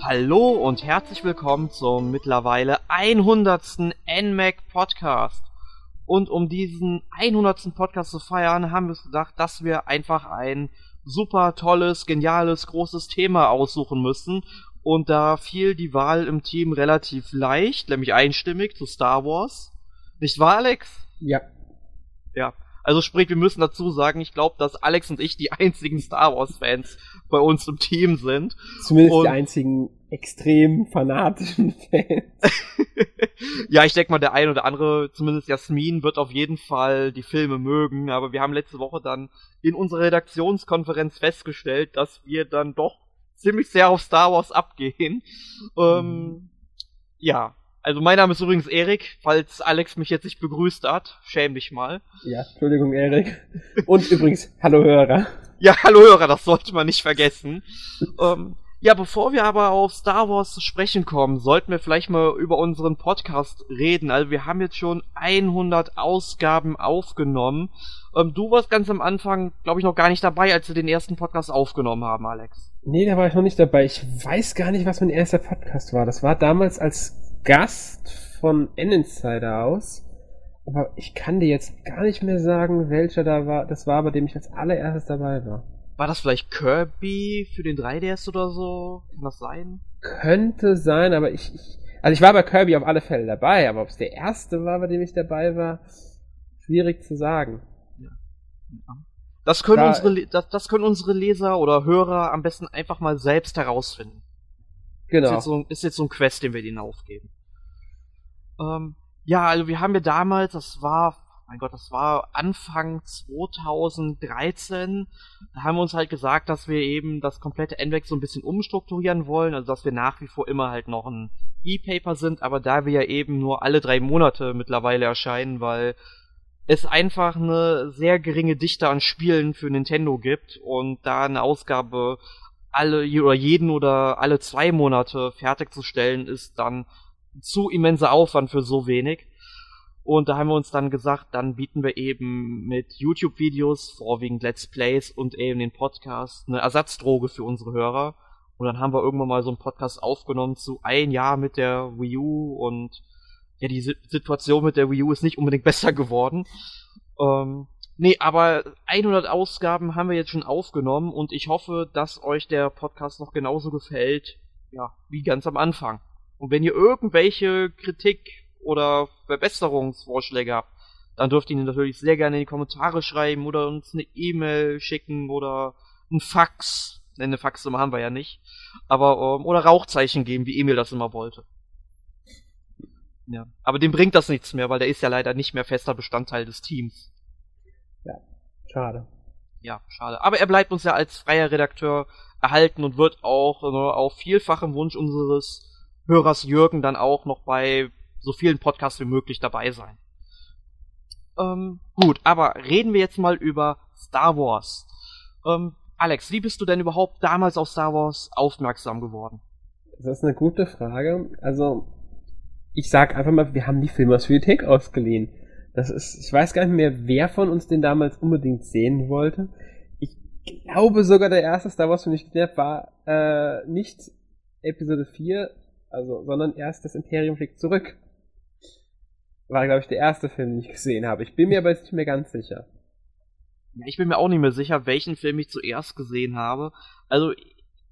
Hallo und herzlich willkommen zum mittlerweile 100. NMAC Podcast. Und um diesen 100. Podcast zu feiern, haben wir uns gedacht, dass wir einfach ein super tolles, geniales, großes Thema aussuchen müssen. Und da fiel die Wahl im Team relativ leicht, nämlich einstimmig zu Star Wars. Nicht wahr, Alex? Ja. Ja. Also sprich, wir müssen dazu sagen, ich glaube, dass Alex und ich die einzigen Star Wars-Fans bei uns im Team sind. Zumindest und die einzigen extrem fanatischen Fans. ja, ich denke mal, der ein oder andere, zumindest Jasmin, wird auf jeden Fall die Filme mögen, aber wir haben letzte Woche dann in unserer Redaktionskonferenz festgestellt, dass wir dann doch ziemlich sehr auf Star Wars abgehen. Ähm, mhm. ja, also mein Name ist übrigens Erik, falls Alex mich jetzt nicht begrüßt hat. Schäm dich mal. Ja, Entschuldigung, Erik. Und übrigens, hallo Hörer. Ja, hallo Hörer, das sollte man nicht vergessen. ähm, ja, bevor wir aber auf Star Wars zu sprechen kommen, sollten wir vielleicht mal über unseren Podcast reden. Also wir haben jetzt schon 100 Ausgaben aufgenommen. Ähm, du warst ganz am Anfang, glaube ich, noch gar nicht dabei, als wir den ersten Podcast aufgenommen haben, Alex. Nee, da war ich noch nicht dabei. Ich weiß gar nicht, was mein erster Podcast war. Das war damals als Gast von N-Insider aus. Aber ich kann dir jetzt gar nicht mehr sagen, welcher da war. Das war, bei dem ich als allererstes dabei war. War das vielleicht Kirby für den 3DS oder so? Kann das sein? Könnte sein, aber ich, ich also ich war bei Kirby auf alle Fälle dabei, aber ob es der erste war, bei dem ich dabei war, schwierig zu sagen. Ja. Das können, da, unsere, das, das können unsere Leser oder Hörer am besten einfach mal selbst herausfinden. Genau. Ist jetzt so, ist jetzt so ein Quest, den wir denen aufgeben. Ähm, ja, also wir haben ja damals, das war, mein Gott, das war Anfang 2013, da haben wir uns halt gesagt, dass wir eben das komplette NVEC so ein bisschen umstrukturieren wollen, also dass wir nach wie vor immer halt noch ein E-Paper sind, aber da wir ja eben nur alle drei Monate mittlerweile erscheinen, weil es einfach eine sehr geringe Dichte an Spielen für Nintendo gibt und da eine Ausgabe alle oder jeden oder alle zwei Monate fertigzustellen, ist dann zu immenser Aufwand für so wenig. Und da haben wir uns dann gesagt, dann bieten wir eben mit YouTube-Videos, vorwiegend Let's Plays und eben den Podcast eine Ersatzdroge für unsere Hörer. Und dann haben wir irgendwann mal so einen Podcast aufgenommen zu ein Jahr mit der Wii U und ja, die Situation mit der Wii U ist nicht unbedingt besser geworden. Ähm, Nee, aber 100 Ausgaben haben wir jetzt schon aufgenommen und ich hoffe, dass euch der Podcast noch genauso gefällt, ja, wie ganz am Anfang. Und wenn ihr irgendwelche Kritik oder Verbesserungsvorschläge habt, dann dürft ihr ihn natürlich sehr gerne in die Kommentare schreiben oder uns eine E-Mail schicken oder ein Fax. Ne, eine Faxnummer haben wir ja nicht. Aber, ähm, oder Rauchzeichen geben, wie Emil das immer wollte. Ja. Aber dem bringt das nichts mehr, weil der ist ja leider nicht mehr fester Bestandteil des Teams. Ja, schade. Ja, schade. Aber er bleibt uns ja als freier Redakteur erhalten und wird auch ne, auf vielfachem Wunsch unseres Hörers Jürgen dann auch noch bei so vielen Podcasts wie möglich dabei sein. Ähm, gut, aber reden wir jetzt mal über Star Wars. Ähm, Alex, wie bist du denn überhaupt damals auf Star Wars aufmerksam geworden? Das ist eine gute Frage. Also, ich sag einfach mal, wir haben die Filme aus Bibliothek ausgeliehen. Das ist, ich weiß gar nicht mehr, wer von uns den damals unbedingt sehen wollte. Ich glaube sogar der erste Star Wars, den ich gesehen habe, war äh, nicht Episode 4, also, sondern erst das Imperium fliegt zurück. War, glaube ich, der erste Film, den ich gesehen habe. Ich bin mir aber jetzt nicht mehr ganz sicher. Ja, ich bin mir auch nicht mehr sicher, welchen Film ich zuerst gesehen habe. Also,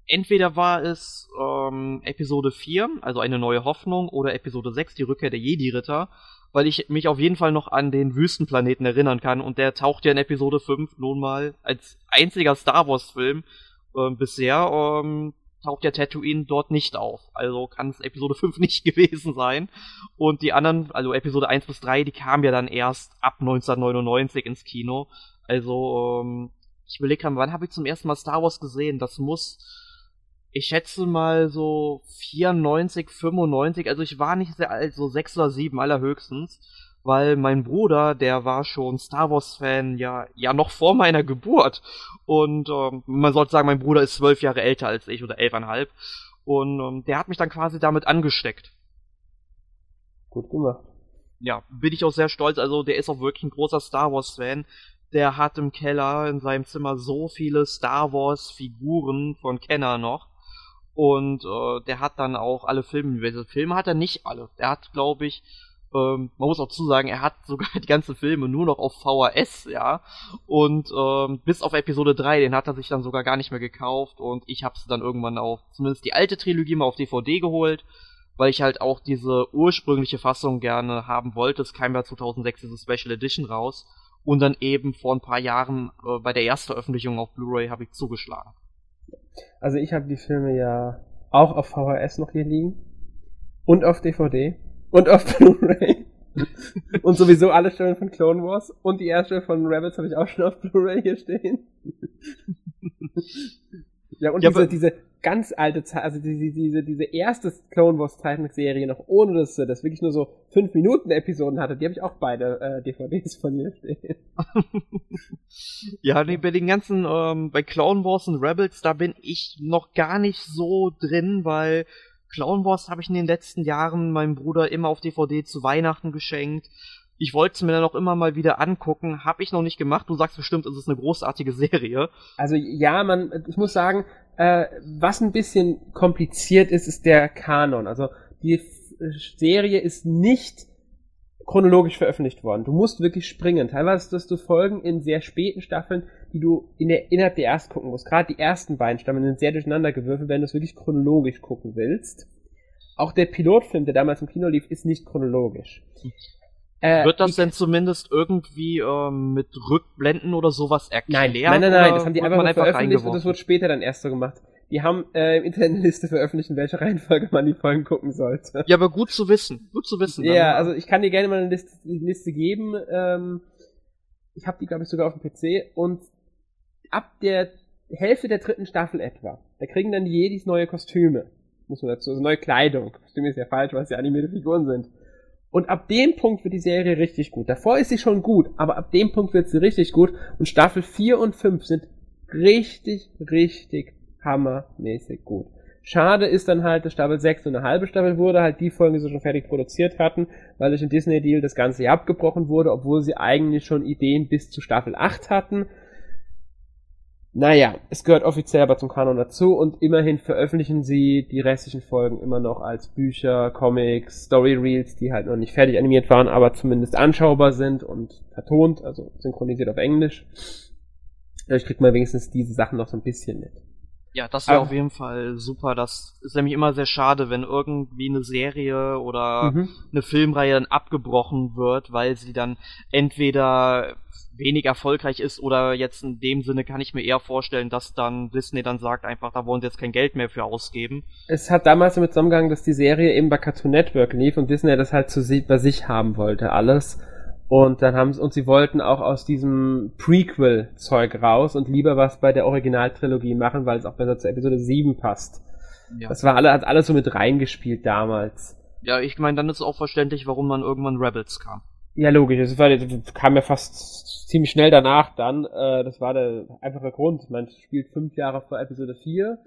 entweder war es ähm, Episode 4, also eine neue Hoffnung, oder Episode 6, die Rückkehr der Jedi-Ritter weil ich mich auf jeden Fall noch an den Wüstenplaneten erinnern kann und der taucht ja in Episode 5 nun mal als einziger Star Wars Film äh, bisher ähm, taucht ja Tatooine dort nicht auf. Also kann es Episode 5 nicht gewesen sein. Und die anderen, also Episode 1 bis 3, die kamen ja dann erst ab 1999 ins Kino. Also, ähm, ich überlege gerade, wann habe ich zum ersten Mal Star Wars gesehen? Das muss ich schätze mal so 94, 95, also ich war nicht sehr alt, so 6 oder 7 allerhöchstens, weil mein Bruder, der war schon Star Wars Fan, ja, ja noch vor meiner Geburt und ähm, man sollte sagen, mein Bruder ist zwölf Jahre älter als ich oder elfeinhalb und ähm, der hat mich dann quasi damit angesteckt. Gut gemacht. Ja, bin ich auch sehr stolz, also der ist auch wirklich ein großer Star Wars Fan, der hat im Keller in seinem Zimmer so viele Star Wars Figuren von Kenner noch Und äh, der hat dann auch alle Filme. Filme hat er nicht alle. Er hat, glaube ich, ähm, man muss auch zu sagen, er hat sogar die ganzen Filme nur noch auf VHS, ja. Und ähm, bis auf Episode 3, den hat er sich dann sogar gar nicht mehr gekauft. Und ich habe dann irgendwann auch zumindest die alte Trilogie mal auf DVD geholt, weil ich halt auch diese ursprüngliche Fassung gerne haben wollte. Es kam ja 2006 diese Special Edition raus. Und dann eben vor ein paar Jahren äh, bei der ersten Veröffentlichung auf Blu-ray habe ich zugeschlagen. Also ich habe die Filme ja auch auf VHS noch hier liegen und auf DVD und auf Blu-ray. und sowieso alle Stellen von Clone Wars und die erste von Rebels habe ich auch schon auf Blu-ray hier stehen. ja, und ja, diese, diese ganz alte Zeit, also diese, diese, diese erste Clone Wars Zeichentrickserie noch ohne dass das wirklich nur so 5 Minuten Episoden hatte, die habe ich auch beide äh, DVDs von mir stehen. ja, nee, bei den ganzen, ähm, bei Clone Wars und Rebels, da bin ich noch gar nicht so drin, weil Clown Wars habe ich in den letzten Jahren meinem Bruder immer auf DVD zu Weihnachten geschenkt. Ich wollte es mir dann auch immer mal wieder angucken, habe ich noch nicht gemacht. Du sagst bestimmt, es ist eine großartige Serie. Also ja, man, ich muss sagen, äh, was ein bisschen kompliziert ist, ist der Kanon. Also die Serie ist nicht chronologisch veröffentlicht worden. Du musst wirklich springen. Teilweise hast du Folgen in sehr späten Staffeln, die du in der, innerhalb der erst gucken musst. Gerade die ersten beiden Staffeln sind sehr durcheinander gewürfelt, wenn du es wirklich chronologisch gucken willst. Auch der Pilotfilm, der damals im Kino lief, ist nicht chronologisch. Äh, Wird das denn zumindest irgendwie ähm, mit Rückblenden oder sowas erklärt? Nein, nein, nein, nein, das haben die einfach, einfach veröffentlicht und das wird später dann erst so gemacht. Die haben äh, im Internet eine Liste veröffentlicht, in welcher Reihenfolge man die Folgen gucken sollte. Ja, aber gut zu wissen. Gut zu wissen. Ja, also ich kann dir gerne mal eine Liste, eine Liste geben. Ähm, ich habe die, glaube ich, sogar auf dem PC. Und ab der Hälfte der dritten Staffel etwa, da kriegen dann die Jedis neue Kostüme. Muss man dazu, also neue Kleidung. Kostüme ist ja falsch, weil es ja animierte Figuren sind. Und ab dem Punkt wird die Serie richtig gut. Davor ist sie schon gut, aber ab dem Punkt wird sie richtig gut. Und Staffel 4 und 5 sind richtig, richtig hammermäßig gut. Schade ist dann halt, dass Staffel 6 nur eine halbe Staffel wurde, halt die Folgen, die sie schon fertig produziert hatten, weil durch den Disney-Deal das Ganze ja abgebrochen wurde, obwohl sie eigentlich schon Ideen bis zu Staffel 8 hatten. Naja, es gehört offiziell aber zum Kanon dazu und immerhin veröffentlichen sie die restlichen Folgen immer noch als Bücher, Comics, Story Reels, die halt noch nicht fertig animiert waren, aber zumindest anschaubar sind und vertont, also synchronisiert auf Englisch. Dadurch kriegt man wenigstens diese Sachen noch so ein bisschen mit. Ja, das wäre auf jeden Fall super. Das ist nämlich immer sehr schade, wenn irgendwie eine Serie oder mhm. eine Filmreihe dann abgebrochen wird, weil sie dann entweder wenig erfolgreich ist oder jetzt in dem Sinne kann ich mir eher vorstellen, dass dann Disney dann sagt einfach, da wollen sie jetzt kein Geld mehr für ausgeben. Es hat damals damit zusammengegangen, dass die Serie eben bei Cartoon Network lief und Disney das halt zu bei sich haben wollte, alles. Und dann haben sie, und sie wollten auch aus diesem Prequel-Zeug raus und lieber was bei der Originaltrilogie machen, weil es auch besser zur Episode 7 passt. Ja. Das war alle, hat alles so mit reingespielt damals. Ja, ich meine, dann ist es auch verständlich, warum dann irgendwann Rebels kam. Ja, logisch. Das, war, das kam ja fast ziemlich schnell danach dann. Äh, das war der einfache Grund. Man spielt fünf Jahre vor Episode 4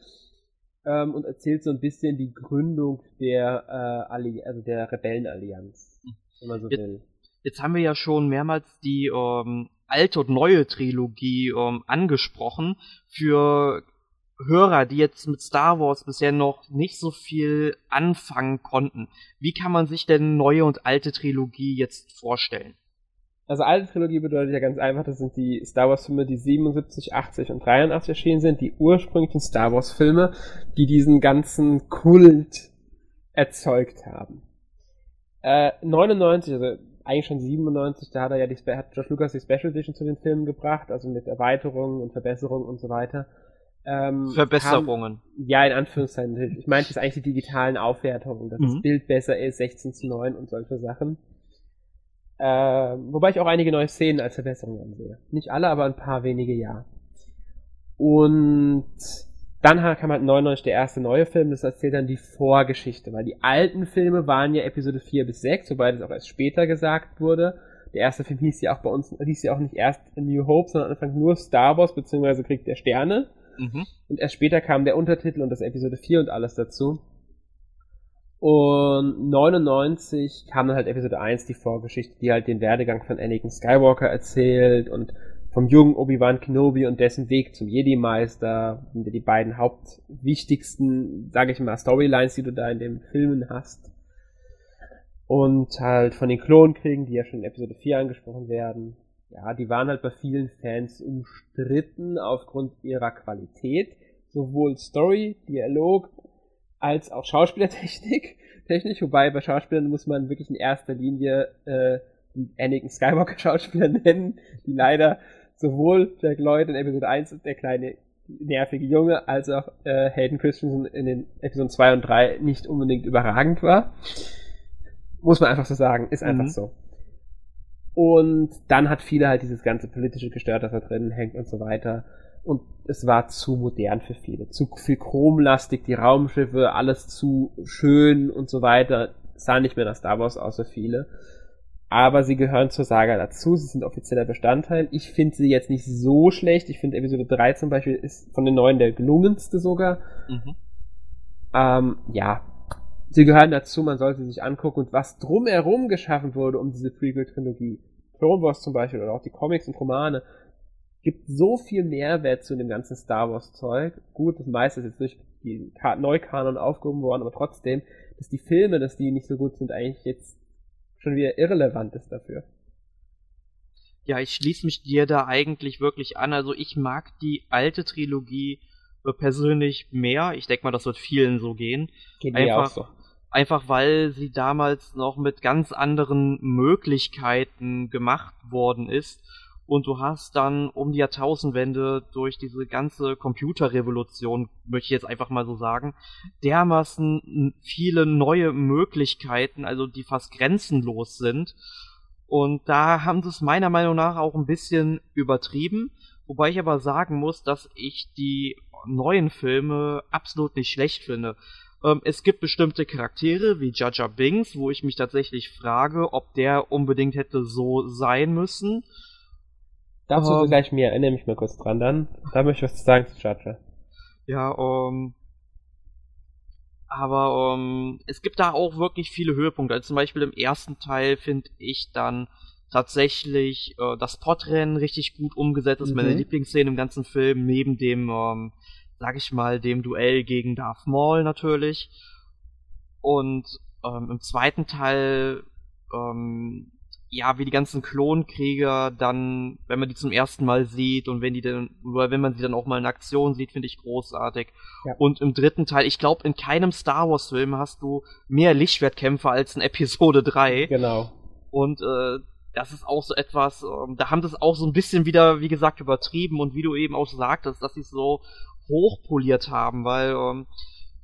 ähm, und erzählt so ein bisschen die Gründung der, äh, Alli also der Rebellenallianz, wenn man so will. Jetzt haben wir ja schon mehrmals die ähm, alte und neue Trilogie ähm, angesprochen. Für Hörer, die jetzt mit Star Wars bisher noch nicht so viel anfangen konnten, wie kann man sich denn neue und alte Trilogie jetzt vorstellen? Also alte Trilogie bedeutet ja ganz einfach, das sind die Star Wars Filme, die 77, 80 und 83 erschienen sind, die ursprünglichen Star Wars Filme, die diesen ganzen Kult erzeugt haben. Äh, 99, also eigentlich schon 97, da hat er ja die, hat George Lucas die Special Edition zu den Filmen gebracht, also mit Erweiterungen und Verbesserungen und so weiter. Ähm, Verbesserungen. Kam, ja, in Anführungszeichen natürlich. Ich meinte jetzt eigentlich die digitalen Aufwertungen, dass mhm. das Bild besser ist, 16 zu 9 und solche Sachen. Äh, wobei ich auch einige neue Szenen als Verbesserungen ansehe. Nicht alle, aber ein paar wenige ja. Und dann kam halt 99 der erste neue Film, das erzählt dann die Vorgeschichte, weil die alten Filme waren ja Episode 4 bis 6, wobei das auch erst später gesagt wurde. Der erste Film hieß ja auch bei uns, hieß ja auch nicht erst New Hope, sondern anfangs nur Star Wars, beziehungsweise Krieg der Sterne. Mhm. Und erst später kam der Untertitel und das Episode 4 und alles dazu. Und 99 kam dann halt Episode 1, die Vorgeschichte, die halt den Werdegang von Anakin Skywalker erzählt und vom jungen Obi-Wan Kenobi und dessen Weg zum Jedi-Meister, die beiden hauptwichtigsten, sage ich mal, Storylines, die du da in den Filmen hast. Und halt von den Klonkriegen, die ja schon in Episode 4 angesprochen werden. Ja, die waren halt bei vielen Fans umstritten aufgrund ihrer Qualität. Sowohl Story, Dialog, als auch Schauspielertechnik. Technisch, wobei bei Schauspielern muss man wirklich in erster Linie äh, die Anakin Skywalker Schauspieler nennen, die leider sowohl Jack Lloyd in Episode 1 der kleine nervige Junge, als auch äh, Hayden Christensen in den Episoden 2 und 3 nicht unbedingt überragend war. Muss man einfach so sagen, ist einfach mhm. so. Und dann hat viele halt dieses ganze politische gestört, das da drin hängt und so weiter. Und es war zu modern für viele. Zu viel chromlastig, die Raumschiffe, alles zu schön und so weiter. Sah nicht mehr nach Star Wars aus für viele aber sie gehören zur Saga dazu, sie sind offizieller Bestandteil. Ich finde sie jetzt nicht so schlecht. Ich finde Episode 3 zum Beispiel ist von den neuen der gelungenste sogar. Mhm. Ähm, ja, sie gehören dazu, man sollte sie sich angucken und was drumherum geschaffen wurde um diese Prequel-Trilogie, Clone Wars zum Beispiel oder auch die Comics und Romane, gibt so viel Mehrwert zu dem ganzen Star Wars Zeug. Gut, das meiste ist jetzt durch die Neukanon aufgehoben worden, aber trotzdem, dass die Filme, dass die nicht so gut sind, eigentlich jetzt schon wieder irrelevant ist dafür. Ja, ich schließe mich dir da eigentlich wirklich an. Also ich mag die alte Trilogie äh, persönlich mehr. Ich denke mal, das wird vielen so gehen. Geht einfach, auch so. einfach weil sie damals noch mit ganz anderen Möglichkeiten gemacht worden ist und du hast dann um die Jahrtausendwende durch diese ganze Computerrevolution, möchte ich jetzt einfach mal so sagen, dermaßen viele neue Möglichkeiten, also die fast grenzenlos sind. Und da haben sie es meiner Meinung nach auch ein bisschen übertrieben. Wobei ich aber sagen muss, dass ich die neuen Filme absolut nicht schlecht finde. Ähm, es gibt bestimmte Charaktere wie Jaja Bings, wo ich mich tatsächlich frage, ob der unbedingt hätte so sein müssen. Dazu um, gleich mehr, erinnere mich mal kurz dran dann. Da möchte ich was zu sagen zu Jar Ja, um, aber um, es gibt da auch wirklich viele Höhepunkte. Also zum Beispiel im ersten Teil finde ich dann tatsächlich äh, das Podrennen richtig gut umgesetzt. Das ist mhm. meine Lieblingsszene im ganzen Film, neben dem, ähm, sag ich mal, dem Duell gegen Darth Maul natürlich. Und ähm, im zweiten Teil ähm, ja, wie die ganzen Klonkrieger dann, wenn man die zum ersten Mal sieht und wenn die dann, oder wenn man sie dann auch mal in Aktion sieht, finde ich großartig. Ja. Und im dritten Teil, ich glaube, in keinem Star Wars Film hast du mehr Lichtschwertkämpfe als in Episode 3. Genau. Und äh, das ist auch so etwas, äh, da haben das auch so ein bisschen wieder, wie gesagt, übertrieben und wie du eben auch sagtest, dass sie es so hochpoliert haben, weil ähm,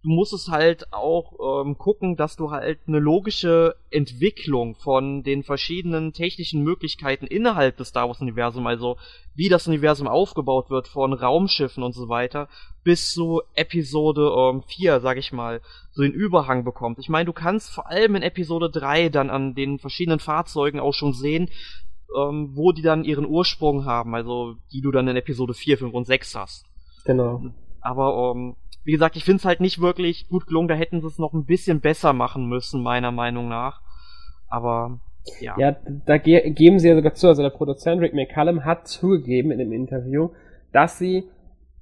du musst es halt auch ähm, gucken, dass du halt eine logische Entwicklung von den verschiedenen technischen Möglichkeiten innerhalb des Star Wars Universums, also wie das Universum aufgebaut wird von Raumschiffen und so weiter, bis zu Episode ähm, 4, sag ich mal, so den Überhang bekommt. Ich meine, du kannst vor allem in Episode 3 dann an den verschiedenen Fahrzeugen auch schon sehen, ähm, wo die dann ihren Ursprung haben, also die du dann in Episode 4, 5 und 6 hast. Genau. Aber ähm, wie gesagt, ich finde es halt nicht wirklich gut gelungen. Da hätten sie es noch ein bisschen besser machen müssen, meiner Meinung nach. Aber ja. Ja, da ge geben sie ja sogar zu. Also der Produzent Rick McCallum hat zugegeben in dem Interview, dass sie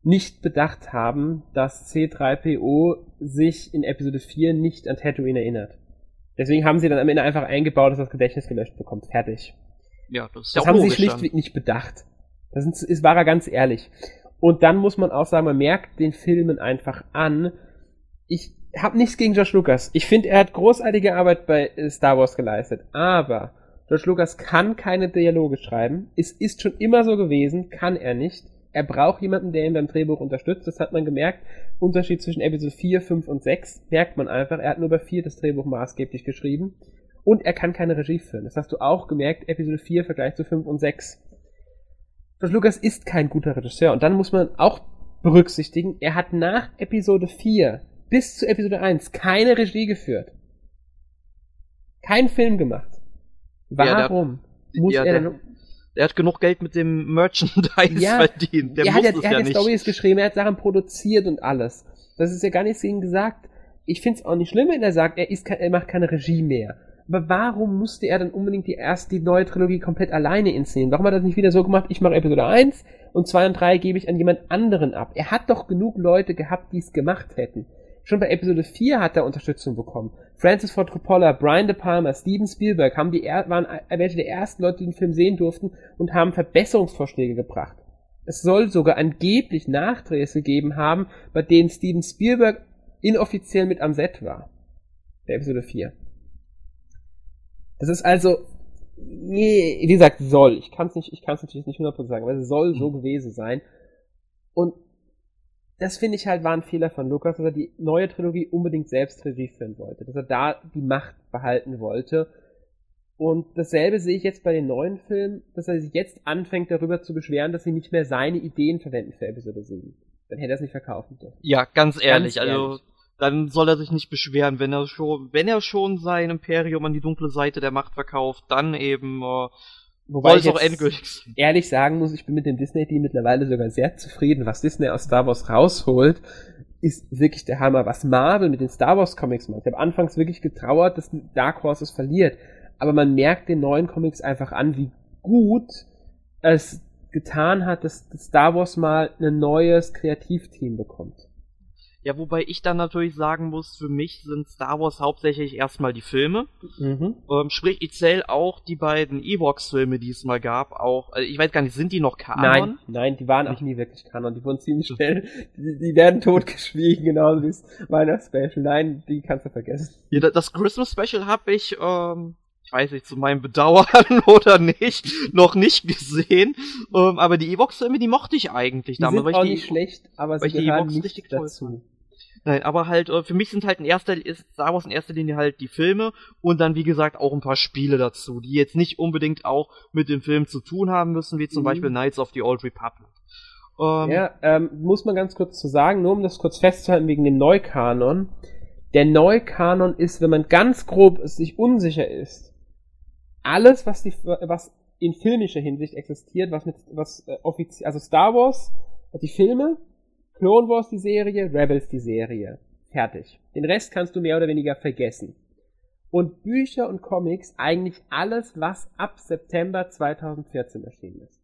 nicht bedacht haben, dass C3PO sich in Episode 4 nicht an Tatooine erinnert. Deswegen haben sie dann am Ende einfach eingebaut, dass das Gedächtnis gelöscht bekommt. Fertig. Ja, das ist das haben sie schlichtweg nicht bedacht. Das ist, ist, war er ganz ehrlich. Und dann muss man auch sagen, man merkt den Filmen einfach an. Ich habe nichts gegen George Lucas. Ich finde, er hat großartige Arbeit bei äh, Star Wars geleistet. Aber George Lucas kann keine Dialoge schreiben. Es ist schon immer so gewesen, kann er nicht. Er braucht jemanden, der ihn beim Drehbuch unterstützt. Das hat man gemerkt. Unterschied zwischen Episode 4, 5 und 6 merkt man einfach. Er hat nur bei 4 das Drehbuch maßgeblich geschrieben. Und er kann keine Regie führen. Das hast du auch gemerkt, Episode 4 im Vergleich zu 5 und 6. George Lucas ist kein guter Regisseur. Und dann muss man auch berücksichtigen, er hat nach Episode 4 bis zu Episode 1 keine Regie geführt. Kein Film gemacht. Warum ja, muss ja, er denn... Er hat genug Geld mit dem Merchandise ja, verdient. Der er hat, ja, er hat ja Stories geschrieben, er hat Sachen produziert und alles. Das ist ja gar nichts gegen gesagt. Ich find's auch nicht schlimm, wenn er sagt, er, ist, er macht keine Regie mehr. Aber warum musste er dann unbedingt die erste, die neue Trilogie komplett alleine inszenieren? Warum hat er das nicht wieder so gemacht, ich mache Episode 1 und 2 und 3 gebe ich an jemand anderen ab? Er hat doch genug Leute gehabt, die es gemacht hätten. Schon bei Episode 4 hat er Unterstützung bekommen. Francis Ford Coppola, Brian De Palma, Steven Spielberg haben die, waren welche der ersten Leute, die den Film sehen durften und haben Verbesserungsvorschläge gebracht. Es soll sogar angeblich Nachdrehs gegeben haben, bei denen Steven Spielberg inoffiziell mit am Set war. Der Episode 4. Das ist also, nee, wie gesagt, soll. Ich kann es nicht, ich kann es natürlich nicht 100% sagen, aber es soll so mhm. gewesen sein. Und das finde ich halt war ein Fehler von Lukas, dass er die neue Trilogie unbedingt selbst Regie führen wollte, dass er da die Macht behalten wollte. Und dasselbe sehe ich jetzt bei den neuen Filmen, dass er sich jetzt anfängt darüber zu beschweren, dass sie nicht mehr seine Ideen verwenden für Episode 7. Dann hätte er es nicht verkaufen dürfen. Ja, ganz ehrlich, ganz also ehrlich. Dann soll er sich nicht beschweren, wenn er schon, wenn er schon sein Imperium an die dunkle Seite der Macht verkauft, dann eben äh, Wobei ich auch endgültig ehrlich sagen muss, ich bin mit dem Disney-Team mittlerweile sogar sehr zufrieden. Was Disney aus Star Wars rausholt, ist wirklich der Hammer. Was Marvel mit den Star Wars Comics macht. Ich habe anfangs wirklich getrauert, dass Dark Horse es verliert. Aber man merkt den neuen Comics einfach an, wie gut es getan hat, dass Star Wars mal ein neues Kreativteam bekommt. Ja, wobei ich dann natürlich sagen muss, für mich sind Star Wars hauptsächlich erstmal die Filme. Mhm. Ähm, sprich, ich zähle auch die beiden Evox-Filme, die es mal gab, auch. Also ich weiß gar nicht, sind die noch Kanon? Nein, nein, die waren auch nie wirklich Kanon. Die wurden ziemlich schnell, die, die werden totgeschwiegen, genau wie das Weihnachtsspecial. Nein, die kannst du vergessen. Ja, das Christmas Special habe ich, ähm, ich weiß nicht, zu meinem Bedauern oder nicht, noch nicht gesehen. Ähm, aber die Evox-Filme, die mochte ich eigentlich die damals. Sind weil auch ich die, nicht schlecht, aber sie gehören nicht dazu. Nein, aber halt, äh, für mich sind halt in erster ist Star Wars in erster Linie halt die Filme und dann, wie gesagt, auch ein paar Spiele dazu, die jetzt nicht unbedingt auch mit dem Film zu tun haben müssen, wie zum mhm. Beispiel Knights of the Old Republic. Ähm, ja, ähm, muss man ganz kurz zu sagen, nur um das kurz festzuhalten wegen dem Neukanon. Der Neukanon ist, wenn man ganz grob sich unsicher ist, alles, was die, was in filmischer Hinsicht existiert, was mit, was äh, offiziell, also Star Wars, die Filme, Clone Wars die Serie, Rebels die Serie. Fertig. Den Rest kannst du mehr oder weniger vergessen. Und Bücher und Comics eigentlich alles, was ab September 2014 erschienen ist.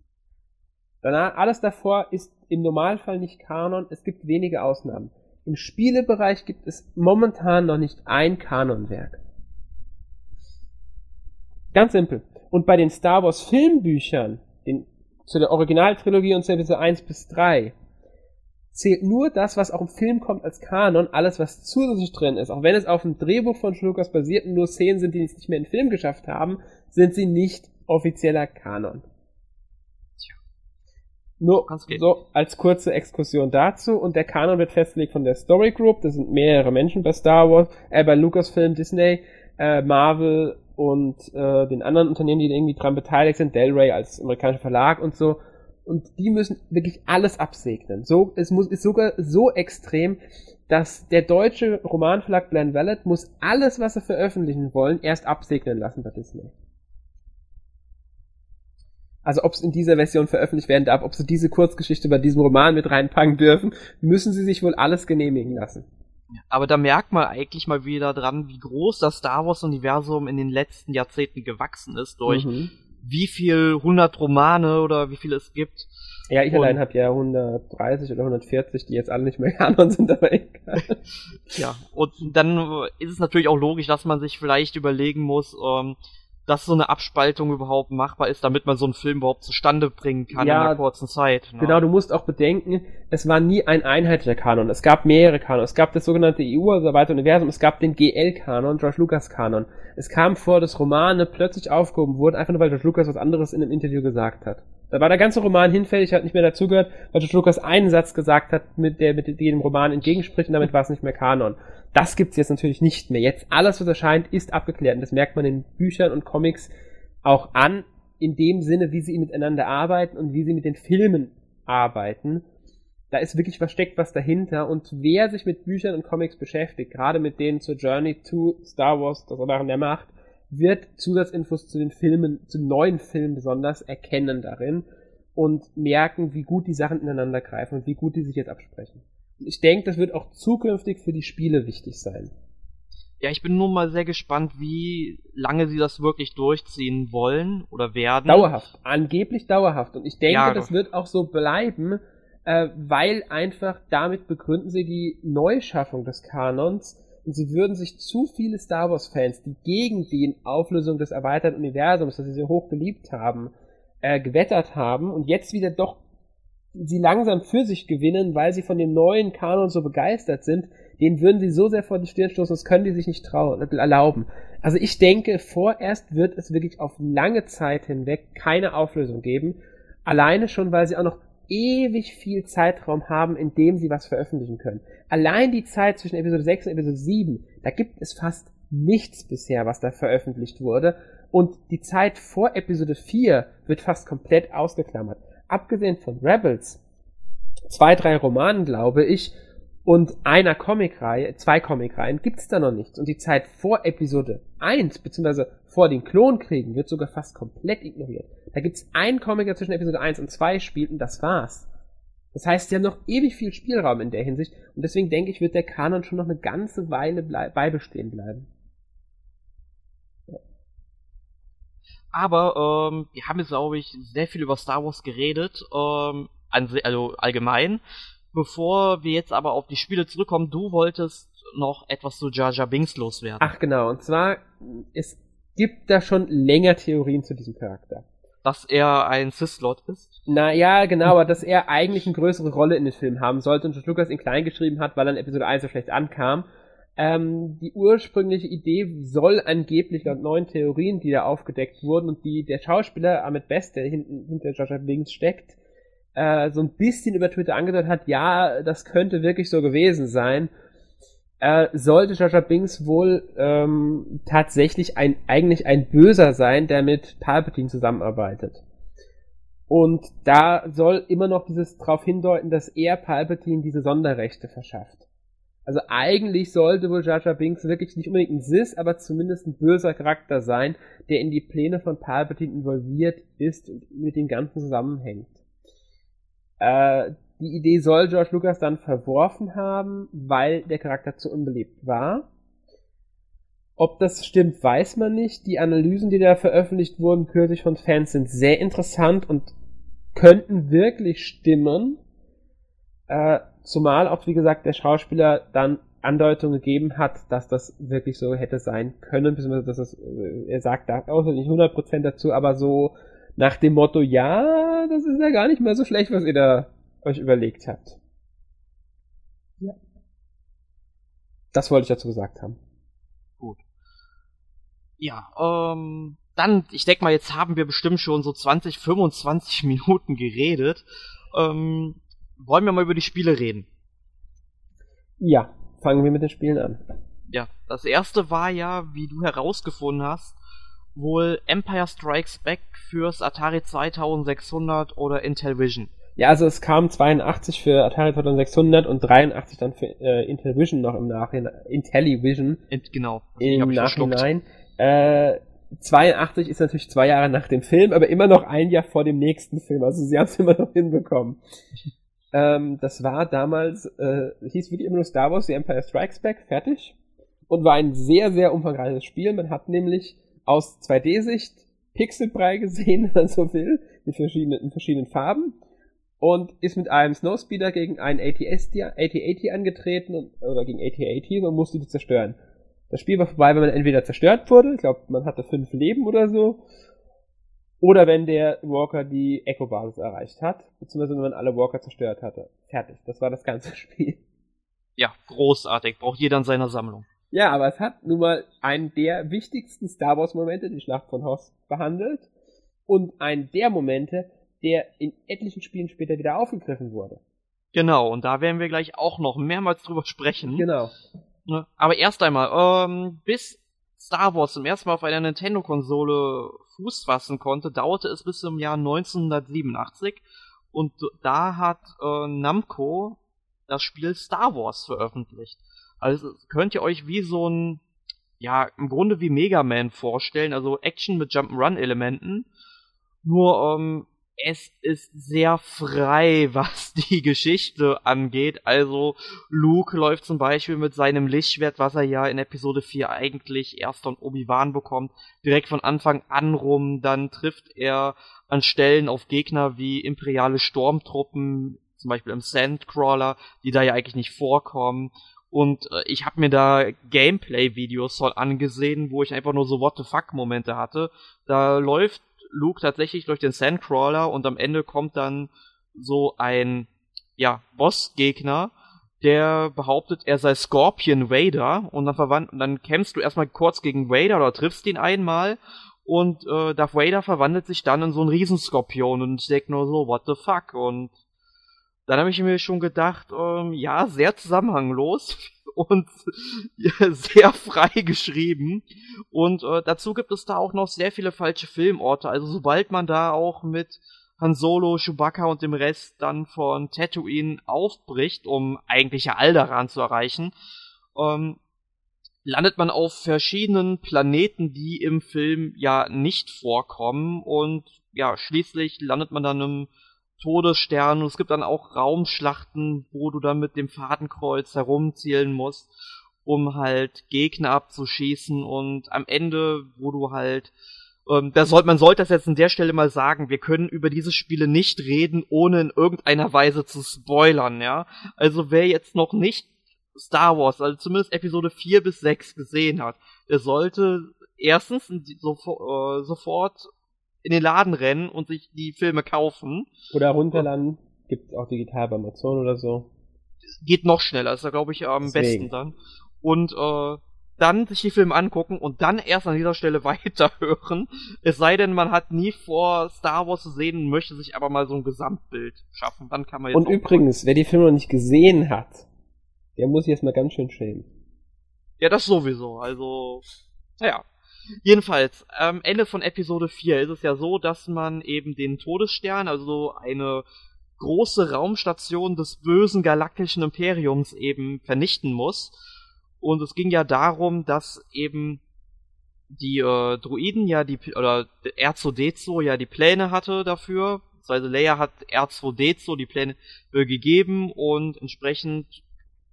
Danach, alles davor ist im Normalfall nicht Kanon, es gibt wenige Ausnahmen. Im Spielebereich gibt es momentan noch nicht ein Kanonwerk. Ganz simpel. Und bei den Star Wars Filmbüchern, den, zu der Originaltrilogie und Episode 1 bis 3, zählt nur das, was auch im Film kommt als Kanon, alles, was zusätzlich drin ist. Auch wenn es auf dem Drehbuch von Lucas basiert und nur Szenen sind, die es nicht mehr in den Film geschafft haben, sind sie nicht offizieller Kanon. Tja. Nur so als kurze Exkursion dazu und der Kanon wird festgelegt von der Story Group, das sind mehrere Menschen bei Star Wars, äh, bei Lucasfilm, Disney, äh, Marvel und äh, den anderen Unternehmen, die irgendwie dran beteiligt sind, Delray als amerikanischer Verlag und so und die müssen wirklich alles absegnen. So, es muss, ist sogar so extrem, dass der deutsche Romanverlag Glenn Wallet muss alles, was sie veröffentlichen wollen, erst absegnen lassen bei Disney. Also ob es in dieser Version veröffentlicht werden darf, ob sie diese Kurzgeschichte bei diesem Roman mit reinpacken dürfen, müssen sie sich wohl alles genehmigen lassen. Aber da merkt man eigentlich mal wieder dran, wie groß das Star Wars-Universum in den letzten Jahrzehnten gewachsen ist durch mhm wie viel 100 Romane oder wie viele es gibt. Ja, ich und, allein habe ja 130 oder 140, die jetzt alle nicht mehr Kanon sind, aber egal. ja, und dann ist es natürlich auch logisch, dass man sich vielleicht überlegen muss, ähm, dass so eine Abspaltung überhaupt machbar ist, damit man so einen Film überhaupt zustande bringen kann ja, in einer kurzen Zeit. Ne? Genau, du musst auch bedenken, es war nie ein einheitlicher Kanon. Es gab mehrere Kanon. Es gab das sogenannte EU, also weiter Universum. Es gab den GL-Kanon, George Lucas-Kanon. Es kam vor, dass Romane plötzlich aufgehoben wurden, einfach nur weil George Lucas was anderes in einem Interview gesagt hat. Da war der ganze Roman hinfällig, hat nicht mehr dazugehört, weil George Lucas einen Satz gesagt hat, mit der mit dem Roman entgegenspricht und damit war es nicht mehr Kanon. Das gibt's jetzt natürlich nicht mehr. Jetzt alles, was erscheint, ist abgeklärt. Und das merkt man in Büchern und Comics auch an, in dem Sinne, wie sie miteinander arbeiten und wie sie mit den Filmen arbeiten. Da ist wirklich versteckt was dahinter. Und wer sich mit Büchern und Comics beschäftigt, gerade mit denen zur Journey to Star Wars, das Erwachen der Macht, wird Zusatzinfos zu den Filmen, zu neuen Filmen besonders erkennen darin und merken, wie gut die Sachen ineinander greifen und wie gut die sich jetzt absprechen ich denke, das wird auch zukünftig für die Spiele wichtig sein. Ja, ich bin nur mal sehr gespannt, wie lange sie das wirklich durchziehen wollen oder werden. Dauerhaft, angeblich dauerhaft. Und ich denke, ja, das wird auch so bleiben, äh, weil einfach damit begründen sie die Neuschaffung des Kanons und sie würden sich zu viele Star Wars-Fans, die gegen die Auflösung des erweiterten Universums, das sie so hoch geliebt haben, äh, gewettert haben und jetzt wieder doch sie langsam für sich gewinnen, weil sie von dem neuen Kanon so begeistert sind, den würden sie so sehr vor die Stirn stoßen, das können die sich nicht trauen, erlauben. Also ich denke, vorerst wird es wirklich auf lange Zeit hinweg keine Auflösung geben. Alleine schon, weil sie auch noch ewig viel Zeitraum haben, in dem sie was veröffentlichen können. Allein die Zeit zwischen Episode 6 und Episode 7, da gibt es fast nichts bisher, was da veröffentlicht wurde. Und die Zeit vor Episode 4 wird fast komplett ausgeklammert. Abgesehen von Rebels, zwei, drei Romanen, glaube ich, und einer Comicreihe, zwei Comicreihen, gibt's da noch nichts. Und die Zeit vor Episode 1, beziehungsweise vor den Klonkriegen, wird sogar fast komplett ignoriert. Da gibt's einen Comic, der zwischen Episode 1 und 2 spielt, und das war's. Das heißt, sie haben noch ewig viel Spielraum in der Hinsicht, und deswegen denke ich, wird der Kanon schon noch eine ganze Weile blei beibestehen bleiben. Aber ähm, wir haben jetzt, glaube ich, sehr viel über Star Wars geredet, ähm, also allgemein. Bevor wir jetzt aber auf die Spiele zurückkommen, du wolltest noch etwas zu Jar Jar Binks loswerden. Ach genau, und zwar, es gibt da schon länger Theorien zu diesem Charakter. Dass er ein Sith-Lord ist? Naja, genau, aber dass er eigentlich eine größere Rolle in den Film haben sollte und George Lucas ihn klein geschrieben hat, weil er in Episode 1 so schlecht ankam. Ähm, die ursprüngliche Idee soll angeblich laut neuen Theorien, die da aufgedeckt wurden und die der Schauspieler Ahmed Best, der hinten, hinter Jar Binks steckt, äh, so ein bisschen über Twitter angedeutet hat, ja, das könnte wirklich so gewesen sein, äh, sollte Jaja Binks wohl ähm, tatsächlich ein, eigentlich ein Böser sein, der mit Palpatine zusammenarbeitet. Und da soll immer noch dieses darauf hindeuten, dass er Palpatine diese Sonderrechte verschafft. Also eigentlich sollte wohl Jaja Binks wirklich nicht unbedingt ein Sis, aber zumindest ein böser Charakter sein, der in die Pläne von Palpatine involviert ist und mit dem Ganzen zusammenhängt. Äh, die Idee soll George Lucas dann verworfen haben, weil der Charakter zu unbeliebt war. Ob das stimmt, weiß man nicht. Die Analysen, die da veröffentlicht wurden, kürzlich von Fans, sind sehr interessant und könnten wirklich stimmen. Äh, zumal auch, wie gesagt, der Schauspieler dann Andeutungen gegeben hat, dass das wirklich so hätte sein können, beziehungsweise dass es, äh, er sagt da auch nicht 100% dazu, aber so nach dem Motto, ja, das ist ja gar nicht mehr so schlecht, was ihr da euch überlegt habt. Ja. Das wollte ich dazu gesagt haben. Gut. Ja, ähm, dann, ich denke mal, jetzt haben wir bestimmt schon so 20, 25 Minuten geredet. Ähm, wollen wir mal über die Spiele reden? Ja, fangen wir mit den Spielen an. Ja, das erste war ja, wie du herausgefunden hast, wohl Empire Strikes Back fürs Atari 2600 oder Intellivision. Ja, also es kam 82 für Atari 2600 und 83 dann für äh, Intellivision noch im Nachhinein. Intellivision. Int, genau. Im Nachhinein. Äh, 82 ist natürlich zwei Jahre nach dem Film, aber immer noch ein Jahr vor dem nächsten Film. Also sie haben es immer noch hinbekommen. Ähm, das war damals, äh, hieß wirklich immer nur Star Wars, The Empire Strikes Back, fertig. Und war ein sehr, sehr umfangreiches Spiel. Man hat nämlich aus 2D-Sicht Pixelbrei gesehen, wenn man so will, mit verschiedenen, in verschiedenen Farben und ist mit einem Snowspeeder gegen einen AT-80 angetreten und, oder gegen AT-80 und musste die zerstören. Das Spiel war vorbei, wenn man entweder zerstört wurde, ich glaube, man hatte fünf Leben oder so, oder wenn der Walker die Echo-Basis erreicht hat, beziehungsweise wenn man alle Walker zerstört hatte. Fertig, das war das ganze Spiel. Ja, großartig, braucht jeder in seiner Sammlung. Ja, aber es hat nun mal einen der wichtigsten Star Wars-Momente, die Schlacht von Hoth, behandelt und einen der Momente, der in etlichen Spielen später wieder aufgegriffen wurde. Genau, und da werden wir gleich auch noch mehrmals drüber sprechen. Genau. Ne? Aber erst einmal, ähm, bis Star Wars zum ersten Mal auf einer Nintendo-Konsole Fuß fassen konnte, dauerte es bis zum Jahr 1987 und da hat äh, Namco das Spiel Star Wars veröffentlicht. Also könnt ihr euch wie so ein, ja, im Grunde wie Mega Man vorstellen, also Action mit Jump'n'Run-Elementen, nur ähm, es ist sehr frei, was die Geschichte angeht. Also Luke läuft zum Beispiel mit seinem Lichtschwert, was er ja in Episode 4 eigentlich erst von Obi-Wan bekommt, direkt von Anfang an rum. Dann trifft er an Stellen auf Gegner wie imperiale Sturmtruppen, zum Beispiel im Sandcrawler, die da ja eigentlich nicht vorkommen. Und äh, ich habe mir da Gameplay-Videos angesehen, wo ich einfach nur so What the fuck-Momente hatte. Da läuft Luke tatsächlich durch den Sandcrawler und am Ende kommt dann so ein, ja, Bossgegner, der behauptet, er sei Scorpion Vader und dann verwandt, und dann kämpfst du erstmal kurz gegen Vader oder triffst ihn einmal und äh, Darth Vader verwandelt sich dann in so einen Riesenskorpion und ich denk nur so, what the fuck? Und dann habe ich mir schon gedacht, ähm, ja, sehr zusammenhanglos und sehr frei geschrieben. Und äh, dazu gibt es da auch noch sehr viele falsche Filmorte. Also sobald man da auch mit Han Solo, Chewbacca und dem Rest dann von Tatooine aufbricht, um eigentliche Alderan zu erreichen, ähm, landet man auf verschiedenen Planeten, die im Film ja nicht vorkommen und ja, schließlich landet man dann im Todesstern und es gibt dann auch Raumschlachten, wo du dann mit dem Fadenkreuz herumzielen musst, um halt Gegner abzuschießen und am Ende, wo du halt ähm, da man sollte das jetzt an der Stelle mal sagen, wir können über diese Spiele nicht reden, ohne in irgendeiner Weise zu spoilern, ja. Also wer jetzt noch nicht Star Wars, also zumindest Episode 4 bis 6 gesehen hat, der sollte erstens sofort, äh, sofort in den Laden rennen und sich die Filme kaufen. Oder runterladen. Gibt's auch digital bei Amazon oder so. Geht noch schneller, ist da glaube ich am Deswegen. besten dann. Und äh, dann sich die Filme angucken und dann erst an dieser Stelle weiterhören. Es sei denn, man hat nie vor, Star Wars zu sehen und möchte sich aber mal so ein Gesamtbild schaffen. Dann kann man jetzt. Und übrigens, wer die Filme noch nicht gesehen hat, der muss sich jetzt mal ganz schön schämen. Ja, das sowieso. Also, naja. Jedenfalls, am Ende von Episode 4 ist es ja so, dass man eben den Todesstern, also eine große Raumstation des bösen galaktischen Imperiums eben vernichten muss. Und es ging ja darum, dass eben die äh, Druiden ja die oder R2D2 ja die Pläne hatte dafür, also Leia hat R2D2 die Pläne äh, gegeben und entsprechend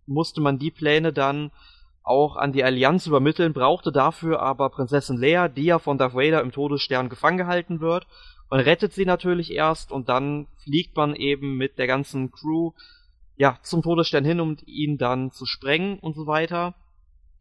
musste man die Pläne dann auch an die Allianz übermitteln, brauchte dafür aber Prinzessin Leia, die ja von Darth Vader im Todesstern gefangen gehalten wird. Man rettet sie natürlich erst und dann fliegt man eben mit der ganzen Crew ja zum Todesstern hin, um ihn dann zu sprengen und so weiter.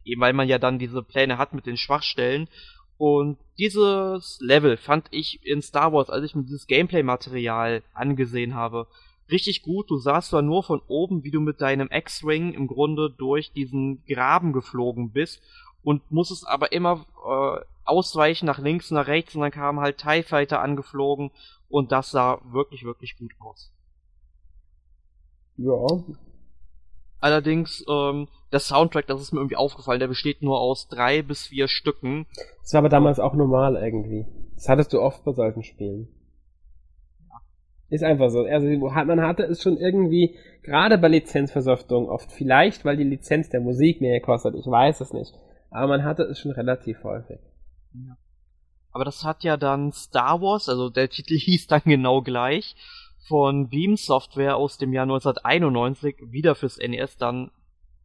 Eben weil man ja dann diese Pläne hat mit den Schwachstellen. Und dieses Level fand ich in Star Wars, als ich mir dieses Gameplay-Material angesehen habe, richtig gut. Du sahst zwar nur von oben, wie du mit deinem X-Wing im Grunde durch diesen Graben geflogen bist und musstest aber immer äh, ausweichen nach links, nach rechts und dann kamen halt TIE Fighter angeflogen und das sah wirklich, wirklich gut aus. Ja. Allerdings, ähm, der Soundtrack, das ist mir irgendwie aufgefallen, der besteht nur aus drei bis vier Stücken. Das war aber damals auch normal irgendwie. Das hattest du oft bei solchen Spielen. Ist einfach so. Also man hatte es schon irgendwie, gerade bei Lizenzversoftungen oft, vielleicht weil die Lizenz der Musik mehr kostet, ich weiß es nicht. Aber man hatte es schon relativ häufig. Ja. Aber das hat ja dann Star Wars, also der Titel hieß dann genau gleich, von Beam Software aus dem Jahr 1991 wieder fürs NES dann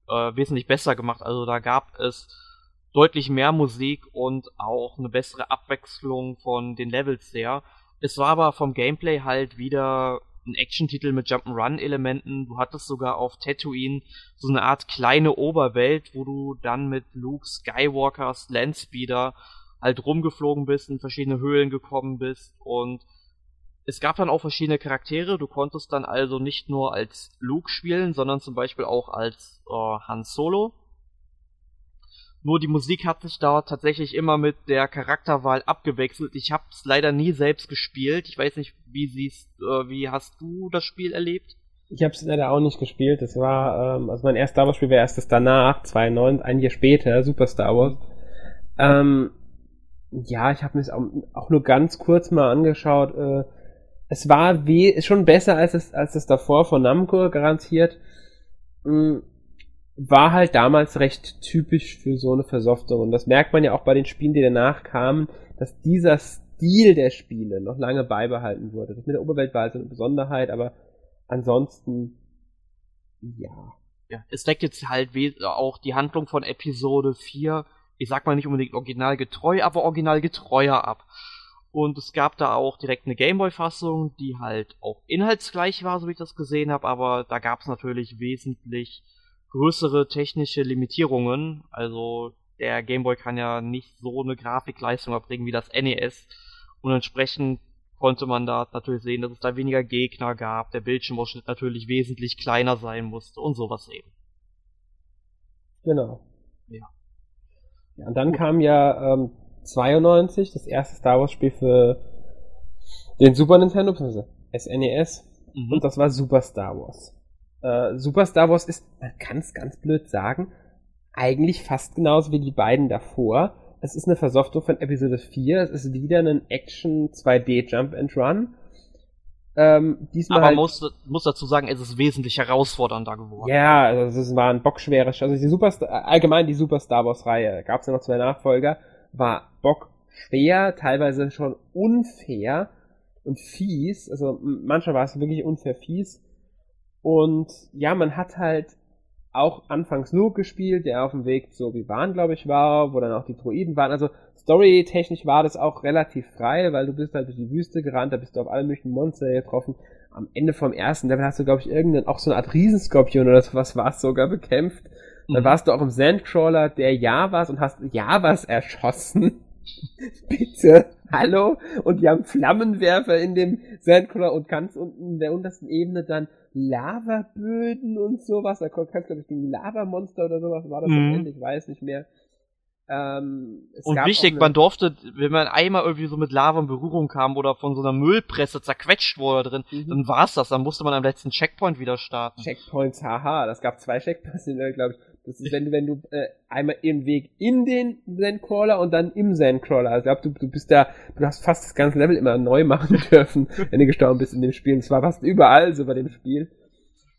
äh, wesentlich besser gemacht. Also da gab es deutlich mehr Musik und auch eine bessere Abwechslung von den Levels her. Es war aber vom Gameplay halt wieder ein Action-Titel mit Jump'n'Run-Elementen. Du hattest sogar auf Tatooine so eine Art kleine Oberwelt, wo du dann mit Luke Skywalkers Landspeeder halt rumgeflogen bist, in verschiedene Höhlen gekommen bist und es gab dann auch verschiedene Charaktere. Du konntest dann also nicht nur als Luke spielen, sondern zum Beispiel auch als äh, Han Solo. Nur die Musik hat sich da tatsächlich immer mit der Charakterwahl abgewechselt. Ich habe es leider nie selbst gespielt. Ich weiß nicht, wie siehst, äh, wie hast du das Spiel erlebt? Ich habe es leider auch nicht gespielt. Das war, ähm, also mein erstes Star Wars Spiel war erst das danach, 2009, ein Jahr später, Super Star Wars. Ähm, ja, ich habe mir es auch, auch, nur ganz kurz mal angeschaut. Äh, es war wie, schon besser als es, als es davor von Namco garantiert. Mhm war halt damals recht typisch für so eine Versoftung. Und das merkt man ja auch bei den Spielen, die danach kamen, dass dieser Stil der Spiele noch lange beibehalten wurde. Das mit der Oberwelt war also eine Besonderheit, aber ansonsten, ja. Ja, es deckt jetzt halt auch die Handlung von Episode 4, ich sag mal nicht unbedingt originalgetreu, aber originalgetreuer ab. Und es gab da auch direkt eine Gameboy-Fassung, die halt auch inhaltsgleich war, so wie ich das gesehen habe, aber da gab es natürlich wesentlich größere technische Limitierungen. Also der Gameboy kann ja nicht so eine Grafikleistung erbringen wie das NES. Und entsprechend konnte man da natürlich sehen, dass es da weniger Gegner gab, der Bildschirmausschnitt natürlich wesentlich kleiner sein musste und sowas eben. Genau. Ja. ja und dann kam ja ähm, 92, das erste Star Wars Spiel für den Super Nintendo, bzw. SNES. Mhm. Und das war Super Star Wars. Äh, Super Star Wars ist, man kann es ganz blöd sagen, eigentlich fast genauso wie die beiden davor. Es ist eine Versoftung von Episode 4. Es ist wieder ein Action 2D Jump and Run. Ähm, diesmal Aber halt, muss, muss dazu sagen, es ist wesentlich herausfordernder geworden. Ja, also es war ein bockschwere, also die Super, allgemein die Super Star Wars Reihe, gab es ja noch zwei Nachfolger, war Bock schwer, teilweise schon unfair und fies. Also manchmal war es wirklich unfair fies. Und ja, man hat halt auch anfangs Luke gespielt, der auf dem Weg zu Obi-Wan, glaube ich, war, wo dann auch die Droiden waren. Also storytechnisch war das auch relativ frei, weil du bist halt durch die Wüste gerannt, da bist du auf alle möglichen Monster getroffen. Am Ende vom ersten Level hast du, glaube ich, irgendeinen, auch so eine Art Riesenskorpion oder sowas war es sogar bekämpft. Dann mhm. warst du auch im Sandcrawler der Javas und hast Javas erschossen. Bitte, hallo? Und die haben Flammenwerfer in dem Sandcrawler und ganz unten in der untersten Ebene dann Lavaböden und sowas. Da kannst du, glaube ich, gegen Lavamonster oder sowas war das mhm. Ende, ich weiß nicht mehr. Ähm, und wichtig, man durfte, wenn man einmal irgendwie so mit Lava in Berührung kam oder von so einer Müllpresse zerquetscht wurde drin, mhm. dann war's das. Dann musste man am letzten Checkpoint wieder starten. Checkpoints, haha. Das gab zwei Checkpoints, glaube ich. Das ist, wenn du, wenn du äh, einmal im Weg in den Sandcrawler und dann im Sandcrawler. Also ich glaube, du, du bist da, du hast fast das ganze Level immer neu machen dürfen, wenn du gestorben bist in dem Spiel. Und es war fast überall so bei dem Spiel.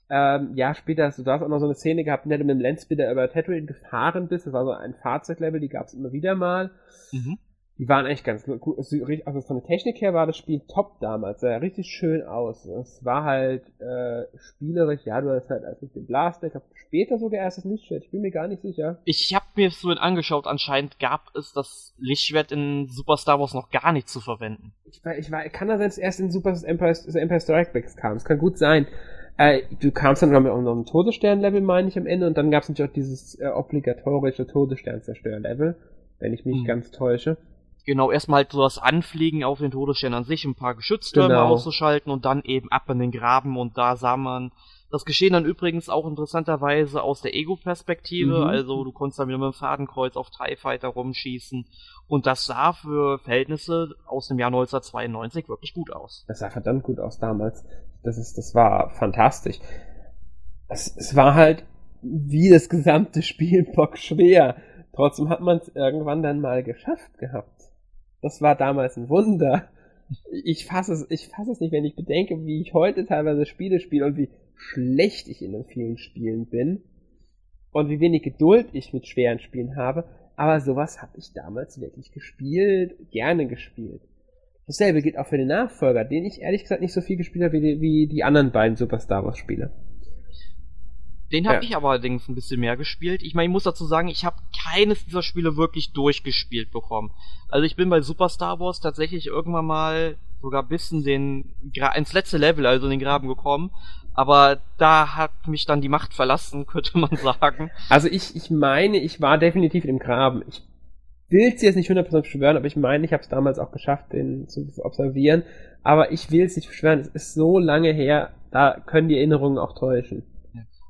Ähm, ja, später hast du da auch noch so eine Szene gehabt, in der du mit dem Landspeeder über Tatooine gefahren bist. Das war so ein Fahrzeuglevel, die gab es immer wieder mal. Mhm die waren echt ganz gut. Also von der Technik her war das Spiel top damals. Sah richtig schön aus. Es war halt äh, spielerisch, ja, du hast halt als mit dem Blaster, ich glaube später sogar erst das Lichtschwert, ich bin mir gar nicht sicher. Ich habe mir so angeschaut, anscheinend gab es das Lichtschwert in Super Star Wars noch gar nicht zu verwenden. Ich, war, ich war, kann da sein, dass erst in Super Empire, Empire Strike Back kam. Es kann gut sein. Äh, du kamst dann noch mit einem Todesstern-Level, meine ich, am Ende, und dann gab es natürlich auch dieses äh, obligatorische Todesstern-Zerstör-Level, wenn ich mich hm. ganz täusche. Genau, erstmal halt so das Anfliegen auf den Todesstern an sich, ein paar Geschütztürme genau. auszuschalten und dann eben ab in den Graben und da sah man das Geschehen dann übrigens auch interessanterweise aus der Ego-Perspektive, mhm. also du konntest dann wieder mit dem Fadenkreuz auf TIE Fighter rumschießen und das sah für Verhältnisse aus dem Jahr 1992 wirklich gut aus. Das sah verdammt gut aus damals. Das ist, das war fantastisch. Es, es war halt wie das gesamte Spiel bock schwer. Trotzdem hat man es irgendwann dann mal geschafft gehabt. Das war damals ein Wunder. Ich fasse es, ich fasse es nicht, wenn ich bedenke, wie ich heute teilweise Spiele spiele und wie schlecht ich in den vielen Spielen bin und wie wenig Geduld ich mit schweren Spielen habe. Aber sowas habe ich damals wirklich gespielt, gerne gespielt. Dasselbe gilt auch für den Nachfolger, den ich ehrlich gesagt nicht so viel gespielt habe wie die, wie die anderen beiden Super Star Wars Spiele. Den habe ja. ich aber allerdings ein bisschen mehr gespielt. Ich meine, ich muss dazu sagen, ich habe keines dieser Spiele wirklich durchgespielt bekommen. Also ich bin bei Super Star Wars tatsächlich irgendwann mal sogar bis in den ins letzte Level, also in den Graben gekommen. Aber da hat mich dann die Macht verlassen, könnte man sagen. Also ich, ich meine, ich war definitiv im Graben. Ich will es jetzt nicht 100% beschwören, aber ich meine, ich habe es damals auch geschafft, den zu observieren. Aber ich will es nicht beschwören, es ist so lange her, da können die Erinnerungen auch täuschen.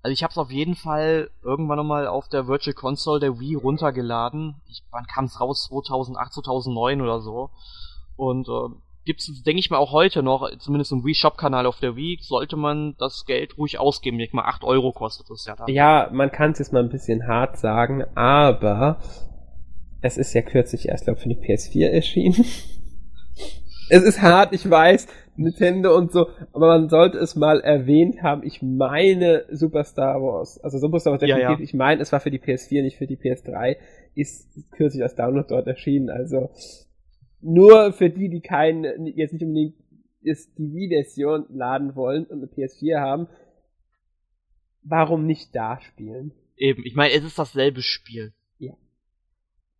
Also ich habe es auf jeden Fall irgendwann nochmal auf der Virtual Console der Wii runtergeladen. Ich, wann kam es raus? 2008, 2009 oder so. Und äh, gibt's, denke ich mal, auch heute noch, zumindest im Wii Shop Kanal auf der Wii, sollte man das Geld ruhig ausgeben. Ich mal 8 Euro kostet es ja da. Ja, man kann es jetzt mal ein bisschen hart sagen, aber es ist ja kürzlich erst, glaube ich, für die PS4 erschienen. es ist hart, ich weiß, Nintendo und so, aber man sollte es mal erwähnt haben. Ich meine Super Star Wars, also Super Star Wars definitiv, ja, ja. ich meine, es war für die PS4, nicht für die PS3, ist kürzlich als Download dort erschienen, also nur für die, die keinen, jetzt nicht unbedingt ist die Wii-Version laden wollen und eine PS4 haben, warum nicht da spielen? Eben, ich meine, es ist dasselbe Spiel. Ja.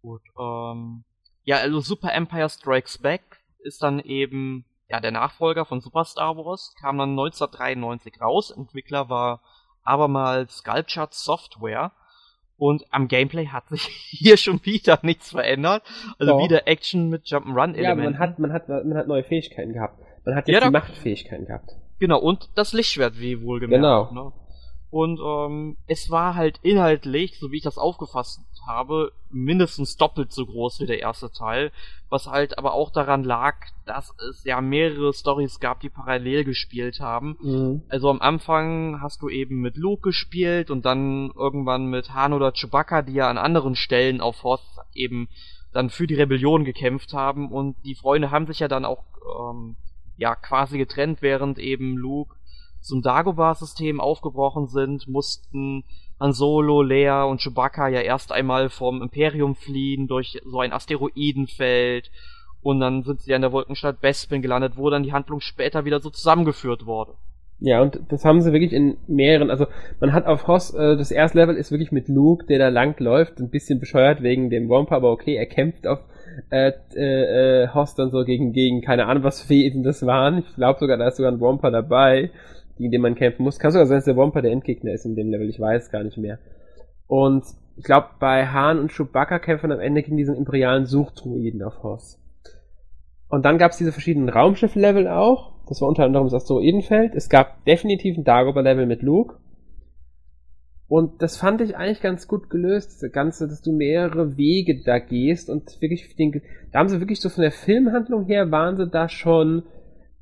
Gut, ähm, ja, also Super Empire Strikes Back ist dann eben, ja, der Nachfolger von Super Star Wars, kam dann 1993 raus, Entwickler war abermals Sculpture Software, und am Gameplay hat sich hier schon wieder nichts verändert. Also Doch. wieder Action mit Jump'n'Run-Elementen. Ja, man hat, man hat, man hat neue Fähigkeiten gehabt. Man hat jetzt ja, die Machtfähigkeiten gehabt. Genau, und das Lichtschwert, wie wohlgemerkt. Genau. Ne? Und ähm, es war halt inhaltlich, so wie ich das aufgefasst habe, mindestens doppelt so groß wie der erste Teil, was halt aber auch daran lag, dass es ja mehrere Stories gab, die parallel gespielt haben. Mhm. Also am Anfang hast du eben mit Luke gespielt und dann irgendwann mit Han oder Chewbacca, die ja an anderen Stellen auf Force eben dann für die Rebellion gekämpft haben und die Freunde haben sich ja dann auch ähm, ja quasi getrennt, während eben Luke zum Dagobah-System aufgebrochen sind, mussten Han Solo, Leia und Chewbacca ja erst einmal vom Imperium fliehen durch so ein Asteroidenfeld und dann sind sie an der Wolkenstadt Bespin gelandet, wo dann die Handlung später wieder so zusammengeführt wurde. Ja, und das haben sie wirklich in mehreren, also man hat auf Hoss, äh, das erste Level ist wirklich mit Luke, der da lang läuft, ein bisschen bescheuert wegen dem Wampa, aber okay, er kämpft auf äh, äh, Hoss dann so gegen, gegen, keine Ahnung, was für Wesen das waren. Ich glaube sogar, da ist sogar ein Wampa dabei gegen den man kämpfen muss. Kann sogar sein, dass der Womper der Endgegner ist in dem Level, ich weiß gar nicht mehr. Und ich glaube, bei Hahn und Chewbacca kämpfen am Ende gegen diesen imperialen Suchdruiden auf Hoss. Und dann gab es diese verschiedenen Raumschiff-Level auch. Das war unter anderem das Asteroidenfeld. Es gab definitiv ein Dagobah-Level mit Luke. Und das fand ich eigentlich ganz gut gelöst, das Ganze, dass du mehrere Wege da gehst und wirklich, den, da haben sie wirklich so von der Filmhandlung her, waren sie da schon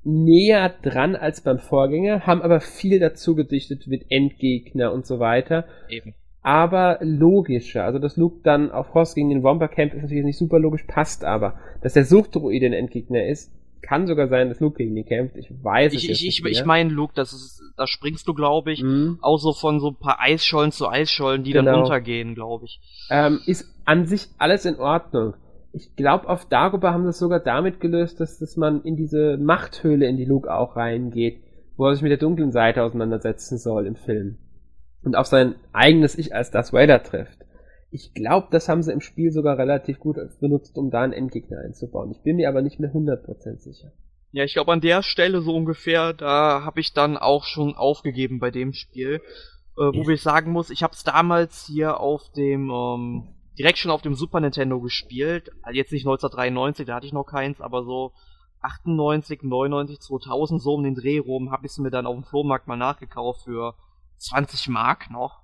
näher dran als beim Vorgänger, haben aber viel dazu gedichtet mit Endgegner und so weiter. Eben. Aber logischer. Also, dass Luke dann auf Hoss gegen den Womper kämpft, ist natürlich nicht super logisch, passt aber. Dass der Suchtdruide ein Endgegner ist, kann sogar sein, dass Luke gegen ihn kämpft. Ich weiß ich, es ich, nicht. Ich, ich meine, Luke, das ist, da springst du, glaube ich, mhm. auch so von so ein paar Eisschollen zu Eisschollen, die genau. dann runtergehen, glaube ich. Ähm, ist an sich alles in Ordnung ich glaube, auf Dagobah haben sie es sogar damit gelöst, dass, dass man in diese Machthöhle in die Luke auch reingeht, wo er sich mit der dunklen Seite auseinandersetzen soll im Film. Und auf sein eigenes Ich als Darth Vader trifft. Ich glaube, das haben sie im Spiel sogar relativ gut benutzt, um da einen Endgegner einzubauen. Ich bin mir aber nicht mehr 100% sicher. Ja, ich glaube an der Stelle so ungefähr, da habe ich dann auch schon aufgegeben bei dem Spiel. Äh, wo ich sagen muss, ich habe es damals hier auf dem ähm, direkt schon auf dem Super Nintendo gespielt. Also jetzt nicht 1993, da hatte ich noch keins, aber so 98, 99, 2000, so um den Dreh rum, habe ich es mir dann auf dem Flohmarkt mal nachgekauft für 20 Mark noch.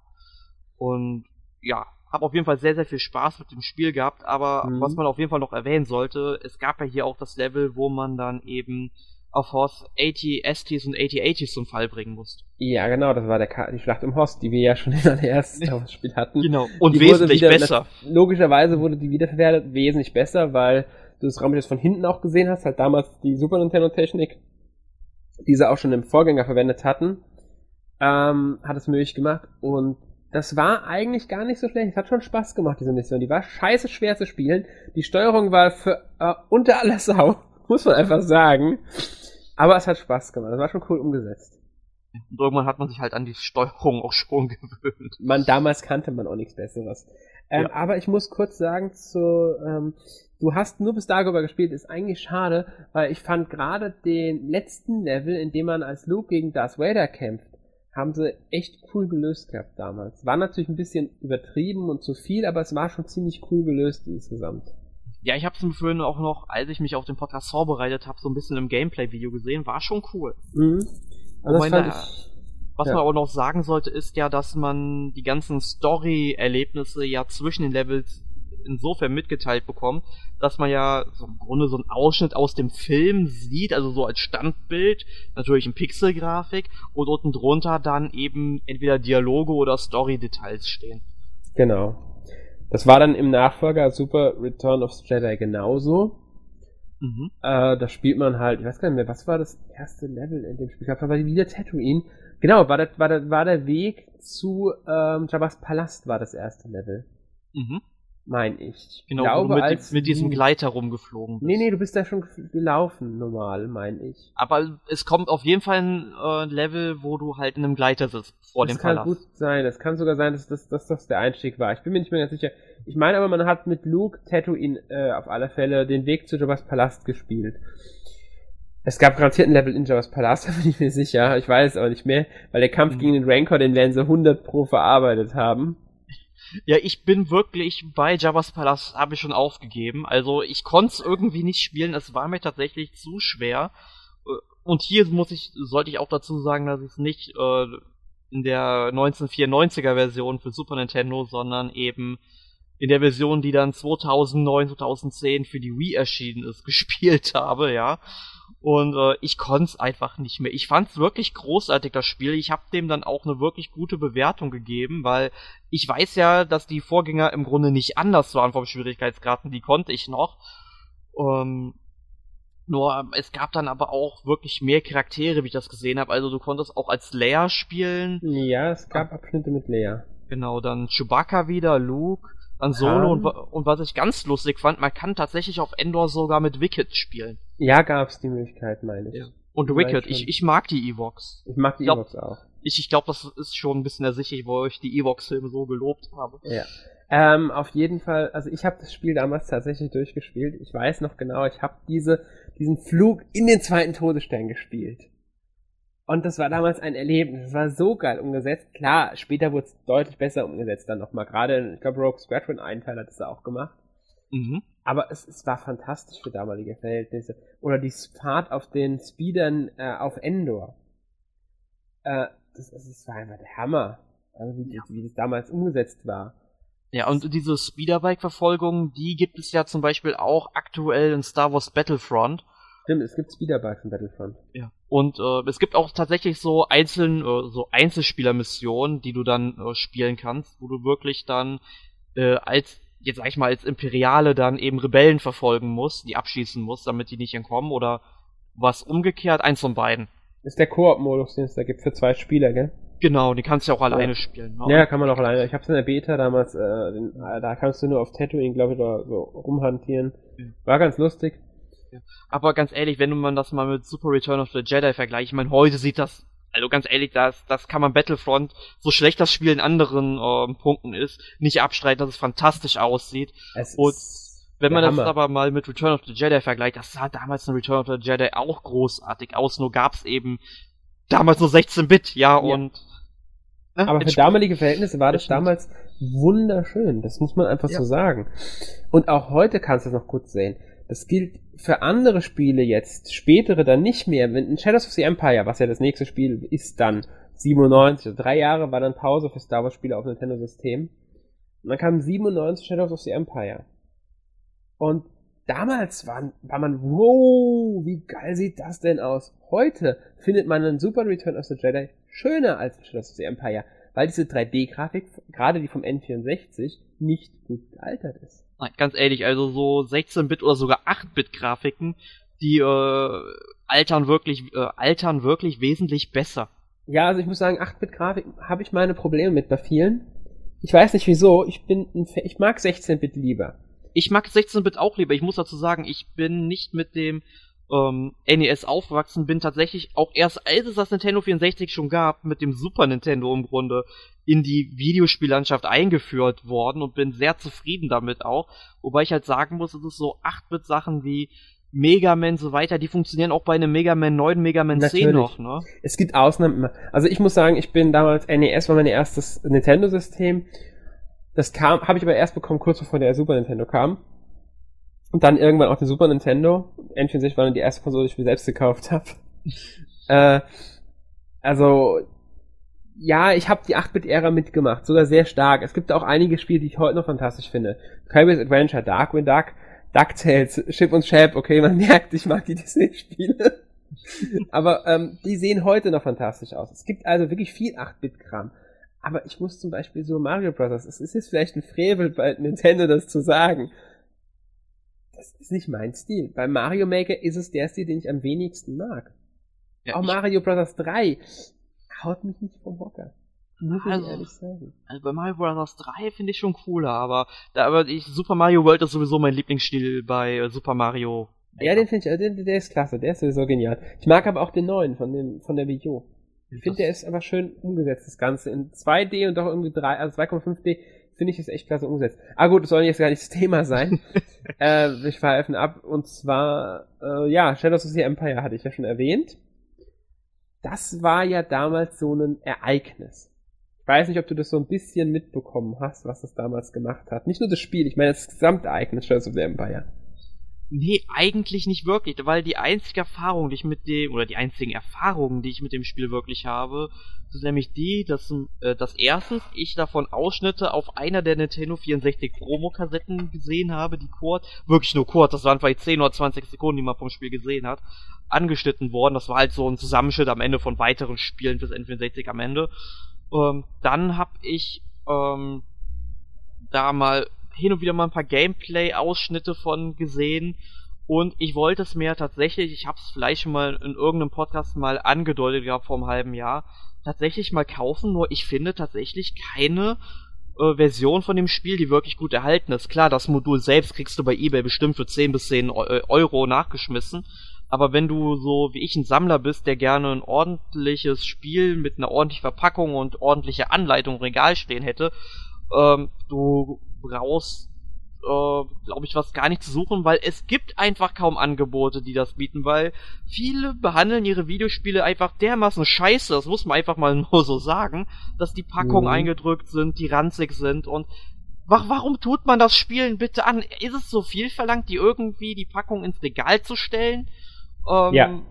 Und ja, habe auf jeden Fall sehr, sehr viel Spaß mit dem Spiel gehabt, aber mhm. was man auf jeden Fall noch erwähnen sollte, es gab ja hier auch das Level, wo man dann eben auf Horst 80 STs und 80 80s zum Fall bringen musst. Ja, genau, das war der Ka die Schlacht im Horst, die wir ja schon in der ersten Spiel hatten. Genau, und die wesentlich wieder, besser. Logischerweise wurde die wiederverwertet wesentlich besser, weil du das Raumschiff von hinten auch gesehen hast, halt damals die Super Nintendo Technik, die sie auch schon im Vorgänger verwendet hatten, ähm, hat es möglich gemacht und das war eigentlich gar nicht so schlecht. Es hat schon Spaß gemacht, diese Mission. Die war scheiße schwer zu spielen. Die Steuerung war für äh, unter aller Sau, muss man einfach sagen. Aber es hat Spaß gemacht. Das war schon cool umgesetzt. Und irgendwann hat man sich halt an die Steuerung auch schon gewöhnt. Man, damals kannte man auch nichts Besseres. Ähm, ja. Aber ich muss kurz sagen zu, ähm, du hast nur bis darüber gespielt, ist eigentlich schade, weil ich fand gerade den letzten Level, in dem man als Luke gegen Darth Vader kämpft, haben sie echt cool gelöst gehabt damals. War natürlich ein bisschen übertrieben und zu viel, aber es war schon ziemlich cool gelöst insgesamt. Ja, ich habe es vorhin auch noch, als ich mich auf den Podcast vorbereitet habe, so ein bisschen im Gameplay-Video gesehen. War schon cool. Mhm. Also meine, ich, was ja. man aber noch sagen sollte, ist ja, dass man die ganzen Story-Erlebnisse ja zwischen den Levels insofern mitgeteilt bekommt, dass man ja so im Grunde so einen Ausschnitt aus dem Film sieht, also so als Standbild, natürlich in Pixelgrafik und unten drunter dann eben entweder Dialoge oder Story-Details stehen. Genau. Das war dann im Nachfolger Super Return of the Jedi genauso. Mhm. Äh, da spielt man halt, ich weiß gar nicht mehr, was war das erste Level in dem Spiel? Ich glaube, da war wieder Tatooine. Genau, war, das, war, das, war der Weg zu ähm, Jabba's Palast war das erste Level. Mhm. Mein ich. Genau, glaube, mit, als mit diesem Gleiter rumgeflogen bist. Nee, nee, du bist da schon gelaufen, normal, mein ich. Aber es kommt auf jeden Fall ein äh, Level, wo du halt in einem Gleiter sitzt, vor das dem Palast. Das kann gut sein, es kann sogar sein, dass das, dass das der Einstieg war. Ich bin mir nicht mehr ganz sicher. Ich meine aber, man hat mit Luke Tatooine äh, auf alle Fälle den Weg zu Jabba's Palast gespielt. Es gab garantiert ein Level in Jabba's Palast, da bin ich mir sicher. Ich weiß es aber nicht mehr, weil der Kampf mhm. gegen den Rancor, den werden sie 100 pro verarbeitet haben. Ja, ich bin wirklich bei Jabba's Palast, habe ich schon aufgegeben. Also ich konnte es irgendwie nicht spielen, es war mir tatsächlich zu schwer. Äh, und hier muss ich, sollte ich auch dazu sagen, dass ich es nicht äh, in der 1994er Version für Super Nintendo, sondern eben in der Version, die dann 2009, 2010 für die Wii erschienen ist, gespielt habe, ja. Und äh, ich konnte es einfach nicht mehr. Ich fand es wirklich großartig, das Spiel. Ich habe dem dann auch eine wirklich gute Bewertung gegeben, weil ich weiß ja, dass die Vorgänger im Grunde nicht anders waren vom Schwierigkeitsgrad die konnte ich noch. Ähm, nur es gab dann aber auch wirklich mehr Charaktere, wie ich das gesehen habe. Also du konntest auch als Leia spielen. Ja, es gab Abschnitte mit Leia. Genau, dann Chewbacca wieder, Luke, an Solo und, und, was ich ganz lustig fand, man kann tatsächlich auf Endor sogar mit Wicked spielen. Ja, gab's die Möglichkeit, meine ich. Ja. Und Wicked, ich, ich mag die Evox. Ich mag die ich glaub, Evox auch. Ich, ich glaube, das ist schon ein bisschen ersichtlich, wo ich die Evox-Filme so gelobt habe. Ja. Ähm, auf jeden Fall, also ich habe das Spiel damals tatsächlich durchgespielt. Ich weiß noch genau, ich habe diese, diesen Flug in den zweiten Todesstern gespielt. Und das war damals ein Erlebnis. Es war so geil umgesetzt. Klar, später wurde es deutlich besser umgesetzt dann nochmal. Gerade, ich glaube, Rogue Squadron einen Teil hat es auch gemacht. Mhm. Aber es, es war fantastisch für damalige Verhältnisse. Oder die Fahrt auf den Speedern äh, auf Endor. Äh, das, das war einfach der Hammer. Also wie, ja. wie das damals umgesetzt war. Ja, und diese Speederbike-Verfolgung, die gibt es ja zum Beispiel auch aktuell in Star Wars Battlefront. Stimmt, es gibt Speederbikes in Battlefront. Ja. Und äh, es gibt auch tatsächlich so einzeln, äh, so Einzelspielermissionen, die du dann äh, spielen kannst, wo du wirklich dann äh, als, jetzt sag ich mal, als Imperiale dann eben Rebellen verfolgen musst, die abschießen musst, damit die nicht entkommen oder was umgekehrt, eins von beiden. Ist der Koop-Modus, den es da gibt für zwei Spieler, gell? Genau, die kannst du ja auch alleine ja. spielen. Ne? Ja, kann man auch alleine. Ich hab's in der Beta damals, äh, äh, da kannst du nur auf Tatooine, glaube ich, da so rumhantieren. War ganz lustig. Aber ganz ehrlich, wenn man das mal mit Super Return of the Jedi vergleicht, ich meine, heute sieht das, also ganz ehrlich, das, das kann man Battlefront, so schlecht das Spiel in anderen ähm, Punkten ist, nicht abstreiten, dass es fantastisch aussieht. Es Und wenn man das aber mal mit Return of the Jedi vergleicht, das sah damals in Return of the Jedi auch großartig aus, nur gab's eben damals nur 16-Bit, ja, ja, und ne, aber für damalige Verhältnisse war das damals wunderschön. Das muss man einfach ja. so sagen. Und auch heute kannst du es noch gut sehen. Das gilt für andere Spiele jetzt, spätere dann nicht mehr. Wenn in Shadows of the Empire, was ja das nächste Spiel ist dann, 97, also drei Jahre war dann Pause für Star Wars Spiele auf Nintendo System. Und dann kam 97 Shadows of the Empire. Und damals war, war man, wow, wie geil sieht das denn aus? Heute findet man einen Super Return of the Jedi schöner als Shadows of the Empire, weil diese 3D-Grafik, gerade die vom N64, nicht gut gealtert ist. Ganz ehrlich, also so 16-Bit oder sogar 8-Bit-Grafiken, die äh, altern wirklich, äh, altern wirklich wesentlich besser. Ja, also ich muss sagen, 8-Bit-Grafiken habe ich meine Probleme mit bei vielen. Ich weiß nicht wieso, ich bin ein, ich mag 16-Bit lieber. Ich mag 16-Bit auch lieber. Ich muss dazu sagen, ich bin nicht mit dem ähm, NES aufgewachsen bin, tatsächlich auch erst als es das Nintendo 64 schon gab, mit dem Super Nintendo im Grunde in die Videospiellandschaft eingeführt worden und bin sehr zufrieden damit auch. Wobei ich halt sagen muss, es ist so 8-Bit-Sachen wie Mega Man so weiter, die funktionieren auch bei einem Mega Man 9, Mega Man Natürlich. 10 noch, ne? Es gibt Ausnahmen. Also ich muss sagen, ich bin damals, NES war mein erstes Nintendo-System. Das kam, habe ich aber erst bekommen, kurz bevor der Super Nintendo kam. Und dann irgendwann auch den Super Nintendo. N64 war dann die erste Konsole, die ich mir selbst gekauft habe. äh, also, ja, ich habe die 8-Bit-Ära mitgemacht, sogar sehr stark. Es gibt auch einige Spiele, die ich heute noch fantastisch finde. Kirby's Adventure, Darkwing Duck, DuckTales, Chip und Chap, okay, man merkt, ich mag die Disney-Spiele. Aber ähm, die sehen heute noch fantastisch aus. Es gibt also wirklich viel 8-Bit-Kram. Aber ich muss zum Beispiel so Mario Bros. Es ist jetzt vielleicht ein Frevel bei Nintendo, das zu sagen das ist nicht mein Stil. Bei Mario Maker ist es der Stil, den ich am wenigsten mag. Ja, auch Mario Bros. 3 haut mich nicht vom Hocker. Muss ich also, ehrlich sagen. Also bei Mario Bros. 3 finde ich schon cooler, aber da aber ich, Super Mario World ist sowieso mein Lieblingsstil bei äh, Super Mario. Ja, den finde ich, äh, der, der ist klasse, der ist sowieso genial. Ich mag aber auch den neuen von dem von der Wii U. Ich finde, der ist aber schön umgesetzt, das Ganze in 2D und doch irgendwie 3, also 2,5D finde ich es echt klasse umgesetzt. Ah gut, das soll jetzt gar nicht das Thema sein. äh, wir schweifen ab und zwar, äh, ja, Shadows of the Empire hatte ich ja schon erwähnt. Das war ja damals so ein Ereignis. Ich weiß nicht, ob du das so ein bisschen mitbekommen hast, was das damals gemacht hat. Nicht nur das Spiel, ich meine das Gesamtereignis Shadows of the Empire. Nee, eigentlich nicht wirklich, weil die einzige Erfahrung, die ich mit dem, oder die einzigen Erfahrungen, die ich mit dem Spiel wirklich habe, sind nämlich die, dass, äh, dass erstens ich davon Ausschnitte auf einer der Nintendo 64 Promo-Kassetten gesehen habe, die kurz, wirklich nur kurz, das waren vielleicht 10 oder 20 Sekunden, die man vom Spiel gesehen hat, angeschnitten worden. Das war halt so ein Zusammenschnitt am Ende von weiteren Spielen fürs N64 am Ende. Ähm, dann hab ich ähm, da mal hin und wieder mal ein paar Gameplay-Ausschnitte von gesehen. Und ich wollte es mir tatsächlich, ich habe es vielleicht schon mal in irgendeinem Podcast mal angedeutet gehabt vor einem halben Jahr, tatsächlich mal kaufen, nur ich finde tatsächlich keine äh, Version von dem Spiel, die wirklich gut erhalten ist. Klar, das Modul selbst kriegst du bei eBay bestimmt für 10 bis 10 Euro nachgeschmissen, aber wenn du so wie ich ein Sammler bist, der gerne ein ordentliches Spiel mit einer ordentlichen Verpackung und ordentlicher Anleitung im Regal stehen hätte, ähm, du brauchst, äh, glaube ich, was gar nicht zu suchen, weil es gibt einfach kaum Angebote, die das bieten, weil viele behandeln ihre Videospiele einfach dermaßen scheiße, das muss man einfach mal nur so sagen, dass die Packungen mhm. eingedrückt sind, die ranzig sind und warum tut man das Spielen bitte an? Ist es so viel verlangt, die irgendwie die Packung ins Regal zu stellen? Ähm, ja.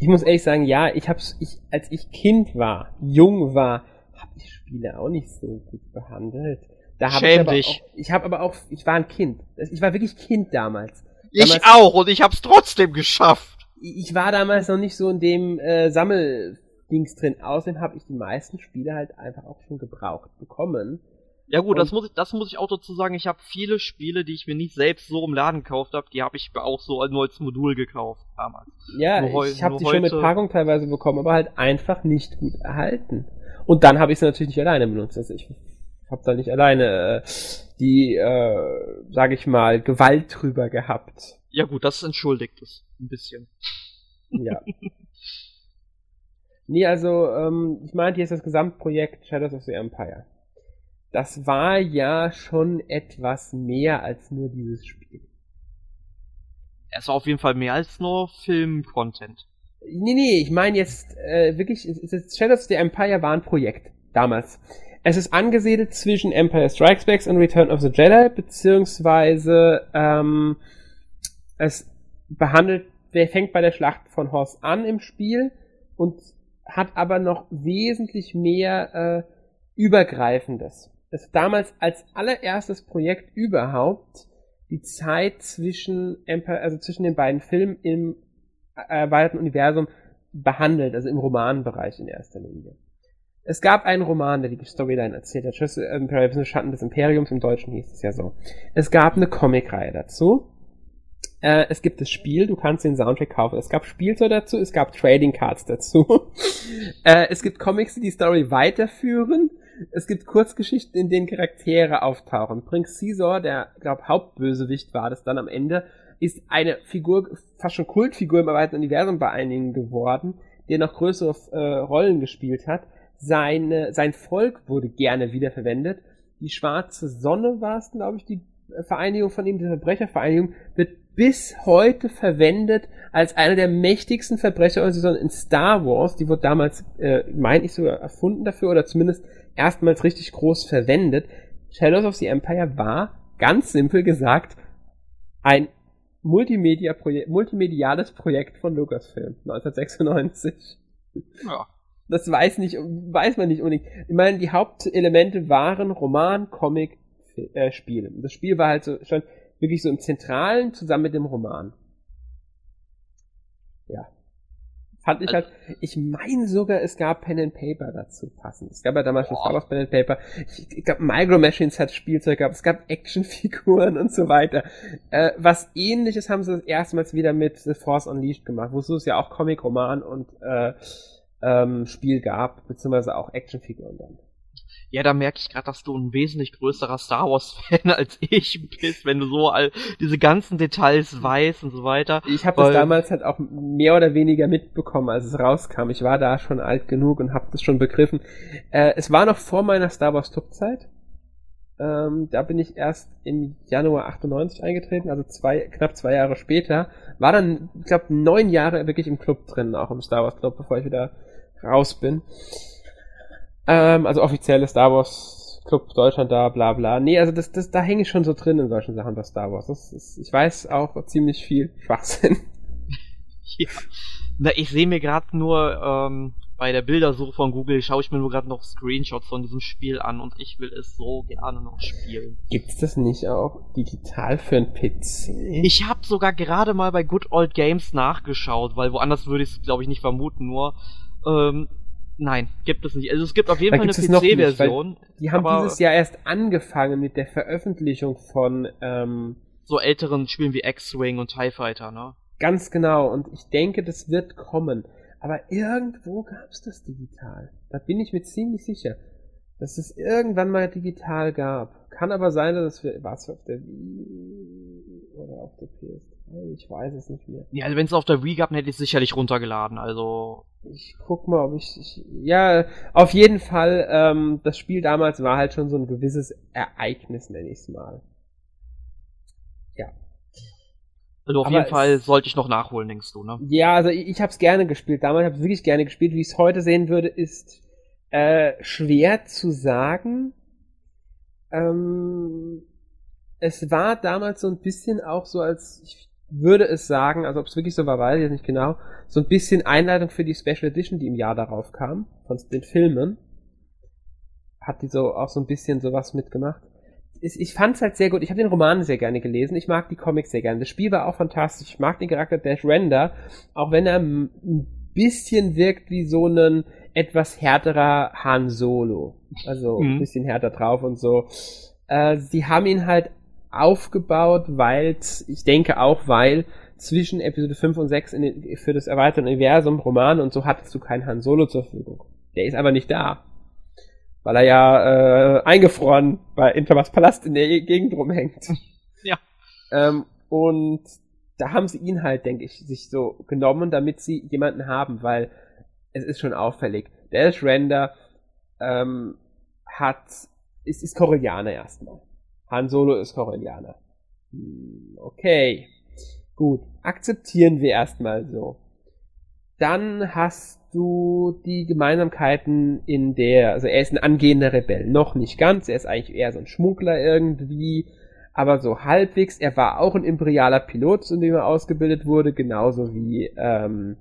Ich muss ehrlich sagen, ja, ich hab's, ich, als ich Kind war, jung war, habe ich Spiele auch nicht so gut behandelt. Da hab Schäm ich dich. Auch, ich habe aber auch, ich war ein Kind. Ich war wirklich Kind damals. Ich damals, auch und ich hab's trotzdem geschafft. Ich war damals noch nicht so in dem äh, Sammeldings drin. Außerdem habe ich die meisten Spiele halt einfach auch schon gebraucht bekommen. Ja gut, das muss ich, das muss ich auch dazu sagen. Ich habe viele Spiele, die ich mir nicht selbst so im Laden gekauft habe, die habe ich auch so nur als Modul gekauft damals. Ja, ich habe die schon mit Packung teilweise bekommen, aber halt einfach nicht gut erhalten. Und dann habe ich sie natürlich nicht alleine benutzt. Also ich habe da nicht alleine äh, die, äh, sage ich mal, Gewalt drüber gehabt. Ja gut, das entschuldigt es ein bisschen. Ja. nee, also ähm, ich meinte jetzt das Gesamtprojekt Shadows of the Empire das war ja schon etwas mehr als nur dieses Spiel. Es war auf jeden Fall mehr als nur Film-Content. Nee, nee, ich meine jetzt äh, wirklich, Shadows of the Empire war ein Projekt damals. Es ist angesiedelt zwischen Empire Strikes Back und Return of the Jedi, beziehungsweise ähm, es behandelt, wer fängt bei der Schlacht von Horst an im Spiel und hat aber noch wesentlich mehr äh, Übergreifendes es damals als allererstes Projekt überhaupt die Zeit zwischen Empire, also zwischen den beiden Filmen im erweiterten Universum behandelt, also im Romanbereich in erster Linie. Es gab einen Roman, der die Storyline erzählt hat, Schlüssel Imperium, Schatten des Imperiums, im Deutschen hieß es ja so. Es gab eine Comicreihe dazu. Äh, es gibt das Spiel, du kannst den Soundtrack kaufen. Es gab Spielzeug dazu, es gab Trading Cards dazu. äh, es gibt Comics, die die Story weiterführen es gibt Kurzgeschichten, in denen Charaktere auftauchen. Prinz Caesar, der, glaub, Hauptbösewicht war das dann am Ende, ist eine Figur, fast schon Kultfigur im erweiterten Universum bei einigen geworden, der noch größere äh, Rollen gespielt hat. Seine, sein Volk wurde gerne wiederverwendet. Die Schwarze Sonne war es, glaube ich, die Vereinigung von ihm, die Verbrechervereinigung, wird bis heute verwendet als einer der mächtigsten Verbrecherorganisationen in Star Wars. Die wurde damals, äh, meine ich, sogar erfunden dafür oder zumindest erstmals richtig groß verwendet. Shadows of the Empire war, ganz simpel gesagt, ein Multimedia -Projek multimediales Projekt von Lucasfilm 1996. Ja. Das weiß nicht, weiß man nicht unbedingt. Ich meine, die Hauptelemente waren Roman, Comic, äh, Spiel. Das Spiel war halt so schon wirklich so im Zentralen zusammen mit dem Roman. Ja. Fand ich halt, ich meine sogar, es gab Pen and Paper dazu passend. Es gab ja damals schon Star Wars Pen and Paper. Ich, ich glaube, Micro Machines hat Spielzeug gehabt. Es gab Actionfiguren und so weiter. Äh, was ähnliches haben sie erstmals wieder mit The Force Unleashed gemacht, wo es ja auch Comic, Roman und äh, ähm, Spiel gab, beziehungsweise auch Actionfiguren dann. Ja, da merke ich gerade, dass du ein wesentlich größerer Star Wars-Fan als ich bist, wenn du so all diese ganzen Details weißt und so weiter. Ich habe das damals halt auch mehr oder weniger mitbekommen, als es rauskam. Ich war da schon alt genug und habe das schon begriffen. Äh, es war noch vor meiner Star Wars Top-Zeit. Ähm, da bin ich erst im Januar 98 eingetreten, also zwei, knapp zwei Jahre später. War dann, ich glaube, neun Jahre wirklich im Club drin, auch im Star Wars Club, bevor ich wieder raus bin. Ähm, also offizielle Star Wars Club Deutschland da, bla bla. Nee, also das, das, da hänge ich schon so drin in solchen Sachen bei Star Wars. Das ist, ich weiß auch ziemlich viel Schwachsinn. Ja. Na, ich sehe mir gerade nur ähm, bei der Bildersuche von Google schaue ich mir nur gerade noch Screenshots von diesem Spiel an und ich will es so gerne noch spielen. Gibt's das nicht auch digital für ein PC? Ich habe sogar gerade mal bei Good Old Games nachgeschaut, weil woanders würde ich es glaube ich nicht vermuten, nur ähm, nein, gibt es nicht. Also es gibt auf jeden da Fall eine PC-Version. Die haben dieses Jahr erst angefangen mit der Veröffentlichung von ähm, so älteren Spielen wie X-Wing und TIE Fighter, ne? Ganz genau, und ich denke, das wird kommen. Aber irgendwo gab es das digital. Da bin ich mir ziemlich sicher, dass es irgendwann mal digital gab. Kann aber sein, dass wir was auf der Wii oder auf der PS3, ich weiß es nicht mehr. Ja, also wenn es auf der Wii gab, hätte ich es sicherlich runtergeladen. Also ich guck mal, ob ich, ich ja, auf jeden Fall. Ähm, das Spiel damals war halt schon so ein gewisses Ereignis, nenne ich es mal. Ja. Also auf Aber jeden Fall sollte ich noch nachholen, denkst du, ne? Ja, also ich, ich habe es gerne gespielt. Damals habe ich wirklich gerne gespielt. Wie ich es heute sehen würde, ist äh, schwer zu sagen. Ähm, es war damals so ein bisschen auch so, als ich würde es sagen, also ob es wirklich so war, weiß ich jetzt nicht genau, so ein bisschen Einleitung für die Special Edition, die im Jahr darauf kam, von den Filmen. Hat die so auch so ein bisschen sowas mitgemacht ich fand es halt sehr gut. Ich habe den Roman sehr gerne gelesen. Ich mag die Comics sehr gerne. Das Spiel war auch fantastisch. Ich mag den Charakter Dash Render, auch wenn er ein bisschen wirkt wie so ein etwas härterer Han Solo. Also mhm. ein bisschen härter drauf und so. Äh, sie haben ihn halt aufgebaut, weil, ich denke auch, weil zwischen Episode 5 und 6 den, für das erweiterte Universum, Roman und so hattest du keinen Han Solo zur Verfügung. Der ist aber nicht da weil er ja äh, eingefroren bei Intermas Palast in der Gegend rumhängt. Ja. Ähm, und da haben sie ihn halt, denke ich, sich so genommen, damit sie jemanden haben, weil es ist schon auffällig. Dash Render ähm, hat, ist, ist Koreaner erstmal. Han Solo ist Koreaner. Hm, okay. Gut. Akzeptieren wir erstmal so. Dann hast du die Gemeinsamkeiten in der, also er ist ein angehender Rebell, noch nicht ganz, er ist eigentlich eher so ein Schmuggler irgendwie, aber so halbwegs, er war auch ein imperialer Pilot, zu dem er ausgebildet wurde, genauso wie ähm,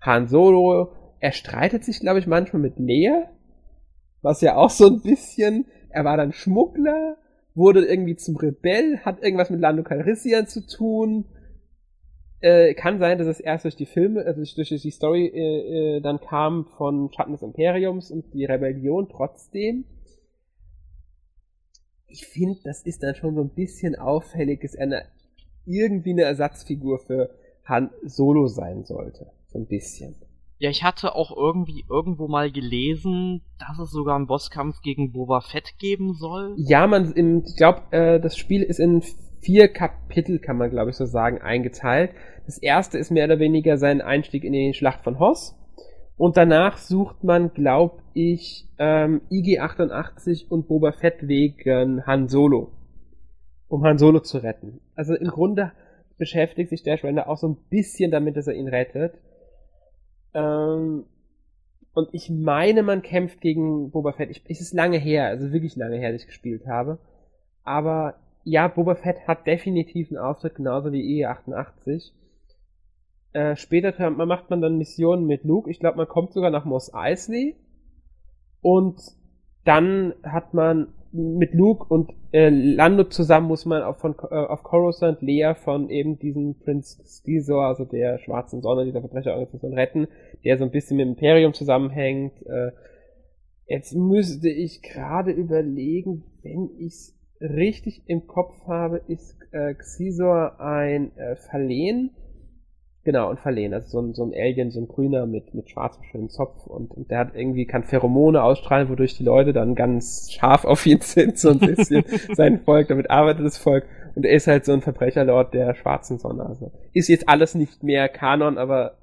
Han Solo. Er streitet sich, glaube ich, manchmal mit Leia, was ja auch so ein bisschen, er war dann Schmuggler, wurde irgendwie zum Rebell, hat irgendwas mit Lando Calrissian zu tun, äh, kann sein, dass es erst durch die Filme, also durch die Story äh, äh, dann kam von Schatten des Imperiums und die Rebellion trotzdem. Ich finde, das ist dann schon so ein bisschen auffällig, dass er irgendwie eine Ersatzfigur für Han Solo sein sollte. So ein bisschen. Ja, ich hatte auch irgendwie irgendwo mal gelesen, dass es sogar einen Bosskampf gegen Boba Fett geben soll. Ja, man, im, ich glaube, äh, das Spiel ist in vier Kapitel, kann man glaube ich so sagen, eingeteilt. Das erste ist mehr oder weniger sein Einstieg in die Schlacht von Hoss. Und danach sucht man, glaub ich, ähm, IG-88 und Boba Fett wegen Han Solo. Um Han Solo zu retten. Also im Grunde beschäftigt sich der Render auch so ein bisschen damit, dass er ihn rettet. Ähm, und ich meine, man kämpft gegen Boba Fett. Ich, es ist lange her, also wirklich lange her, dass ich gespielt habe. Aber ja, Boba Fett hat definitiv einen Auftritt, genauso wie E88. Äh, später macht man dann Missionen mit Luke. Ich glaube, man kommt sogar nach Mos Eisley. Und dann hat man mit Luke und äh, Lando zusammen muss man auf, von, äh, auf Coruscant Lea von eben diesem Prinz Skizor, also der schwarzen Sonne, dieser Verbrecherorganisation retten, der so ein bisschen mit Imperium zusammenhängt. Äh, jetzt müsste ich gerade überlegen, wenn ich's richtig im Kopf habe, ist äh, Xizor ein äh, Verlehen Genau, und verlehen. Also so ein, so ein Alien, so ein grüner mit, mit schwarzem schönen Zopf und, und der hat irgendwie, kann Pheromone ausstrahlen, wodurch die Leute dann ganz scharf auf ihn sind, so ein bisschen sein Volk, damit arbeitet das Volk. Und er ist halt so ein Verbrecherlord der schwarzen Sonne. Also ist jetzt alles nicht mehr Kanon, aber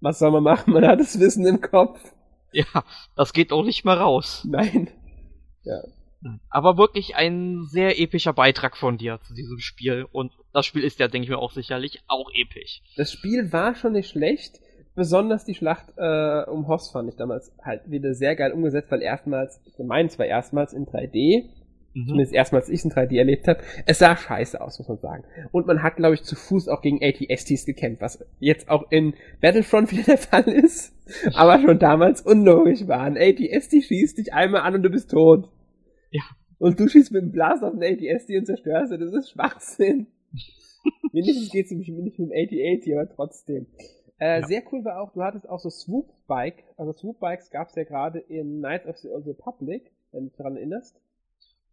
was soll man machen? Man hat das Wissen im Kopf. Ja, das geht auch nicht mehr raus. Nein. Ja. Aber wirklich ein sehr epischer Beitrag von dir zu diesem Spiel. Und das Spiel ist ja, denke ich mir, auch sicherlich auch episch. Das Spiel war schon nicht schlecht. Besonders die Schlacht äh, um Hoss fand ich damals halt wieder sehr geil umgesetzt, weil erstmals, ich meine zwar erstmals in 3D, mhm. zumindest erstmals ich in 3D erlebt habe, es sah scheiße aus, muss man sagen. Und man hat, glaube ich, zu Fuß auch gegen ATSTs gekämpft, was jetzt auch in Battlefront wieder der Fall ist, aber schon damals unlogisch war. Ein ATST schießt dich einmal an und du bist tot. Und du schießt mit dem Blast auf den ATSD und zerstörst ihn. Das ist Schwachsinn. Wenigstens geht es nämlich nicht mit dem AT-80, aber trotzdem. Äh, ja. Sehr cool war auch, du hattest auch so Swoop-Bike, also Swoop-Bikes gab es ja gerade in Knights of the Old Republic, wenn du dich daran erinnerst.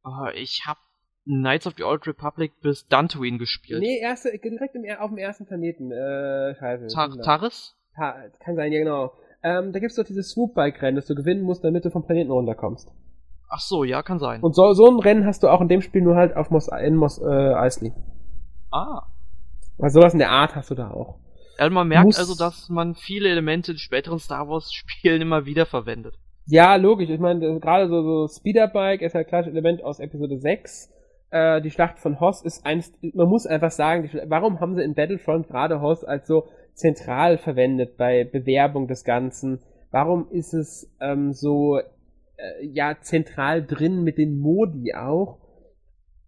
Oh, ich hab Knights of the Old Republic bis Dantooine gespielt. Nee, erste, direkt im, auf dem ersten Planeten. Äh, scheiße. Tar Taris? Ta kann sein, ja genau. Ähm, da gibt's doch dieses Swoop-Bike-Rennen, das du gewinnen musst, damit du vom Planeten runterkommst. Ach so, ja, kann sein. Und so, so ein Rennen hast du auch in dem Spiel nur halt auf Mos, in Mos äh, Eisley. Ah. Also sowas in der Art hast du da auch. Also man merkt also, dass man viele Elemente in späteren Star Wars Spielen immer wieder verwendet. Ja, logisch. Ich meine, gerade so, so Speederbike ist halt ein klassisches Element aus Episode 6. Äh, die Schlacht von Hoss ist eins, man muss einfach sagen, warum haben sie in Battlefront gerade Hoss als so zentral verwendet bei Bewerbung des Ganzen? Warum ist es ähm, so äh, ja zentral drin mit den Modi auch,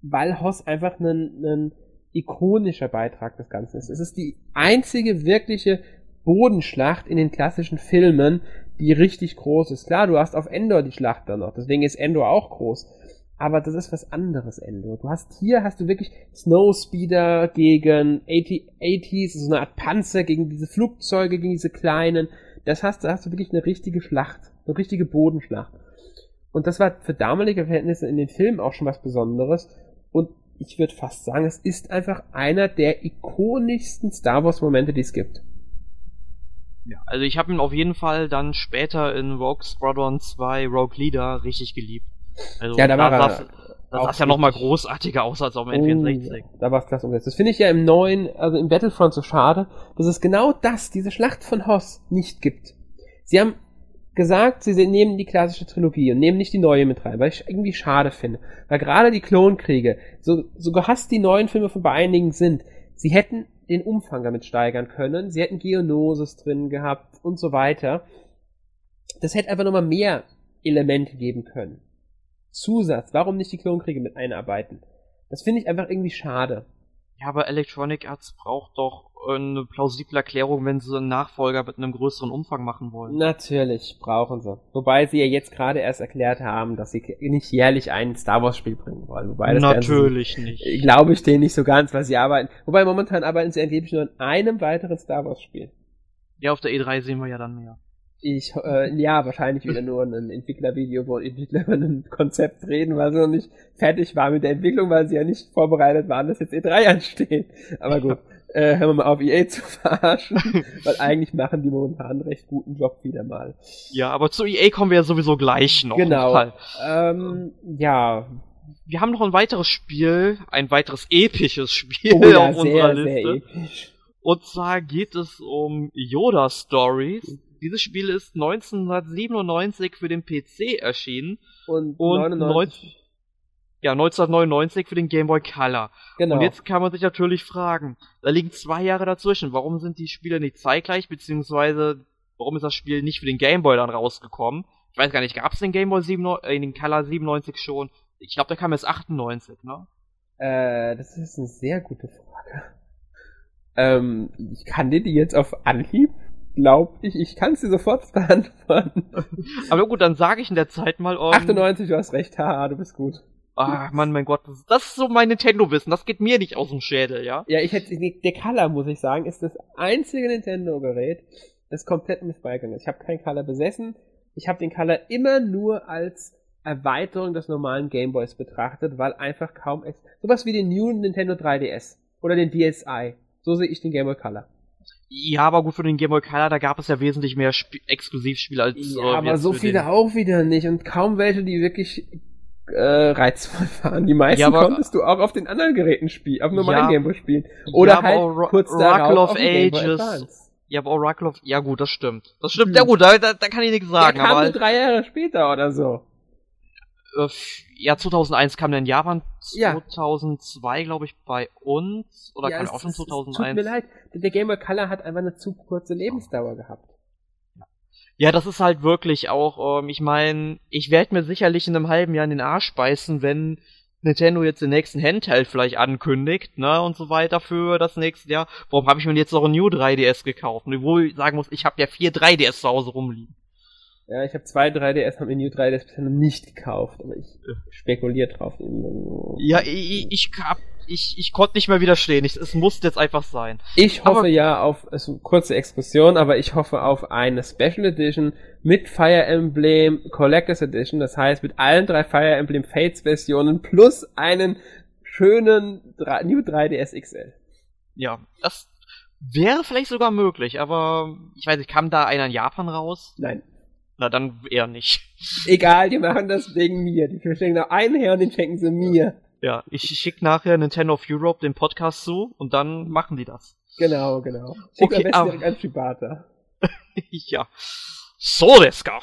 weil Hoss einfach ein, ikonischer Beitrag des Ganzen ist. Es ist die einzige wirkliche Bodenschlacht in den klassischen Filmen, die richtig groß ist. Klar, du hast auf Endor die Schlacht dann noch, deswegen ist Endor auch groß. Aber das ist was anderes, Endor. Du hast hier hast du wirklich Snowspeeder gegen AT, ATs, so eine Art Panzer gegen diese Flugzeuge, gegen diese kleinen. Das hast, da hast du wirklich eine richtige Schlacht, eine richtige Bodenschlacht. Und das war für damalige Verhältnisse in den Filmen auch schon was Besonderes. Und ich würde fast sagen, es ist einfach einer der ikonischsten Star Wars Momente, die es gibt. Ja, also ich habe ihn auf jeden Fall dann später in Rogue Squadron 2 Rogue Leader richtig geliebt. Also ja, da war er das, das sah ja nochmal großartiger aus als auf dem N64. Oh, da war es klasse umgesetzt. Das finde ich ja im neuen, also im Battlefront so schade, dass es genau das, diese Schlacht von Hoss, nicht gibt. Sie haben gesagt, sie nehmen die klassische Trilogie und nehmen nicht die neue mit rein, weil ich irgendwie schade finde. Weil gerade die Klonkriege, so, so gehasst die neuen Filme von bei einigen sind, sie hätten den Umfang damit steigern können, sie hätten Geonosis drin gehabt und so weiter. Das hätte einfach nochmal mehr Elemente geben können. Zusatz, warum nicht die Klonkriege mit einarbeiten? Das finde ich einfach irgendwie schade. Ja, aber Electronic Arts braucht doch eine plausible Erklärung, wenn sie einen Nachfolger mit einem größeren Umfang machen wollen. Natürlich brauchen sie. Wobei sie ja jetzt gerade erst erklärt haben, dass sie nicht jährlich ein Star Wars Spiel bringen wollen. Wobei das Natürlich sie, nicht. Glaube ich denen nicht so ganz, weil sie arbeiten. Wobei momentan arbeiten sie angeblich nur an einem weiteren Star Wars Spiel. Ja, auf der E3 sehen wir ja dann mehr. Ich, äh, ja, wahrscheinlich wieder nur ein Entwicklervideo, wo Entwickler über ein Konzept reden, weil sie noch nicht fertig waren mit der Entwicklung, weil sie ja nicht vorbereitet waren, dass jetzt E3 ansteht. Aber gut äh, hören wir mal auf EA zu verarschen, weil eigentlich machen die momentan einen recht guten Job wieder mal. Ja, aber zu EA kommen wir ja sowieso gleich noch. Genau. Ähm, ja. Wir haben noch ein weiteres Spiel, ein weiteres episches Spiel oh, ja, auf sehr, unserer Liste. Und zwar geht es um Yoda Stories. Dieses Spiel ist 1997 für den PC erschienen. Und, und 99 ja, 1999 für den Game Boy Color. Genau. Und jetzt kann man sich natürlich fragen, da liegen zwei Jahre dazwischen. Warum sind die Spiele nicht zeitgleich, beziehungsweise warum ist das Spiel nicht für den Game Boy dann rausgekommen? Ich weiß gar nicht, gab es den Game Boy 7, äh, den Color 97 schon? Ich glaube, der kam erst 98, ne? Äh, das ist eine sehr gute Frage. Ähm, ich kann dir die jetzt auf Anhieb glaub ich, ich kann sie sofort beantworten. Aber gut, dann sage ich in der Zeit mal. Um, 98, du hast recht, haha, du bist gut. Ah, Mann, mein Gott, das, das ist so mein Nintendo-Wissen. Das geht mir nicht aus dem Schädel, ja? Ja, ich hätte, der Color, muss ich sagen, ist das einzige Nintendo-Gerät, das komplett missbeigegangen ist. Ich habe keinen Color besessen. Ich habe den Color immer nur als Erweiterung des normalen Gameboys betrachtet, weil einfach kaum es sowas wie den New Nintendo 3DS oder den DSi. So sehe ich den Game Boy Color. Ja, aber gut, für den Game Boy Color, da gab es ja wesentlich mehr Sp Exklusivspiele als. Ja, äh, aber so viele auch wieder nicht und kaum welche, die wirklich äh, reizvoll waren. Die meisten ja, aber, konntest du auch auf den anderen Geräten spielen, auf normalen ja, Game Boy spielen. Oder ja, halt kurz Oracle of Ages. Ja, aber Oracle of, ja gut, das stimmt. Das stimmt, hm. ja gut, da, da, da kann ich nichts sagen. Der kam aber drei Jahre später oder so. Äh, ja, 2001 kam der in Japan, 2002 ja. glaube ich bei uns, oder ja, kam auch schon 2001? Tut mir leid, der Game Boy Color hat einfach eine zu kurze Lebensdauer gehabt. Ja, das ist halt wirklich auch, ähm, ich meine, ich werde mir sicherlich in einem halben Jahr in den Arsch beißen, wenn Nintendo jetzt den nächsten Handheld vielleicht ankündigt, ne, und so weiter für das nächste Jahr. Warum habe ich mir jetzt noch ein New 3DS gekauft? Und wo ich sagen muss, ich habe ja vier 3DS zu Hause rumliegen. Ja, ich habe zwei 3DS, habe mir New 3DS bisher noch nicht gekauft, aber ich spekuliere drauf. Ja, ich, ich, hab, ich, ich konnte nicht mehr widerstehen. Ich, es musste jetzt einfach sein. Ich hoffe aber, ja auf, es eine kurze Exkursion, aber ich hoffe auf eine Special Edition mit Fire Emblem Collectors Edition, das heißt mit allen drei Fire Emblem Fates Versionen plus einen schönen New 3DS XL. Ja, das wäre vielleicht sogar möglich, aber ich weiß nicht, kam da einer in Japan raus? Nein. Na, dann eher nicht. Egal, die machen das wegen mir. Die verstehen noch einen her und den schenken sie mir. Ja, ich schicke nachher Nintendo of Europe den Podcast zu und dann machen die das. Genau, genau. Schick okay, am besten direkt an Shibata. ja. So, Deska.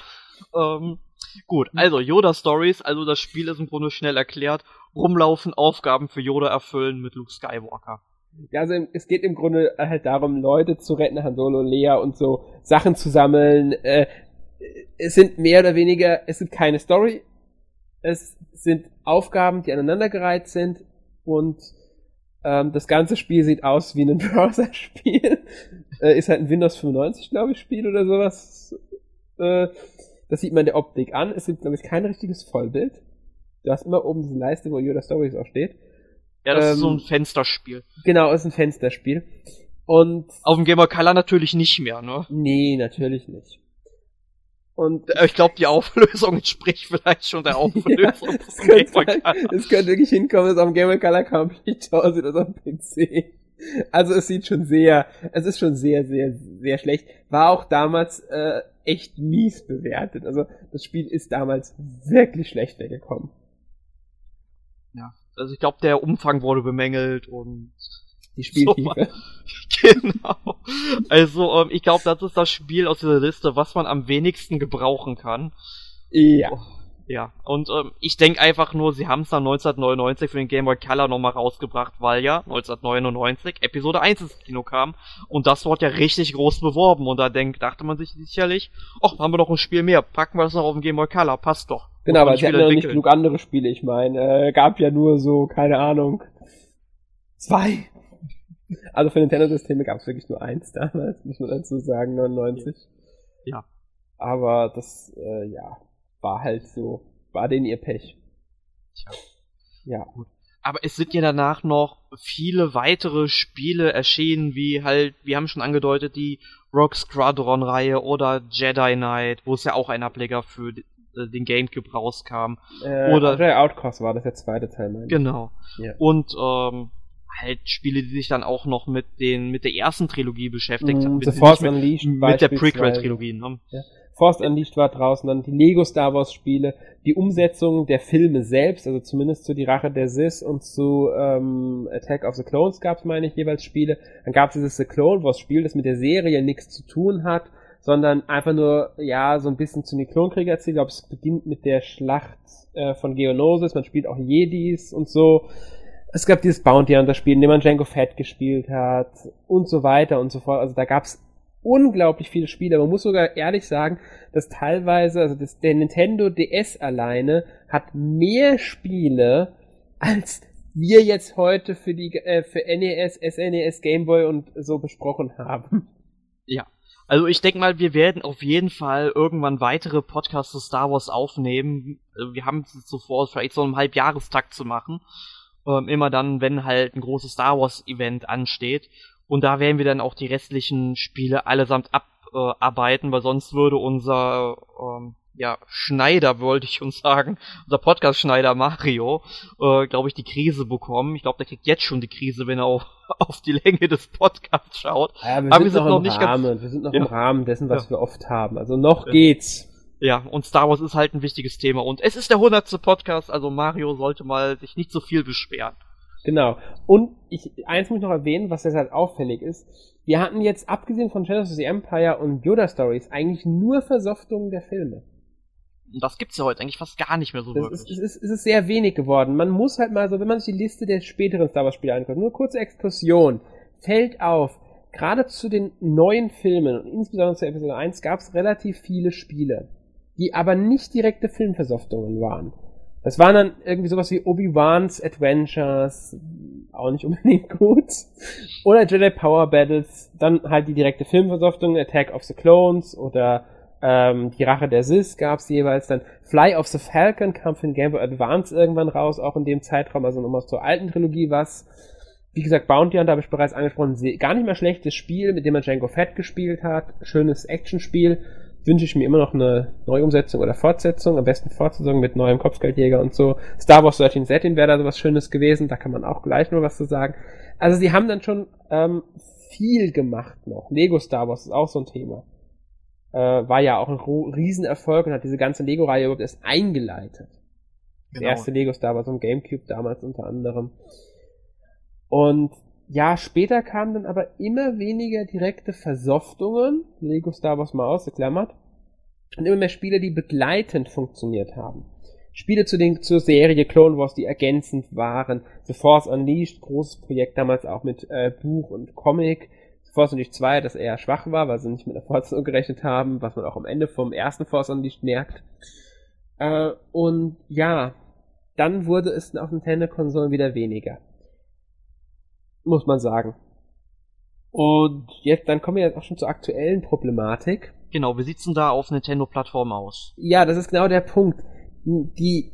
Ähm, gut, also Yoda Stories, also das Spiel ist im Grunde schnell erklärt. Rumlaufen, Aufgaben für Yoda erfüllen mit Luke Skywalker. Ja, also es geht im Grunde halt darum, Leute zu retten, Han Solo, Lea und so, Sachen zu sammeln, äh, es sind mehr oder weniger, es gibt keine Story, es sind Aufgaben, die aneinandergereiht sind und ähm, das ganze Spiel sieht aus wie ein Browser-Spiel. äh, ist halt ein Windows 95, glaube ich, Spiel oder sowas. Äh, das sieht man der Optik an. Es gibt, glaube ich, kein richtiges Vollbild. Du hast immer oben diese Leiste, wo Yoda Stories auch steht. Ja, das ähm, ist so ein ähm, Fensterspiel. Genau, ist ein Fensterspiel. Und auf dem Gamer Color natürlich nicht mehr, ne? Nee, natürlich nicht. Und ich glaube, die Auflösung entspricht vielleicht schon der Auflösung ja, es, könnte, es könnte wirklich hinkommen, dass es am Game Boy Color komplett aussieht als am PC. Also es sieht schon sehr, es ist schon sehr, sehr, sehr schlecht. War auch damals äh, echt mies bewertet. Also das Spiel ist damals wirklich schlecht weggekommen. Ja, also ich glaube, der Umfang wurde bemängelt und die Spieltiefe. So, genau. Also, ähm, ich glaube, das ist das Spiel aus dieser Liste, was man am wenigsten gebrauchen kann. Ja. Oh, ja, und ähm, ich denke einfach nur, sie haben es dann 1999 für den Game Boy Color nochmal rausgebracht, weil ja 1999 Episode 1 ins Kino kam und das wurde ja richtig groß beworben und da denk, dachte man sich sicherlich, ach, haben wir noch ein Spiel mehr, packen wir das noch auf den Game Boy Color, passt doch. Genau, aber sie hatten ja nicht genug andere Spiele, ich meine, äh, gab ja nur so, keine Ahnung, zwei also für Nintendo-Systeme gab es wirklich nur eins damals, muss man dazu sagen, 99. Ja. Aber das, äh, ja, war halt so, war denen ihr Pech. Tja. Ja. Gut. Aber es sind ja danach noch viele weitere Spiele erschienen, wie halt, wir haben schon angedeutet, die Rock Squadron-Reihe oder Jedi Knight, wo es ja auch ein Ableger für äh, den Gamecube rauskam. Äh, oder Outcast war das der zweite Teil, meine Genau. Ja. Und ähm, halt Spiele, die sich dann auch noch mit den mit der ersten Trilogie beschäftigt haben. Mm, The Force mit, Unleashed mit der Prequel-Trilogie. Ne? Ja. Force Unleashed war draußen, dann die Lego Star Wars Spiele, die Umsetzung der Filme selbst, also zumindest zu Die Rache der Sith und zu ähm, Attack of the Clones gab es, meine ich, jeweils Spiele. Dann gab es dieses The Clone Wars Spiel, das mit der Serie nichts zu tun hat, sondern einfach nur, ja, so ein bisschen zu den Klonkrieger erzählt. Ich glaube, es beginnt mit der Schlacht äh, von Geonosis, man spielt auch Jedis und so es gab dieses Bounty Hunter Spiel, in dem man Django Fett gespielt hat und so weiter und so fort. Also da gab es unglaublich viele Spiele. Man muss sogar ehrlich sagen, dass teilweise, also das, der Nintendo DS alleine hat mehr Spiele als wir jetzt heute für die äh, für NES, SNES, Game Boy und so besprochen haben. Ja. Also ich denke mal, wir werden auf jeden Fall irgendwann weitere Podcasts zu Star Wars aufnehmen. Also wir haben es zuvor, vielleicht so einen Halbjahrestakt zu machen ähm, immer dann, wenn halt ein großes Star Wars Event ansteht. Und da werden wir dann auch die restlichen Spiele allesamt abarbeiten, weil sonst würde unser ähm, ja, Schneider, wollte ich schon sagen, unser Podcast-Schneider Mario, äh, glaube ich, die Krise bekommen. Ich glaube, der kriegt jetzt schon die Krise, wenn er auf, auf die Länge des Podcasts schaut. Ja, wir Aber sind wir sind noch, noch nicht Rahmen. ganz. Wir sind noch ja. im Rahmen dessen, was ja. wir oft haben. Also noch geht's. Ja, und Star Wars ist halt ein wichtiges Thema. Und es ist der hundertste Podcast, also Mario sollte mal sich nicht so viel beschweren. Genau. Und ich, eins muss ich noch erwähnen, was halt auffällig ist. Wir hatten jetzt, abgesehen von Shadows of the Empire und Yoda Stories, eigentlich nur Versoftungen der Filme. Und das gibt's ja heute eigentlich fast gar nicht mehr so das wirklich. Ist, es, ist, es ist sehr wenig geworden. Man muss halt mal so, wenn man sich die Liste der späteren Star Wars Spiele anguckt, nur kurze Exkursion, fällt auf, gerade zu den neuen Filmen und insbesondere zu Episode 1 gab's relativ viele Spiele, die aber nicht direkte Filmversoftungen waren. Das waren dann irgendwie sowas wie Obi-Wan's Adventures, auch nicht unbedingt gut. Oder Jedi Power Battles, dann halt die direkte Filmversoftung, Attack of the Clones oder ähm, die Rache der Sis gab es jeweils dann. Fly of the Falcon kam für den Game Boy Advance irgendwann raus, auch in dem Zeitraum, also nochmal zur alten Trilogie was. Wie gesagt, Bounty Hunter habe ich bereits angesprochen, gar nicht mehr schlechtes Spiel, mit dem man Django Fett gespielt hat. Schönes Actionspiel. Wünsche ich mir immer noch eine Neuumsetzung oder Fortsetzung, am besten Fortsetzung mit neuem Kopfgeldjäger und so. Star Wars 13 Setting wäre da sowas Schönes gewesen, da kann man auch gleich nur was zu sagen. Also sie haben dann schon ähm, viel gemacht noch. Lego Star Wars ist auch so ein Thema äh, war ja auch ein Riesenerfolg und hat diese ganze Lego-Reihe überhaupt erst eingeleitet. Das genau. erste Lego Star Wars am Gamecube damals unter anderem. Und ja, später kamen dann aber immer weniger direkte Versoftungen, Lego Star Wars mal ausgeklammert, und immer mehr Spiele, die begleitend funktioniert haben. Spiele zu den, zur Serie Clone Wars, die ergänzend waren. The Force Unleashed, großes Projekt damals auch mit äh, Buch und Comic. Force Unleashed 2, das eher schwach war, weil sie nicht mit der Fortsetzung gerechnet haben, was man auch am Ende vom ersten Force Unleashed merkt. Äh, und ja, dann wurde es auf Nintendo-Konsolen wieder weniger. Muss man sagen. Und jetzt, dann kommen wir jetzt auch schon zur aktuellen Problematik. Genau, wie sieht's denn da auf Nintendo-Plattform aus? Ja, das ist genau der Punkt. Die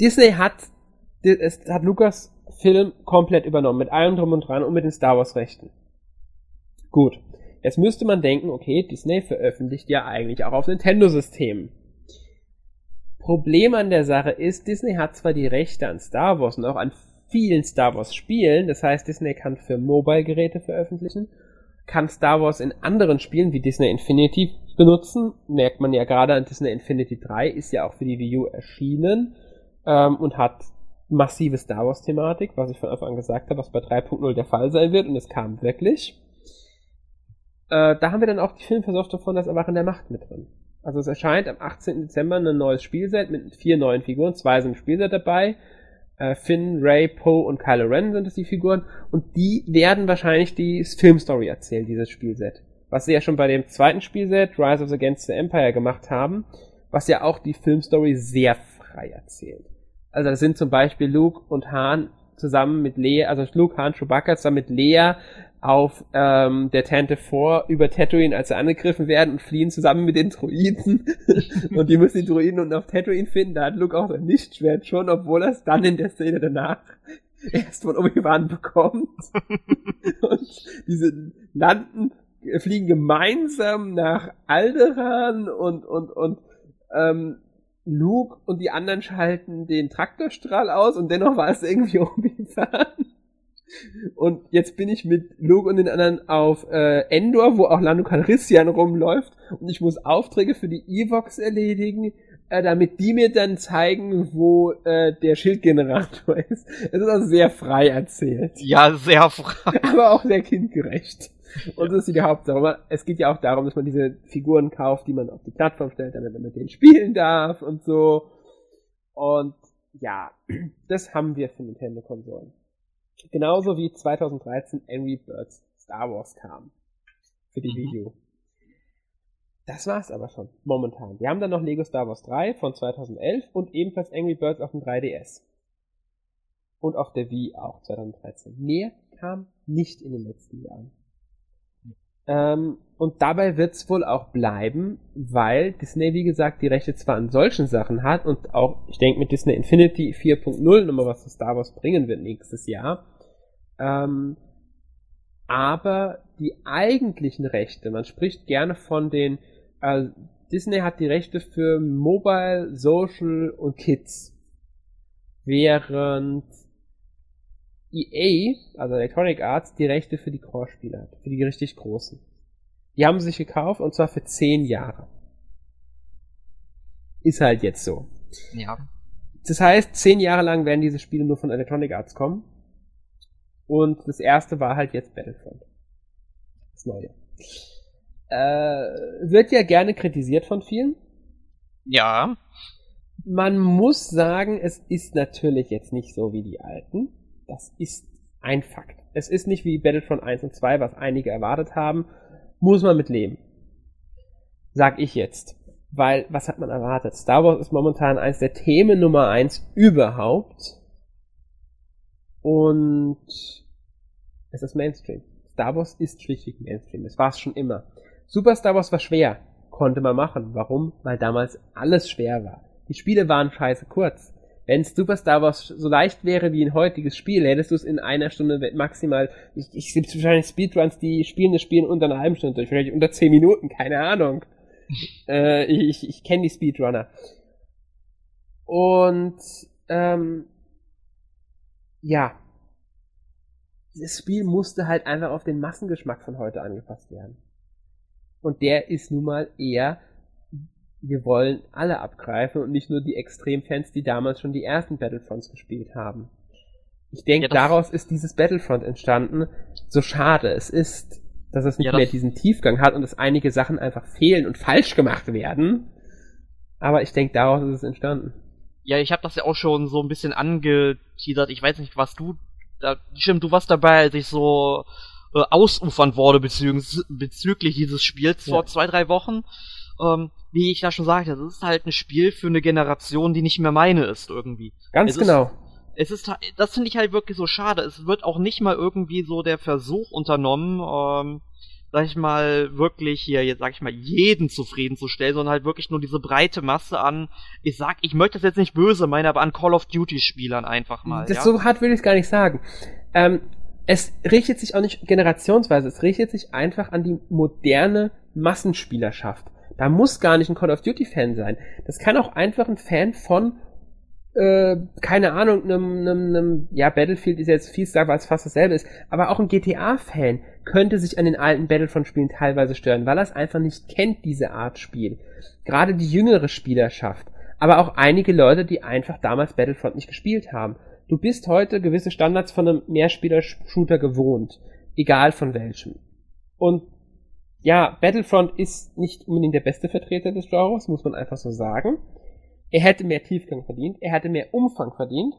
Disney hat, es hat Lukas Film komplett übernommen, mit allem drum und dran und mit den Star Wars Rechten. Gut. Jetzt müsste man denken, okay, Disney veröffentlicht ja eigentlich auch auf Nintendo-Systemen. Problem an der Sache ist, Disney hat zwar die Rechte an Star Wars und auch an vielen Star Wars Spielen, das heißt, Disney kann für Mobile-Geräte veröffentlichen, kann Star Wars in anderen Spielen wie Disney Infinity benutzen, merkt man ja gerade an Disney Infinity 3, ist ja auch für die Wii U erschienen ähm, und hat massive Star Wars Thematik, was ich von Anfang an gesagt habe, was bei 3.0 der Fall sein wird und es kam wirklich. Äh, da haben wir dann auch die Filmversoftung von Das Erwachen der Macht mit drin. Also es erscheint am 18. Dezember ein neues Spielset mit vier neuen Figuren, zwei sind im Spielset dabei. Äh, Finn, Ray, Poe und Kylo Ren sind es die Figuren und die werden wahrscheinlich die Filmstory erzählen, dieses Spielset. Was sie ja schon bei dem zweiten Spielset, Rise of the Against the Empire, gemacht haben, was ja auch die Filmstory sehr frei erzählt. Also da sind zum Beispiel Luke und Han zusammen mit Lea, also Luke, Han, Chewbacca zusammen mit Lea auf ähm, der Tante vor über Tatooine, als sie angegriffen werden und fliehen zusammen mit den Druiden. und die müssen die Druiden unten auf Tatooine finden. Da hat Luke auch sein Lichtschwert schon, obwohl er es dann in der Szene danach erst von Obi-Wan bekommt. und diese landen, fliegen gemeinsam nach Alderan und, und, und ähm, Luke und die anderen schalten den Traktorstrahl aus und dennoch war es irgendwie Obi-Wan. Und jetzt bin ich mit Luke und den anderen auf äh, Endor, wo auch Lando Calrissian rumläuft. Und ich muss Aufträge für die Evox erledigen, äh, damit die mir dann zeigen, wo äh, der Schildgenerator ist. Es ist also sehr frei erzählt. Ja, sehr frei. Aber auch sehr kindgerecht. Und das ist die Hauptsache. Es geht ja auch darum, dass man diese Figuren kauft, die man auf die Plattform stellt, damit man mit denen spielen darf und so. Und ja, das haben wir für Nintendo-Konsolen. Genauso wie 2013 Angry Birds Star Wars kam. Für die mhm. Wii U. Das war's aber schon, momentan. Wir haben dann noch Lego Star Wars 3 von 2011 und ebenfalls Angry Birds auf dem 3DS. Und auf der Wii auch 2013. Mehr kam nicht in den letzten Jahren. Ähm, und dabei wird's wohl auch bleiben, weil Disney, wie gesagt, die Rechte zwar an solchen Sachen hat und auch, ich denke, mit Disney Infinity 4.0 nochmal was zu Star Wars bringen wird nächstes Jahr. Ähm, aber die eigentlichen Rechte, man spricht gerne von den, äh, Disney hat die Rechte für Mobile, Social und Kids. Während EA, also Electronic Arts, die Rechte für die Core-Spiele hat. Für die richtig großen. Die haben sie sich gekauft und zwar für zehn Jahre. Ist halt jetzt so. Ja. Das heißt, zehn Jahre lang werden diese Spiele nur von Electronic Arts kommen. Und das erste war halt jetzt Battlefront. Das neue. Äh, wird ja gerne kritisiert von vielen. Ja. Man muss sagen, es ist natürlich jetzt nicht so wie die alten. Das ist ein Fakt. Es ist nicht wie Battlefront 1 und 2, was einige erwartet haben. Muss man mit leben. Sag ich jetzt. Weil, was hat man erwartet? Star Wars ist momentan eins der Themen Nummer eins überhaupt. Und es ist Mainstream. Star Wars ist schlichtweg Mainstream. Das war es schon immer. Super Star Wars war schwer. Konnte man machen. Warum? Weil damals alles schwer war. Die Spiele waren scheiße kurz. Wenn Super Star Wars so leicht wäre wie ein heutiges Spiel, hättest du es in einer Stunde maximal. Ich, ich gibt wahrscheinlich Speedruns, die spielen das Spiel unter einer halben Stunde durch, vielleicht unter zehn Minuten, keine Ahnung. äh, ich ich kenne die Speedrunner. Und ähm, ja, das Spiel musste halt einfach auf den Massengeschmack von heute angepasst werden. Und der ist nun mal eher, wir wollen alle abgreifen und nicht nur die Extremfans, die damals schon die ersten Battlefronts gespielt haben. Ich denke, ja, daraus ist dieses Battlefront entstanden. So schade es ist, dass es nicht ja, mehr diesen Tiefgang hat und dass einige Sachen einfach fehlen und falsch gemacht werden. Aber ich denke, daraus ist es entstanden. Ja, ich habe das ja auch schon so ein bisschen angeteasert. Ich weiß nicht, was du da, stimmt, du warst dabei, als ich so äh, ausufern wurde bezüglich, bezüglich dieses Spiels ja. vor zwei, drei Wochen. Ähm, wie ich da schon sagte, das ist halt ein Spiel für eine Generation, die nicht mehr meine ist irgendwie. Ganz es genau. Ist, es ist, das finde ich halt wirklich so schade. Es wird auch nicht mal irgendwie so der Versuch unternommen, ähm, sag ich mal, wirklich hier, jetzt sag ich mal, jeden zufriedenzustellen, sondern halt wirklich nur diese breite Masse an, ich sag, ich möchte das jetzt nicht böse meinen, aber an Call of Duty-Spielern einfach mal. Das ja? so hart will ich es gar nicht sagen. Ähm, es richtet sich auch nicht generationsweise, es richtet sich einfach an die moderne Massenspielerschaft. Da muss gar nicht ein Call of Duty-Fan sein. Das kann auch einfach ein Fan von äh, keine Ahnung, einem, einem, einem, ja, Battlefield ist jetzt sagen, weil es fast dasselbe ist, aber auch ein GTA-Fan könnte sich an den alten Battlefront-Spielen teilweise stören, weil er es einfach nicht kennt, diese Art Spiel. Gerade die jüngere Spielerschaft, aber auch einige Leute, die einfach damals Battlefront nicht gespielt haben. Du bist heute gewisse Standards von einem Mehrspieler-Shooter gewohnt, egal von welchem. Und ja, Battlefront ist nicht unbedingt der beste Vertreter des Genres, muss man einfach so sagen. Er hätte mehr Tiefgang verdient, er hätte mehr Umfang verdient.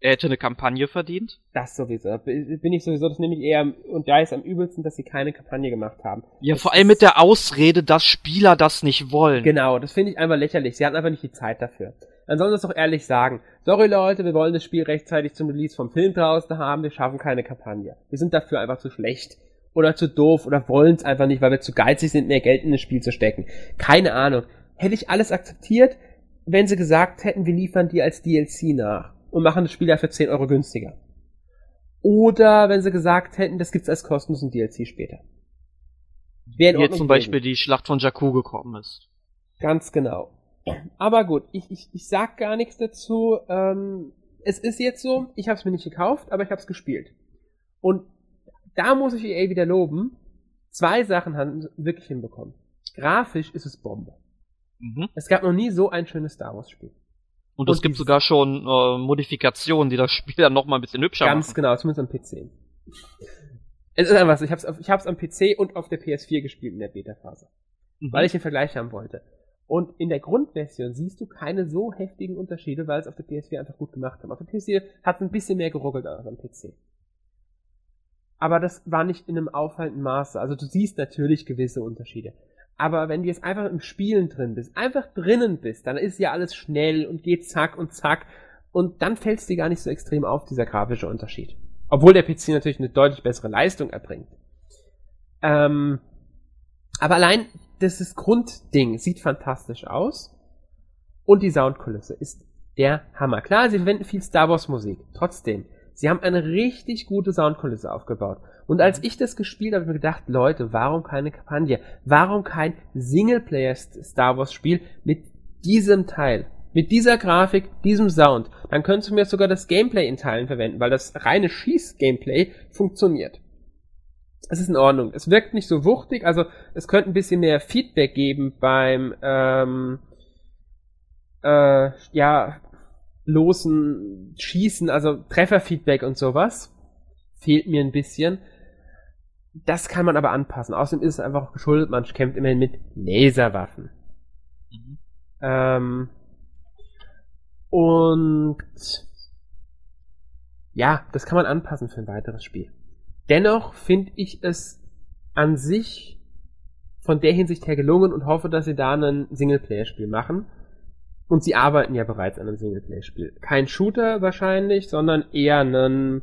Er hätte eine Kampagne verdient. Das sowieso. Bin ich sowieso, das nehme ich eher, und da ist am übelsten, dass sie keine Kampagne gemacht haben. Ja, das vor allem mit der Ausrede, dass Spieler das nicht wollen. Genau, das finde ich einfach lächerlich. Sie hatten einfach nicht die Zeit dafür. Dann sollen sie es doch ehrlich sagen. Sorry Leute, wir wollen das Spiel rechtzeitig zum Release vom Film draußen haben, wir schaffen keine Kampagne. Wir sind dafür einfach zu schlecht. Oder zu doof oder wollen es einfach nicht, weil wir zu geizig sind, mehr Geld in das Spiel zu stecken. Keine Ahnung. Hätte ich alles akzeptiert, wenn sie gesagt hätten, wir liefern die als DLC nach und machen das Spiel ja für 10 Euro günstiger. Oder wenn sie gesagt hätten, das gibt's als kostenlosen DLC später. Wie jetzt zum Beispiel die Schlacht von Jakku gekommen ist. Ganz genau. Aber gut, ich, ich, ich sag gar nichts dazu. Ähm, es ist jetzt so, ich habe es mir nicht gekauft, aber ich habe es gespielt. Und da muss ich EA wieder loben. Zwei Sachen haben sie wirklich hinbekommen. Grafisch ist es Bombe. Mhm. Es gab noch nie so ein schönes Star Wars Spiel. Und, es gibt sogar schon äh, Modifikationen, die das Spiel dann noch mal ein bisschen hübscher ganz machen. Ganz genau, zumindest am PC. Es ist einfach so, ich hab's, auf, ich hab's am PC und auf der PS4 gespielt in der Beta-Phase. Mhm. Weil ich den Vergleich haben wollte. Und in der Grundversion siehst du keine so heftigen Unterschiede, weil es auf der PS4 einfach gut gemacht haben. Auf der PS4 hat es ein bisschen mehr geruckelt als am PC. Aber das war nicht in einem auffallenden Maße. Also du siehst natürlich gewisse Unterschiede. Aber wenn du jetzt einfach im Spielen drin bist, einfach drinnen bist, dann ist ja alles schnell und geht zack und zack. Und dann fällt es dir gar nicht so extrem auf, dieser grafische Unterschied. Obwohl der PC natürlich eine deutlich bessere Leistung erbringt. Ähm, aber allein das Grundding sieht fantastisch aus. Und die Soundkulisse ist der Hammer. Klar, sie verwenden viel Star Wars Musik. Trotzdem. Sie haben eine richtig gute Soundkulisse aufgebaut. Und als ich das gespielt habe, habe ich mir gedacht, Leute, warum keine Kampagne? Warum kein Singleplayer-Star Wars-Spiel mit diesem Teil? Mit dieser Grafik, diesem Sound. Dann könntest du mir sogar das Gameplay in Teilen verwenden, weil das reine Schieß-Gameplay funktioniert. Es ist in Ordnung. Es wirkt nicht so wuchtig, also es könnte ein bisschen mehr Feedback geben beim ähm, äh, ja losen Schießen, also Trefferfeedback und sowas. Fehlt mir ein bisschen. Das kann man aber anpassen. Außerdem ist es einfach geschuldet, man kämpft immerhin mit Laserwaffen. Mhm. Ähm, und ja, das kann man anpassen für ein weiteres Spiel. Dennoch finde ich es an sich von der Hinsicht her gelungen und hoffe, dass sie da ein Singleplayer-Spiel machen. Und sie arbeiten ja bereits an einem Singleplayer-Spiel. Kein Shooter wahrscheinlich, sondern eher ein.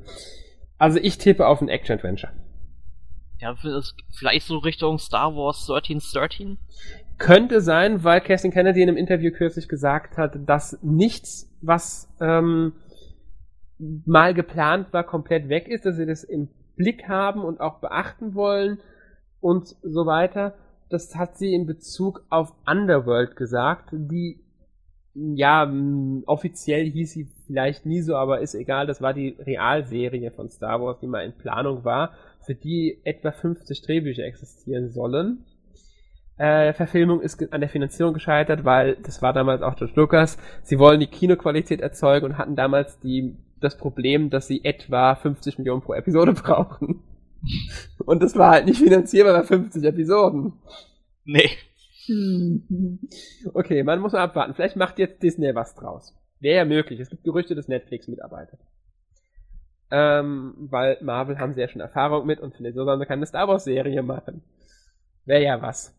Also ich tippe auf ein Action-Adventure. Ja, vielleicht so Richtung Star Wars 1313? Könnte sein, weil Kerstin Kennedy in einem Interview kürzlich gesagt hat, dass nichts, was ähm, mal geplant war, komplett weg ist, dass sie das im Blick haben und auch beachten wollen und so weiter. Das hat sie in Bezug auf Underworld gesagt, die ja, offiziell hieß sie vielleicht nie so, aber ist egal, das war die Realserie von Star Wars, die mal in Planung war, für die etwa 50 Drehbücher existieren sollen. Äh, Verfilmung ist an der Finanzierung gescheitert, weil das war damals auch George Lucas. Sie wollen die Kinoqualität erzeugen und hatten damals die, das Problem, dass sie etwa 50 Millionen pro Episode brauchen. Und das war halt nicht finanzierbar bei 50 Episoden. Nee. Okay, man muss mal abwarten. Vielleicht macht jetzt Disney was draus. Wäre ja möglich. Es gibt Gerüchte, dass Netflix mitarbeitet. Ähm, weil Marvel haben sie ja schon Erfahrung mit und vielleicht sollen sie keine Star Wars Serie machen. Wäre ja was.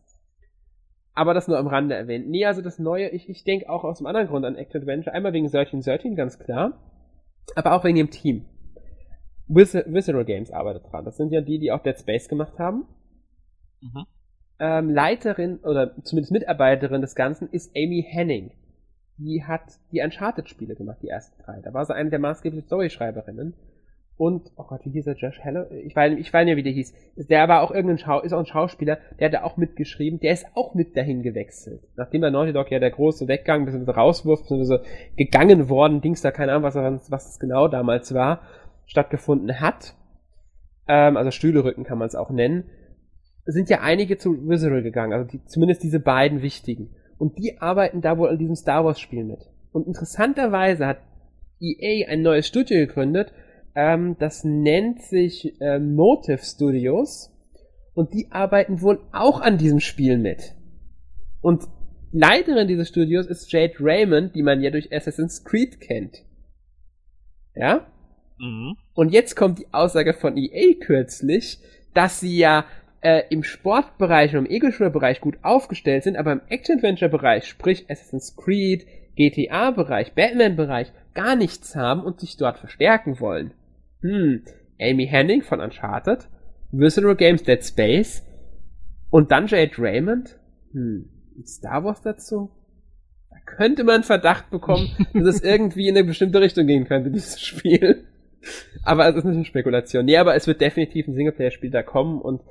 Aber das nur am Rande erwähnt. Nee, also das Neue, ich, ich denke auch aus einem anderen Grund an Action Adventure. Einmal wegen 13 13, ganz klar. Aber auch wegen dem Team. Vis Visceral Games arbeitet dran. Das sind ja die, die auch Dead Space gemacht haben. Mhm. Ähm, Leiterin oder zumindest Mitarbeiterin des Ganzen ist Amy Henning. Die hat die Uncharted-Spiele gemacht, die ersten drei. Da war sie eine der maßgeblichen Storyschreiberinnen. Und, oh Gott, wie hieß er? Josh Hello? Ich weiß, ich weiß nicht, wie der hieß. Der war auch irgendein Schau, ist auch ein Schauspieler, der hat da auch mitgeschrieben, der ist auch mit dahin gewechselt. Nachdem bei Naughty Dog ja der große Weggang, bzw. Rauswurf, bzw. gegangen worden, Dings da, keine Ahnung, was, was das genau damals war, stattgefunden hat. Ähm, also Stühlerücken kann man es auch nennen. Sind ja einige zu Visceral gegangen, also die, zumindest diese beiden wichtigen. Und die arbeiten da wohl an diesem Star Wars Spiel mit. Und interessanterweise hat EA ein neues Studio gegründet, ähm, das nennt sich äh, Motive Studios und die arbeiten wohl auch an diesem Spiel mit. Und Leiterin dieses Studios ist Jade Raymond, die man ja durch Assassin's Creed kennt. Ja? Mhm. Und jetzt kommt die Aussage von EA kürzlich, dass sie ja äh, im Sportbereich und im Ego-Shooter-Bereich gut aufgestellt sind, aber im Action-Adventure-Bereich, sprich Assassin's Creed, GTA-Bereich, Batman-Bereich, gar nichts haben und sich dort verstärken wollen hm, Amy Henning von Uncharted, Visceral Games Dead Space und dann Jade Raymond, hm, Star Wars dazu? Da könnte man Verdacht bekommen, dass es irgendwie in eine bestimmte Richtung gehen könnte, dieses Spiel. Aber es ist nicht eine Spekulation. Nee, aber es wird definitiv ein Singleplayer-Spiel da kommen und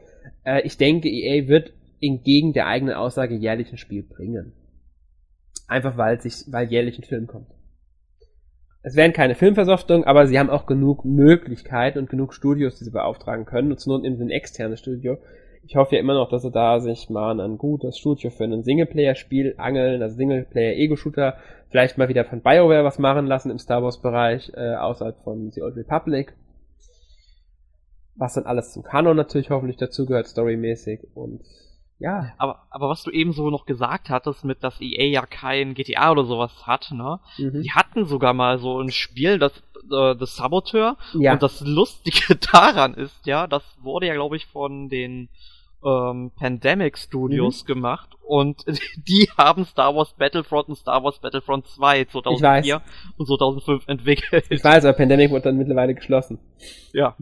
äh, ich denke, EA wird entgegen der eigenen Aussage jährlich ein Spiel bringen. Einfach weil sich, weil jährlich ein Film kommt. Es werden keine Filmversoftungen, aber sie haben auch genug Möglichkeiten und genug Studios, die sie beauftragen können. Und zur Not eben ein externes Studio. Ich hoffe ja immer noch, dass sie da sich mal ein gutes Studio für ein Singleplayer-Spiel angeln, also Singleplayer-Ego-Shooter, vielleicht mal wieder von BioWare was machen lassen im Star Wars-Bereich, äh, außerhalb von The Old Republic. Was dann alles zum Kanon natürlich hoffentlich dazugehört, storymäßig und ja. Aber, aber was du eben so noch gesagt hattest, mit dass EA ja kein GTA oder sowas hat, ne? Mhm. Die hatten sogar mal so ein Spiel, das äh, das Saboteur. Ja. Und das Lustige daran ist, ja, das wurde ja, glaube ich, von den ähm, Pandemic Studios mhm. gemacht und die haben Star Wars Battlefront und Star Wars Battlefront 2 2004 und 2005 entwickelt. Ich weiß, aber Pandemic wurde dann mittlerweile geschlossen. Ja.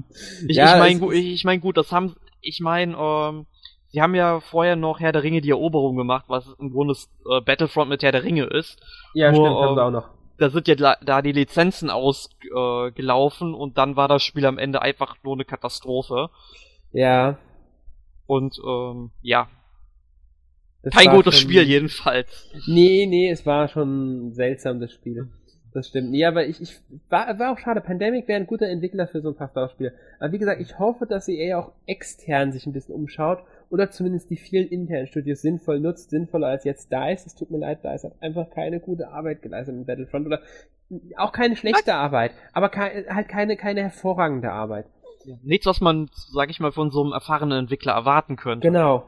Ich, ja, ich meine, ich, ich mein, gut, das haben, ich meine, ähm, Sie haben ja vorher noch Herr der Ringe die Eroberung gemacht, was im Grunde äh, Battlefront mit Herr der Ringe ist. Ja, Nur, stimmt, haben sie ähm, auch noch. da sind ja da die Lizenzen ausgelaufen äh, und dann war das Spiel am Ende einfach nur eine Katastrophe. Ja. Und ähm, ja. Das Kein gutes schon, Spiel jedenfalls. Nee, nee, es war schon seltsam, das Spiel. Das stimmt. Nee, aber ich, ich war, war auch schade. Pandemic wäre ein guter Entwickler für so ein paar Star-Spiele. Aber wie gesagt, ich hoffe, dass sie eher auch extern sich ein bisschen umschaut oder zumindest die vielen internen Studios sinnvoll nutzt, sinnvoller als jetzt DICE. Es tut mir leid, DICE hat einfach keine gute Arbeit geleistet im Battlefront oder auch keine schlechte was? Arbeit, aber ke halt keine, keine hervorragende Arbeit. Nichts, was man, sag ich mal, von so einem erfahrenen Entwickler erwarten könnte. Genau,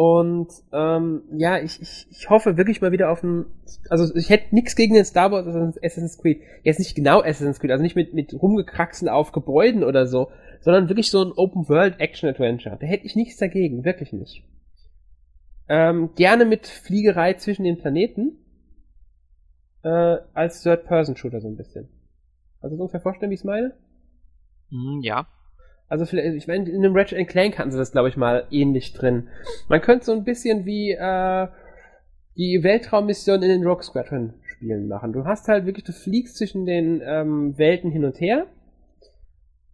und ähm, ja, ich, ich, ich hoffe wirklich mal wieder auf ein. Also ich hätte nichts gegen den Star Wars Assassin's Creed. Jetzt nicht genau Assassin's Creed, also nicht mit, mit rumgekraxen auf Gebäuden oder so, sondern wirklich so ein Open World Action Adventure. Da hätte ich nichts dagegen, wirklich nicht. Ähm, gerne mit Fliegerei zwischen den Planeten. Äh, als Third-Person-Shooter so ein bisschen. Also so ungefähr vorstellen, wie ich es meine? Mm, ja. Also vielleicht, ich meine, in einem Ratchet Clank hatten sie das, glaube ich, mal ähnlich drin. Man könnte so ein bisschen wie äh, die Weltraummission in den Rogue Squadron Spielen machen. Du hast halt wirklich, du fliegst zwischen den ähm, Welten hin und her.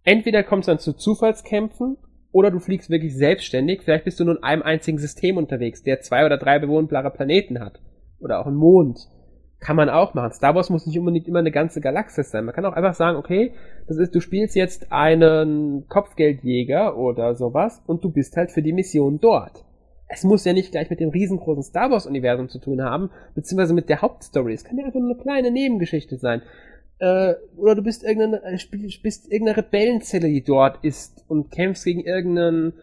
Entweder kommst du dann zu Zufallskämpfen oder du fliegst wirklich selbstständig. Vielleicht bist du nur in einem einzigen System unterwegs, der zwei oder drei bewohnbare Planeten hat. Oder auch einen Mond. Kann man auch machen. Star Wars muss nicht unbedingt immer eine ganze Galaxis sein. Man kann auch einfach sagen, okay, das ist, du spielst jetzt einen Kopfgeldjäger oder sowas und du bist halt für die Mission dort. Es muss ja nicht gleich mit dem riesengroßen Star Wars Universum zu tun haben, beziehungsweise mit der Hauptstory. Es kann ja einfach nur eine kleine Nebengeschichte sein. Äh, oder du bist irgendeine, äh, bist irgendeine Rebellenzelle, die dort ist und kämpfst gegen irgendeinen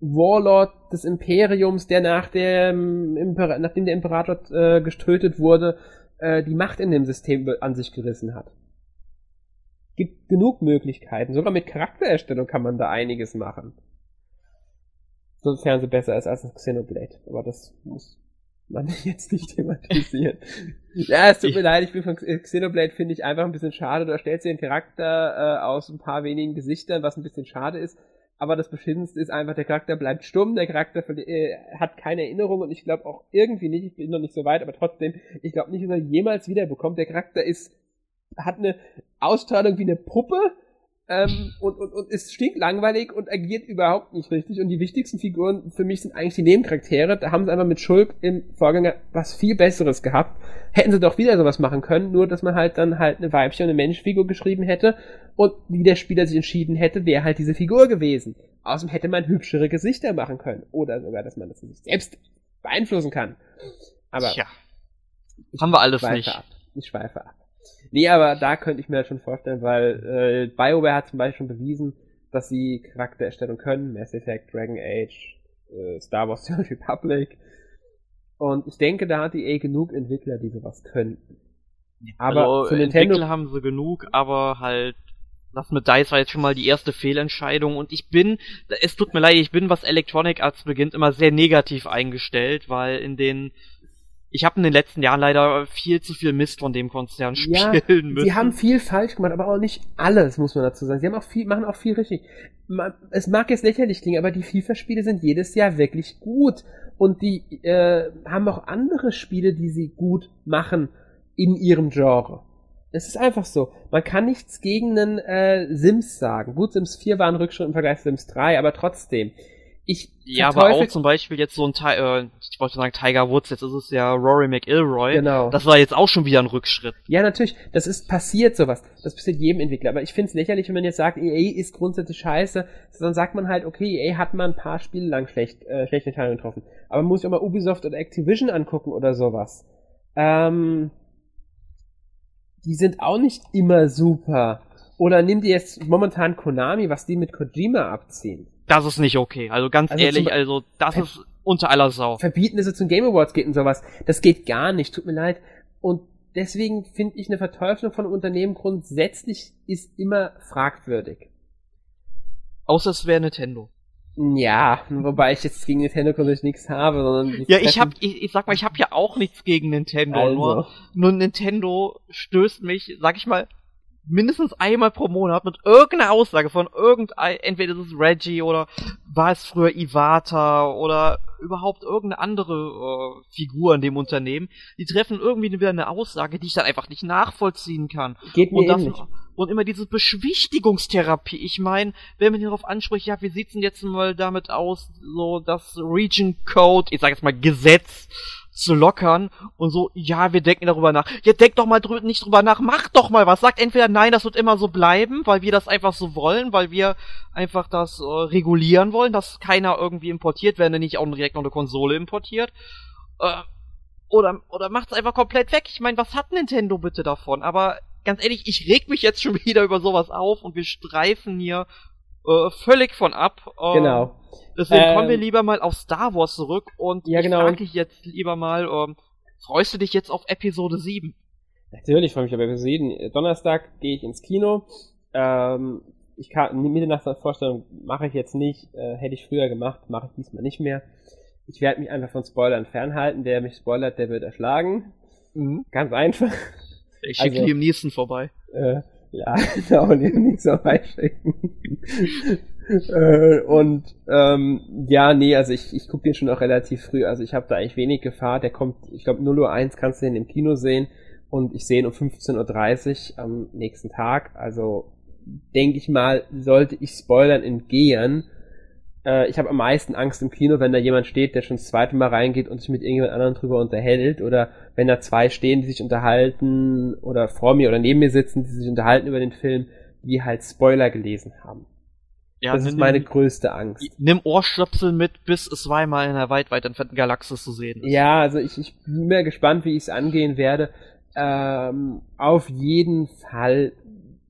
Warlord des Imperiums, der nach dem Imper nachdem der Imperator äh, getötet wurde, äh, die Macht in dem System an sich gerissen hat. Gibt genug Möglichkeiten. Sogar mit Charaktererstellung kann man da einiges machen. Sofern sie besser ist als das Xenoblade. Aber das muss man jetzt nicht thematisieren. ja, es tut mir leid, ich bin von Xenoblade, finde ich einfach ein bisschen schade. Du erstellst dir den Charakter äh, aus ein paar wenigen Gesichtern, was ein bisschen schade ist aber das Beschissenste ist einfach, der Charakter bleibt stumm, der Charakter äh, hat keine Erinnerung und ich glaube auch irgendwie nicht, ich bin noch nicht so weit, aber trotzdem, ich glaube nicht, dass er jemals wiederbekommt. Der Charakter ist, hat eine Ausstrahlung wie eine Puppe, ähm, und, und, und ist stinklangweilig und agiert überhaupt nicht richtig. Und die wichtigsten Figuren für mich sind eigentlich die Nebencharaktere. Da haben sie einfach mit Schulk im Vorgänger was viel Besseres gehabt. Hätten sie doch wieder sowas machen können, nur dass man halt dann halt eine Weibchen und eine Menschfigur geschrieben hätte und wie der Spieler sich entschieden hätte, wäre halt diese Figur gewesen. Außerdem hätte man hübschere Gesichter machen können. Oder sogar, dass man das sich selbst beeinflussen kann. Aber. Tja. Haben wir alles nicht. Ab. Ich schweife ab. Nee, aber da könnte ich mir das schon vorstellen, weil äh, BioWare hat zum Beispiel schon bewiesen, dass sie Charaktererstellung können. Mass Effect, Dragon Age, äh, Star Wars The Republic. Und ich denke, da hat die EA genug Entwickler, die sowas könnten. Aber also, für Nintendo Entwickler haben sie genug, aber halt das mit DICE war jetzt schon mal die erste Fehlentscheidung und ich bin, es tut mir leid, ich bin, was Electronic Arts beginnt, immer sehr negativ eingestellt, weil in den ich habe in den letzten Jahren leider viel zu viel Mist von dem Konzern spielen ja, müssen. Sie haben viel falsch gemacht, aber auch nicht alles, muss man dazu sagen. Sie haben auch viel, machen auch viel richtig. Es mag jetzt lächerlich klingen, aber die FIFA-Spiele sind jedes Jahr wirklich gut. Und die äh, haben auch andere Spiele, die sie gut machen in ihrem Genre. Es ist einfach so. Man kann nichts gegen einen äh, Sims sagen. Gut, Sims 4 war ein Rückschritt im Vergleich zu Sims 3, aber trotzdem ich ja, aber auch zum Beispiel jetzt so ein, äh, ich wollte sagen Tiger Woods, jetzt ist es ja Rory McIlroy. Genau. Das war jetzt auch schon wieder ein Rückschritt. Ja, natürlich. Das ist passiert sowas. Das passiert jedem Entwickler. Aber ich finde es lächerlich, wenn man jetzt sagt, EA ist grundsätzlich scheiße. Dann sagt man halt, okay, EA hat mal ein paar Spiele lang schlecht, äh, schlechte Entscheidungen getroffen. Aber man muss sich auch mal Ubisoft oder Activision angucken oder sowas. Ähm, die sind auch nicht immer super. Oder nimm dir jetzt momentan Konami, was die mit Kojima abziehen das ist nicht okay. Also ganz also ehrlich, also das ist unter aller Sau. Verbieten, dass es zum Game Awards geht und sowas. Das geht gar nicht, tut mir leid. Und deswegen finde ich eine Verteuflung von Unternehmen grundsätzlich ist immer fragwürdig. Außer es wäre Nintendo. Ja, wobei ich jetzt gegen Nintendo grundsätzlich nichts habe, sondern Ja, ich hab, ich, ich sag mal, ich habe ja auch nichts gegen Nintendo, also. nur, nur Nintendo stößt mich, sag ich mal, mindestens einmal pro Monat mit irgendeiner Aussage von irgendein, entweder ist es Reggie oder war es früher Iwata oder überhaupt irgendeine andere äh, Figur in dem Unternehmen, die treffen irgendwie wieder eine Aussage, die ich dann einfach nicht nachvollziehen kann. Geht mir und, das, und immer diese Beschwichtigungstherapie. Ich meine, wenn man darauf anspricht, ja, wie sieht's denn jetzt mal damit aus, so das Region Code, ich sag jetzt mal Gesetz, zu lockern und so, ja, wir denken darüber nach. Ja, denkt doch mal drü nicht drüber nach, macht doch mal was. Sagt entweder nein, das wird immer so bleiben, weil wir das einfach so wollen, weil wir einfach das äh, regulieren wollen, dass keiner irgendwie importiert, wenn er nicht auch direkt noch eine Konsole importiert. Äh, oder oder macht's einfach komplett weg. Ich meine, was hat Nintendo bitte davon? Aber ganz ehrlich, ich reg mich jetzt schon wieder über sowas auf und wir streifen hier äh, völlig von ab. Ähm, genau. Deswegen ähm, kommen wir ähm, lieber mal auf Star Wars zurück und ja, genau. ich frage dich jetzt lieber mal, ähm, freust du dich jetzt auf Episode 7? Natürlich freue ich mich auf Episode 7. Donnerstag gehe ich ins Kino. Ähm, ich kann Mitternachtvorstellung mache ich jetzt nicht, äh, hätte ich früher gemacht, mache ich diesmal nicht mehr. Ich werde mich einfach von Spoilern fernhalten. Der mich spoilert, der wird erschlagen. Mhm. Ganz einfach. Ich schicke also, Liam Neeson vorbei. Äh, ja, genau, Liam Neeson vorbeischicken. äh, und ähm, ja, nee, also ich, ich gucke den schon auch relativ früh. Also ich habe da eigentlich wenig Gefahr. Der kommt, ich glaube 0 Uhr 1 kannst du den im Kino sehen und ich sehe ihn um 15.30 Uhr am nächsten Tag. Also denke ich mal, sollte ich Spoilern entgehen. Äh, ich habe am meisten Angst im Kino, wenn da jemand steht, der schon das zweite Mal reingeht und sich mit irgendjemand anderem drüber unterhält oder wenn da zwei stehen, die sich unterhalten oder vor mir oder neben mir sitzen, die sich unterhalten über den Film, die halt Spoiler gelesen haben. Ja, das ist meine größte Angst. Nimm Ohrstöpsel mit, bis es zweimal in einer weit, weit entfernten Galaxis zu sehen ist. Ja, also ich, ich bin mir gespannt, wie ich es angehen werde. Ähm, auf jeden Fall,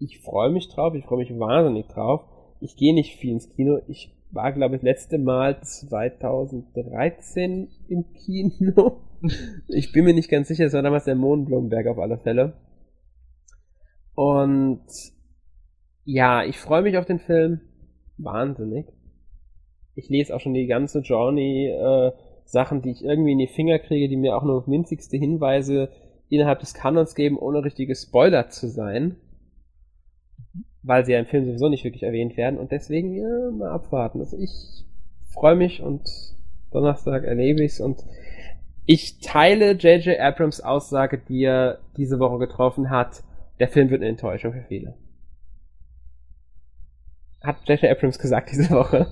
ich freue mich drauf, ich freue mich wahnsinnig drauf. Ich gehe nicht viel ins Kino. Ich war, glaube ich, das letzte Mal 2013 im Kino. ich bin mir nicht ganz sicher, es war damals der Mondblumenberg auf alle Fälle. Und ja, ich freue mich auf den Film wahnsinnig. Ich lese auch schon die ganze Journey äh, Sachen, die ich irgendwie in die Finger kriege, die mir auch nur winzigste Hinweise innerhalb des Kanons geben, ohne richtige Spoiler zu sein. Weil sie ja im Film sowieso nicht wirklich erwähnt werden und deswegen ja, mal abwarten. Also ich freue mich und Donnerstag erlebe ich's und ich teile J.J. Abrams Aussage, die er diese Woche getroffen hat. Der Film wird eine Enttäuschung für viele hat J.J. Abrams gesagt diese Woche.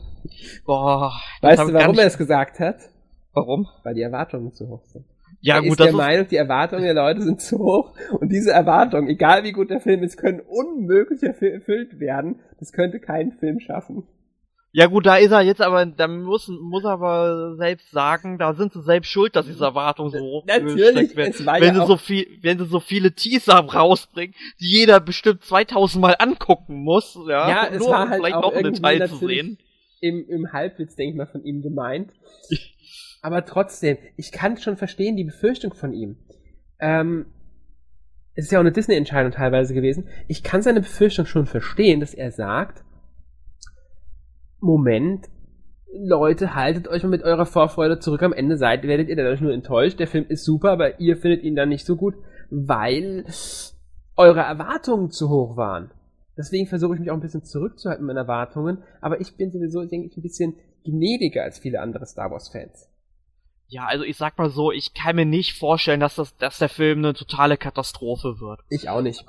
Boah. Weißt du, warum er es gesagt hat? Warum? Weil die Erwartungen zu hoch sind. Ja, er gut, ist der Meinung, die Erwartungen der Leute sind zu hoch und diese Erwartungen, egal wie gut der Film ist, können unmöglich erfüllt werden. Das könnte kein Film schaffen. Ja gut, da ist er jetzt aber, da muss, muss er aber selbst sagen, da sind sie selbst schuld, dass diese Erwartungen so hoch Natürlich, werden. Wenn ja sie so viel, wenn sie so viele Teaser rausbringen, die jeder bestimmt 2000 Mal angucken muss, ja, ja es nur war halt vielleicht auch noch ein Detail zu sehen. Im, im Halbwitz, denke ich mal, von ihm gemeint. aber trotzdem, ich kann schon verstehen, die Befürchtung von ihm. Ähm, es ist ja auch eine Disney-Entscheidung teilweise gewesen. Ich kann seine Befürchtung schon verstehen, dass er sagt, Moment, Leute, haltet euch mal mit eurer Vorfreude zurück. Am Ende seid, werdet ihr dadurch nur enttäuscht. Der Film ist super, aber ihr findet ihn dann nicht so gut, weil eure Erwartungen zu hoch waren. Deswegen versuche ich mich auch ein bisschen zurückzuhalten mit meinen Erwartungen. Aber ich bin sowieso, denke ich, ein bisschen gnädiger als viele andere Star Wars-Fans. Ja, also ich sag mal so, ich kann mir nicht vorstellen, dass, das, dass der Film eine totale Katastrophe wird. Ich auch nicht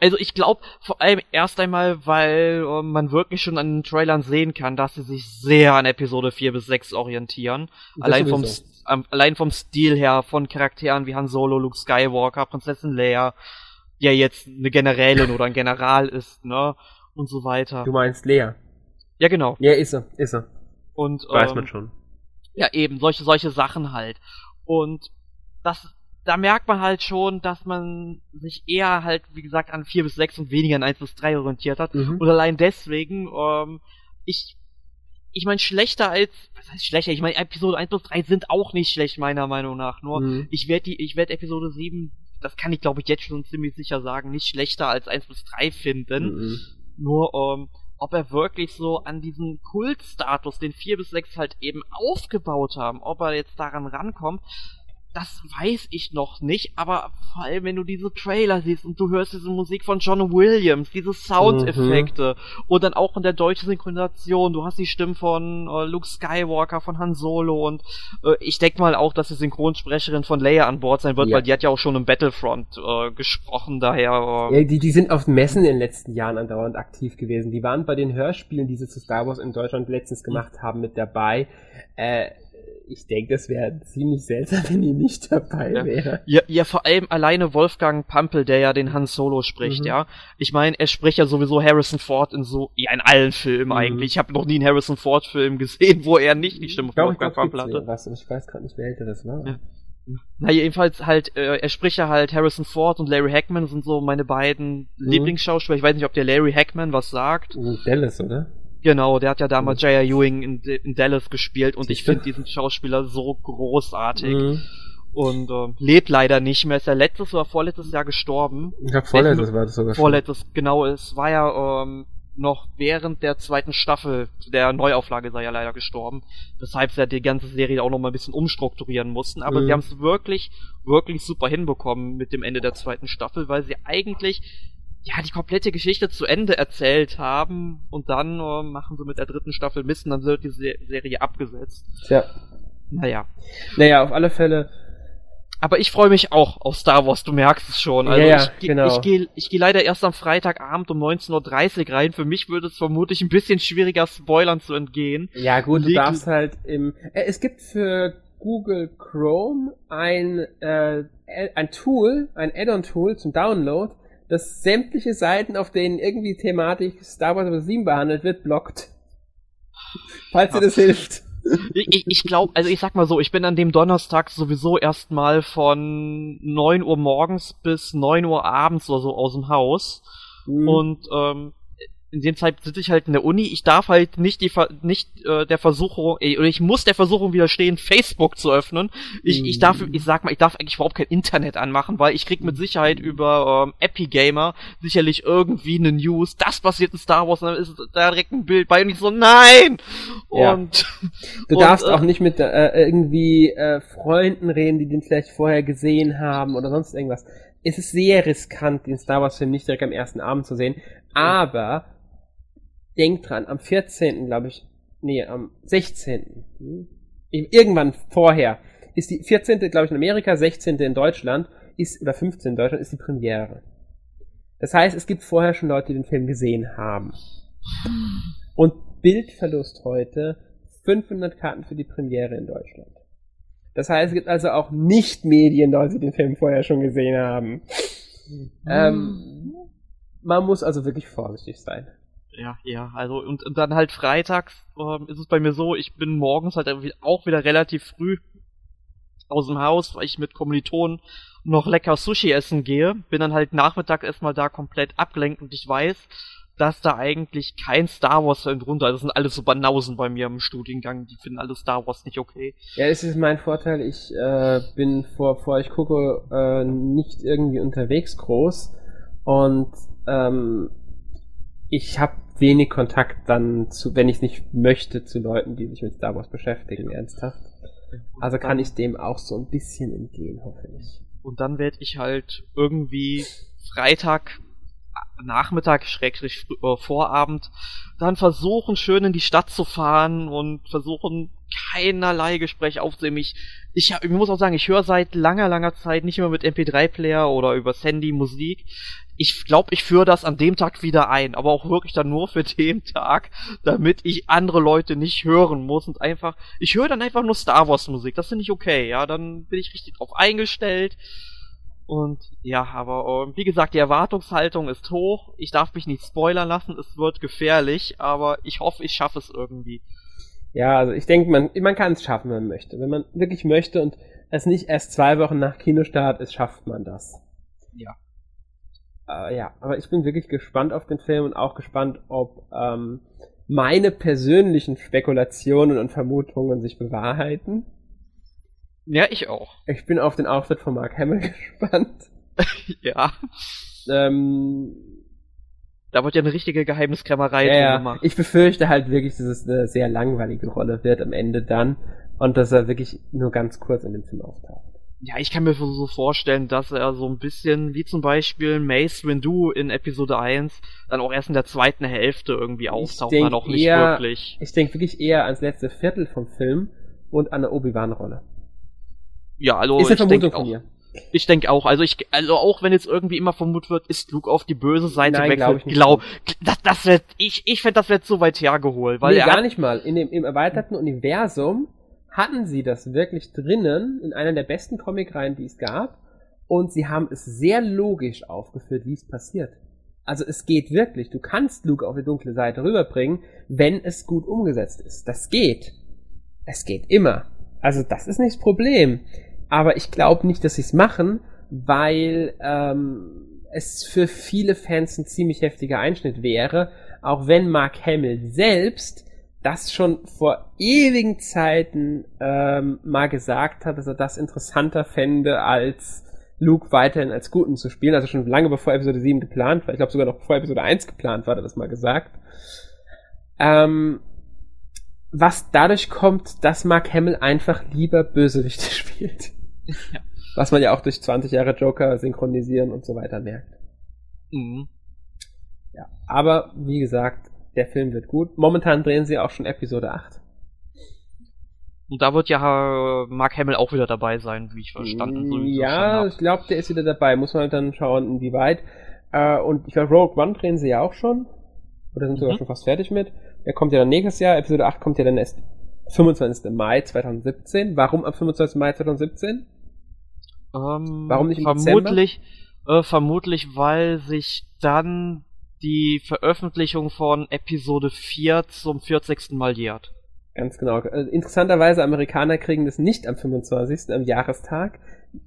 also ich glaube vor allem erst einmal, weil uh, man wirklich schon an den Trailern sehen kann, dass sie sich sehr an Episode 4 bis 6 orientieren. allein vom, ähm, allein vom Stil her, von Charakteren wie Han Solo, Luke Skywalker, Prinzessin Leia, die ja jetzt eine Generälin oder ein General ist, ne? Und so weiter. Du meinst Leia? Ja, genau. Ja, ist er, ist er. Und, Weiß ähm, man schon. Ja, eben, solche, solche Sachen halt. Und das da merkt man halt schon, dass man sich eher halt, wie gesagt, an 4 bis 6 und weniger an 1 bis 3 orientiert hat. Mhm. Und allein deswegen, ähm, ich, ich meine, schlechter als, was heißt schlechter? Ich meine, Episode 1 bis 3 sind auch nicht schlecht, meiner Meinung nach. Nur, mhm. ich werde die, ich werde Episode 7, das kann ich glaube ich jetzt schon ziemlich sicher sagen, nicht schlechter als 1 bis 3 finden. Mhm. Nur, ähm, ob er wirklich so an diesen Kultstatus, den 4 bis 6 halt eben aufgebaut haben, ob er jetzt daran rankommt, das weiß ich noch nicht, aber vor allem, wenn du diese Trailer siehst und du hörst diese Musik von John Williams, diese Soundeffekte mhm. und dann auch in der deutschen Synchronisation, du hast die Stimmen von äh, Luke Skywalker, von Han Solo und äh, ich denke mal auch, dass die Synchronsprecherin von Leia an Bord sein wird, ja. weil die hat ja auch schon im Battlefront äh, gesprochen, daher. Äh, ja, die, die sind auf Messen in den letzten Jahren andauernd aktiv gewesen. Die waren bei den Hörspielen, die sie zu Star Wars in Deutschland letztens gemacht haben, mit dabei. Äh, ich denke, das wäre ziemlich seltsam, wenn die nicht dabei ja. wäre. Ja, ja, vor allem alleine Wolfgang Pampel, der ja den Han Solo spricht, mhm. ja. Ich meine, er spricht ja sowieso Harrison Ford in so, ja, in allen Filmen mhm. eigentlich. Ich habe noch nie einen Harrison Ford Film gesehen, wo er nicht die Stimme von Wolfgang Pampel hatte. Was, ich weiß gerade nicht, wer älter das war. Ja. Na, jedenfalls halt, äh, er spricht ja halt Harrison Ford und Larry Hackman sind so meine beiden mhm. Lieblingsschauspieler. Ich weiß nicht, ob der Larry Hackman was sagt. Dallas, oder? Genau, der hat ja damals mhm. J.R. Ewing in, in, Dallas gespielt und ich finde diesen Schauspieler so großartig. Mhm. Und äh, lebt leider nicht mehr. Ist ja letztes oder vorletztes Jahr gestorben. Ich glaube vorletztes war das sogar schon. Vorletztes, genau. Es war ja ähm, noch während der zweiten Staffel der Neuauflage sei ja leider gestorben. Weshalb sie ja die ganze Serie auch noch mal ein bisschen umstrukturieren mussten. Aber mhm. sie haben es wirklich, wirklich super hinbekommen mit dem Ende der zweiten Staffel, weil sie eigentlich ja, die komplette Geschichte zu Ende erzählt haben und dann uh, machen sie mit der dritten Staffel Mist und dann wird die Se Serie abgesetzt. Ja. Naja. Naja, auf alle Fälle. Aber ich freue mich auch auf Star Wars, du merkst es schon. Also ja, ja, ich, genau. ich gehe ich geh leider erst am Freitagabend um 19.30 Uhr rein. Für mich würde es vermutlich ein bisschen schwieriger, Spoilern zu entgehen. Ja gut, du darfst halt im... Äh, es gibt für Google Chrome ein, äh, ein Tool, ein Add-on-Tool zum Download, dass sämtliche Seiten, auf denen irgendwie Thematik Star Wars Episode 7 behandelt wird, blockt. Falls dir das hilft. Ich, ich glaube, also ich sag mal so, ich bin an dem Donnerstag sowieso erstmal von 9 Uhr morgens bis 9 Uhr abends oder so aus dem Haus. Mhm. Und ähm, in dem Zeit sitze ich halt in der Uni, ich darf halt nicht die nicht äh, der Versuchung, ey, oder ich muss der Versuchung widerstehen, Facebook zu öffnen. Ich, ich darf, ich sag mal, ich darf eigentlich überhaupt kein Internet anmachen, weil ich krieg mit Sicherheit über ähm, Epi Gamer sicherlich irgendwie eine News, das passiert in Star Wars, und dann ist da direkt ein Bild bei und ich so, nein! Ja. Und du und, darfst äh, auch nicht mit äh, irgendwie äh, Freunden reden, die den vielleicht vorher gesehen haben oder sonst irgendwas. Es ist sehr riskant, den Star Wars Film nicht direkt am ersten Abend zu sehen, aber denk dran, am 14. glaube ich, nee, am 16. Hm? Irgendwann vorher ist die 14. glaube ich in Amerika, 16. in Deutschland ist oder 15 in Deutschland ist die Premiere. Das heißt, es gibt vorher schon Leute, die den Film gesehen haben. Und Bildverlust heute 500 Karten für die Premiere in Deutschland. Das heißt, es gibt also auch nicht Medien-Leute, die den Film vorher schon gesehen haben. Mhm. Ähm, man muss also wirklich vorsichtig sein ja, ja, also und, und dann halt freitags ähm, ist es bei mir so, ich bin morgens halt auch wieder relativ früh aus dem Haus, weil ich mit Kommilitonen noch lecker Sushi essen gehe, bin dann halt Nachmittag erstmal da komplett abgelenkt und ich weiß, dass da eigentlich kein Star Wars Film drunter ist. Das sind alles so Banausen bei mir im Studiengang, die finden alle Star Wars nicht okay. Ja, es ist mein Vorteil, ich äh, bin vor, vor ich gucke, äh, nicht irgendwie unterwegs groß und ähm, ich habe wenig Kontakt dann zu, wenn ich nicht möchte, zu Leuten, die sich mit Star Wars beschäftigen, ernsthaft. Also kann ich dem auch so ein bisschen entgehen, hoffe ich. Und dann werde ich halt irgendwie Freitag Nachmittag, Schrägstrich äh, Vorabend, dann versuchen, schön in die Stadt zu fahren und versuchen, keinerlei Gespräch aufzunehmen. Ich, ich, ich muss auch sagen, ich höre seit langer, langer Zeit nicht mehr mit MP3-Player oder über Handy Musik. Ich glaube, ich führe das an dem Tag wieder ein, aber auch wirklich dann nur für den Tag, damit ich andere Leute nicht hören muss und einfach, ich höre dann einfach nur Star Wars Musik. Das finde ich okay, ja, dann bin ich richtig drauf eingestellt. Und ja, aber äh, wie gesagt, die Erwartungshaltung ist hoch. Ich darf mich nicht spoilern lassen, es wird gefährlich, aber ich hoffe, ich schaffe es irgendwie. Ja, also ich denke, man, man kann es schaffen, wenn man möchte. Wenn man wirklich möchte und es nicht erst zwei Wochen nach Kinostart ist, schafft man das. Ja. Äh, ja, aber ich bin wirklich gespannt auf den Film und auch gespannt, ob ähm, meine persönlichen Spekulationen und Vermutungen sich bewahrheiten. Ja, ich auch. Ich bin auf den Auftritt von Mark Hamill gespannt. ja. Ähm, da wird ja eine richtige Geheimniskrämerei ja, ja. gemacht. Ich befürchte halt wirklich, dass es eine sehr langweilige Rolle wird am Ende dann und dass er wirklich nur ganz kurz in dem Film auftaucht. ja, ich kann mir so vorstellen, dass er so ein bisschen, wie zum Beispiel Mace Windu in Episode 1, dann auch erst in der zweiten Hälfte irgendwie auftaucht, man auch nicht eher, wirklich. Ich denke wirklich eher ans letzte Viertel vom Film und an der Obi-Wan-Rolle. Ja, also ist eine Vermutung von mir. Ich denke auch. Also ich, also auch wenn jetzt irgendwie immer vermutet wird, ist Luke auf die böse Seite Nein, wechselt, glaub, das, das wird, ich, ich fände, das wird so weit hergeholt, weil nee, gar nicht mal. In dem, im erweiterten Universum hatten sie das wirklich drinnen in einer der besten Comicreihen, die es gab. Und sie haben es sehr logisch aufgeführt, wie es passiert. Also es geht wirklich. Du kannst Luke auf die dunkle Seite rüberbringen, wenn es gut umgesetzt ist. Das geht. Es geht immer. Also das ist nicht das Problem. Aber ich glaube nicht, dass sie es machen, weil ähm, es für viele Fans ein ziemlich heftiger Einschnitt wäre, auch wenn Mark Hamill selbst das schon vor ewigen Zeiten ähm, mal gesagt hat, dass er das interessanter fände, als Luke weiterhin als Guten zu spielen. Also schon lange bevor Episode 7 geplant war. Ich glaube sogar noch bevor Episode 1 geplant war, hat er das mal gesagt. Ähm, was dadurch kommt, dass Mark Hamill einfach lieber Bösewichte spielt. Ja. Was man ja auch durch 20 Jahre Joker synchronisieren und so weiter merkt. Mhm. Ja, aber wie gesagt, der Film wird gut. Momentan drehen sie auch schon Episode 8. Und da wird ja äh, Mark Hamill auch wieder dabei sein, wie ich verstanden habe. Ja, ich glaube, der ist wieder dabei. Muss man halt dann schauen, inwieweit. Äh, und ich glaube, Rogue One drehen sie ja auch schon. Oder sind mhm. sogar schon fast fertig mit. Der kommt ja dann nächstes Jahr. Episode 8 kommt ja dann erst 25. Mai 2017. Warum am 25. Mai 2017? Ähm, Warum nicht im vermutlich, äh, vermutlich, weil sich dann die Veröffentlichung von Episode 4 zum 40. Mal jährt. Ganz genau. Äh, interessanterweise, Amerikaner kriegen das nicht am 25. am Jahrestag.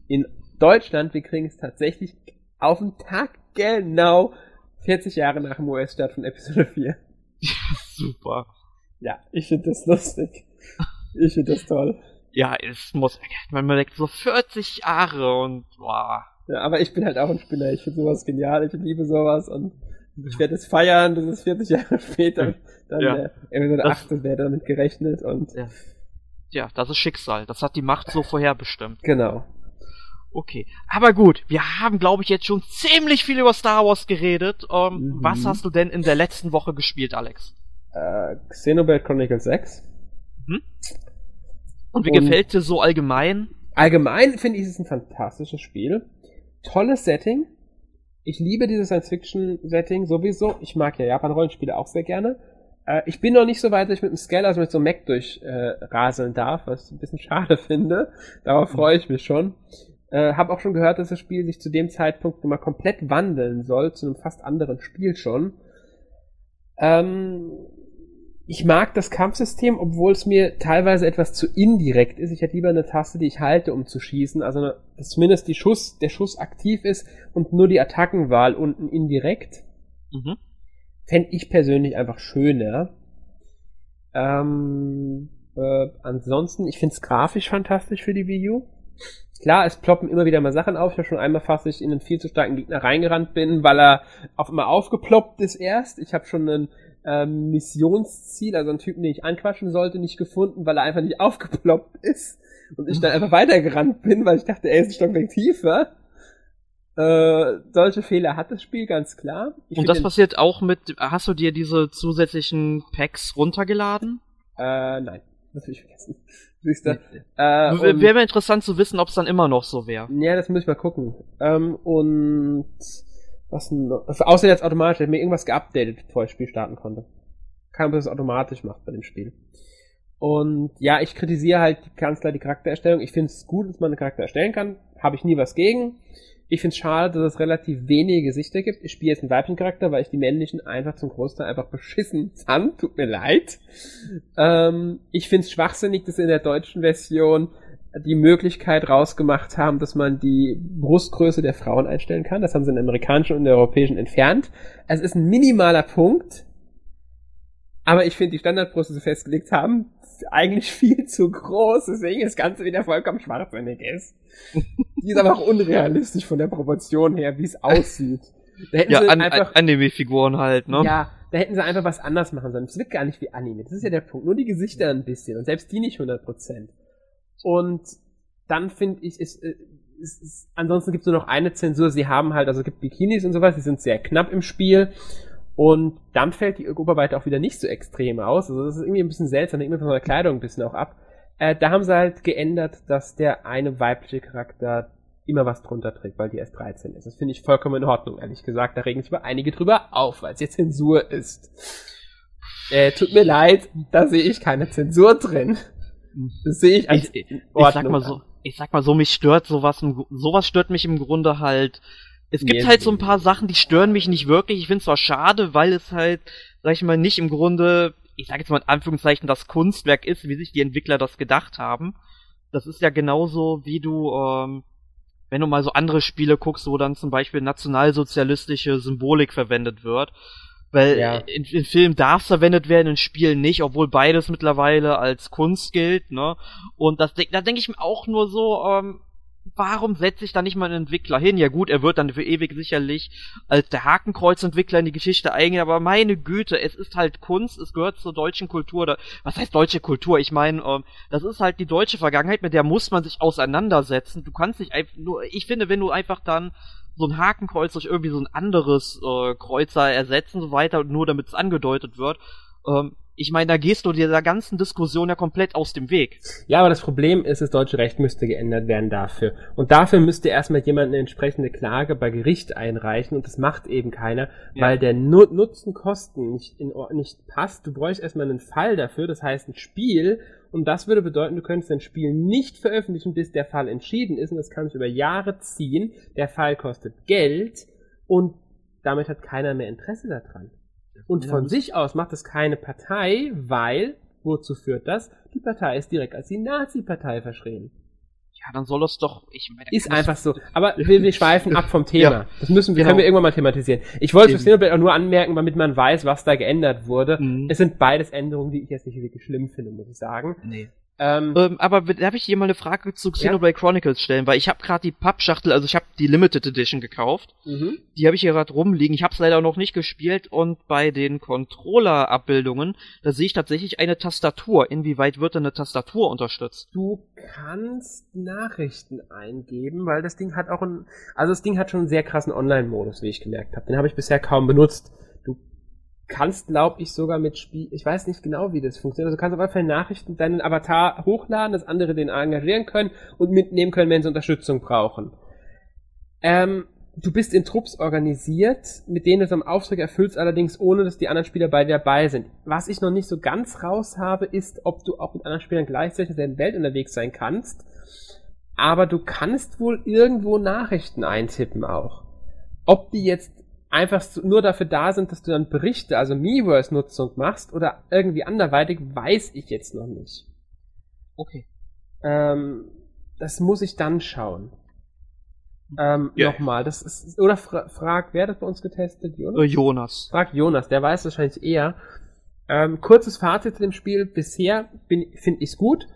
In Deutschland, wir kriegen es tatsächlich auf den Tag genau 40 Jahre nach dem US-Start von Episode 4. Super. Ja, ich finde das lustig. Ich finde das toll. Ja, es muss, man merkt so 40 Jahre und wow. Ja, aber ich bin halt auch ein Spinner. Ich finde sowas genial. Ich liebe sowas und ich werde es feiern, das ist 40 Jahre später. Dann ja. äh, Episode 8, das wäre damit gerechnet und. Ja. ja, das ist Schicksal. Das hat die Macht so vorherbestimmt. Genau. Okay, aber gut, wir haben, glaube ich, jetzt schon ziemlich viel über Star Wars geredet. Ähm, mhm. Was hast du denn in der letzten Woche gespielt, Alex? Äh, Xenoblade Chronicles 6. Mhm. Und wie Und gefällt dir so allgemein? Allgemein finde ich es ein fantastisches Spiel. Tolles Setting ich liebe dieses Science-Fiction-Setting sowieso. Ich mag ja Japan-Rollenspiele auch sehr gerne. Äh, ich bin noch nicht so weit, dass ich mit dem Scale, also mit so einem Mac durchraseln äh, darf, was ich ein bisschen schade finde. Darauf mhm. freue ich mich schon. Äh, hab auch schon gehört, dass das Spiel sich zu dem Zeitpunkt mal komplett wandeln soll, zu einem fast anderen Spiel schon. Ähm, ich mag das Kampfsystem, obwohl es mir teilweise etwas zu indirekt ist. Ich hätte lieber eine Taste, die ich halte, um zu schießen. Also dass zumindest die Schuss, der Schuss aktiv ist und nur die Attackenwahl unten indirekt. Mhm. Fände ich persönlich einfach schöner. Ähm, äh, ansonsten, ich finde es grafisch fantastisch für die Wii U. Klar, es ploppen immer wieder mal Sachen auf. Ich habe schon einmal fast ich in einen viel zu starken Gegner reingerannt bin, weil er auf einmal aufgeploppt ist erst. Ich habe schon einen ähm, Missionsziel, also einen Typen, den ich anquatschen sollte, nicht gefunden, weil er einfach nicht aufgeploppt ist. Und ich dann einfach weitergerannt bin, weil ich dachte, er ist ein Stockwerk tiefer. Äh, solche Fehler hat das Spiel ganz klar. Ich und das passiert auch mit, hast du dir diese zusätzlichen Packs runtergeladen? Äh, nein. Das ich vergessen. Siehst du? Äh, wäre mir interessant zu wissen, ob es dann immer noch so wäre. Ja, das muss ich mal gucken. Ähm, und was noch? Außer jetzt automatisch, hat mir irgendwas geupdatet, bevor ich das Spiel starten konnte. Kann man das automatisch macht bei dem Spiel. Und ja, ich kritisiere halt ganz klar die Charaktererstellung. Ich finde es gut, dass man einen Charakter erstellen kann. Habe ich nie was gegen. Ich finde es schade, dass es relativ wenige Gesichter gibt. Ich spiele jetzt einen weiblichen Charakter, weil ich die männlichen einfach zum Großteil einfach beschissen fand. Tut mir leid. Ähm, ich finde es schwachsinnig, dass in der deutschen Version die Möglichkeit rausgemacht haben, dass man die Brustgröße der Frauen einstellen kann. Das haben sie in der amerikanischen und der europäischen entfernt. Es ist ein minimaler Punkt, aber ich finde die Standardbrust, die sie festgelegt haben, eigentlich viel zu groß, deswegen das Ganze wieder vollkommen schwachsinnig ist. die ist aber auch unrealistisch von der Proportion her, wie es aussieht. Da hätten ja, sie an, einfach, Anime-Figuren halt, ne? Ja, da hätten sie einfach was anders machen sollen. Es wirkt gar nicht wie Anime. Das ist ja der Punkt. Nur die Gesichter ein bisschen und selbst die nicht 100%. Und dann finde ich, ist, ist, ist, ist ansonsten gibt es nur noch eine Zensur. Sie haben halt, also es gibt Bikinis und sowas, die sind sehr knapp im Spiel. Und dann fällt die Oberweite auch wieder nicht so extrem aus. Also das ist irgendwie ein bisschen seltsam, hängt immer von der Kleidung ein bisschen auch ab. Äh, da haben sie halt geändert, dass der eine weibliche Charakter immer was drunter trägt, weil die erst 13 ist. Das finde ich vollkommen in Ordnung, ehrlich gesagt. Da regen sich aber einige drüber auf, weil es jetzt Zensur ist. Äh, tut mir leid, da sehe ich keine Zensur drin. Das sehe ich als ich, ich, ich sag mal so, ich sag mal so, mich stört sowas, sowas stört mich im Grunde halt. Es gibt halt so ein paar Sachen, die stören mich nicht wirklich. Ich finde es zwar schade, weil es halt, sag ich mal, nicht im Grunde, ich sage jetzt mal in Anführungszeichen, das Kunstwerk ist, wie sich die Entwickler das gedacht haben. Das ist ja genauso, wie du, ähm, wenn du mal so andere Spiele guckst, wo dann zum Beispiel nationalsozialistische Symbolik verwendet wird. Weil ja. in, in Filmen darf es verwendet werden, in Spielen nicht, obwohl beides mittlerweile als Kunst gilt, ne? Und das, da denke ich mir auch nur so, ähm, warum setze ich da nicht mal einen Entwickler hin? Ja gut, er wird dann für ewig sicherlich als der Hakenkreuzentwickler in die Geschichte eingehen, aber meine Güte, es ist halt Kunst, es gehört zur deutschen Kultur. Da, was heißt deutsche Kultur? Ich meine, ähm, das ist halt die deutsche Vergangenheit, mit der muss man sich auseinandersetzen. Du kannst nicht einfach nur, ich finde, wenn du einfach dann so ein Hakenkreuz durch irgendwie so ein anderes äh, Kreuzer ersetzen, so weiter, nur damit es angedeutet wird, ähm, ich meine, da gehst du dieser ganzen Diskussion ja komplett aus dem Weg. Ja, aber das Problem ist, das deutsche Recht müsste geändert werden dafür. Und dafür müsste erstmal jemand eine entsprechende Klage bei Gericht einreichen und das macht eben keiner, ja. weil der nu Nutzen-Kosten nicht, in, nicht passt. Du bräuchst erstmal einen Fall dafür, das heißt ein Spiel und das würde bedeuten, du könntest dein Spiel nicht veröffentlichen, bis der Fall entschieden ist und das kann sich über Jahre ziehen. Der Fall kostet Geld und damit hat keiner mehr Interesse daran. Und von sich aus macht es keine Partei, weil, wozu führt das? Die Partei ist direkt als die Nazi-Partei verschrien. Ja, dann soll das doch. Ich meine, ist einfach so. Aber wir, wir schweifen ab vom Thema. Ja, das müssen wir, genau. können wir irgendwann mal thematisieren. Ich wollte es auch nur anmerken, damit man weiß, was da geändert wurde. Mhm. Es sind beides Änderungen, die ich jetzt nicht wirklich schlimm finde, muss ich sagen. Nee. Ähm, ähm, aber darf ich hier mal eine Frage zu Xenoblade ja? Chronicles stellen? Weil ich habe gerade die Pappschachtel, also ich habe die Limited Edition gekauft. Mhm. Die habe ich hier gerade rumliegen. Ich habe es leider noch nicht gespielt und bei den Controller-Abbildungen, da sehe ich tatsächlich eine Tastatur. Inwieweit wird denn eine Tastatur unterstützt? Du kannst Nachrichten eingeben, weil das Ding hat auch ein, also das Ding hat schon einen sehr krassen Online-Modus, wie ich gemerkt habe. Den habe ich bisher kaum benutzt kannst, glaube ich, sogar mit Spiel, ich weiß nicht genau, wie das funktioniert. Also du kannst auf jeden Fall Nachrichten deinen Avatar hochladen, dass andere den engagieren können und mitnehmen können, wenn sie Unterstützung brauchen. Ähm, du bist in Trupps organisiert, mit denen du am Auftrag erfüllst, allerdings ohne, dass die anderen Spieler bei dir dabei sind. Was ich noch nicht so ganz raus habe, ist, ob du auch mit anderen Spielern gleichzeitig in der Welt unterwegs sein kannst. Aber du kannst wohl irgendwo Nachrichten eintippen auch. Ob die jetzt einfach nur dafür da sind, dass du dann Berichte, also Miiverse-Nutzung machst oder irgendwie anderweitig, weiß ich jetzt noch nicht. Okay. Ähm, das muss ich dann schauen. Ähm, yeah. Nochmal, das ist, oder fra frag, wer hat das bei uns getestet? Jonas? Äh, Jonas. Frag Jonas, der weiß wahrscheinlich eher. Ähm, kurzes Fazit zu dem Spiel. Bisher finde ich es gut.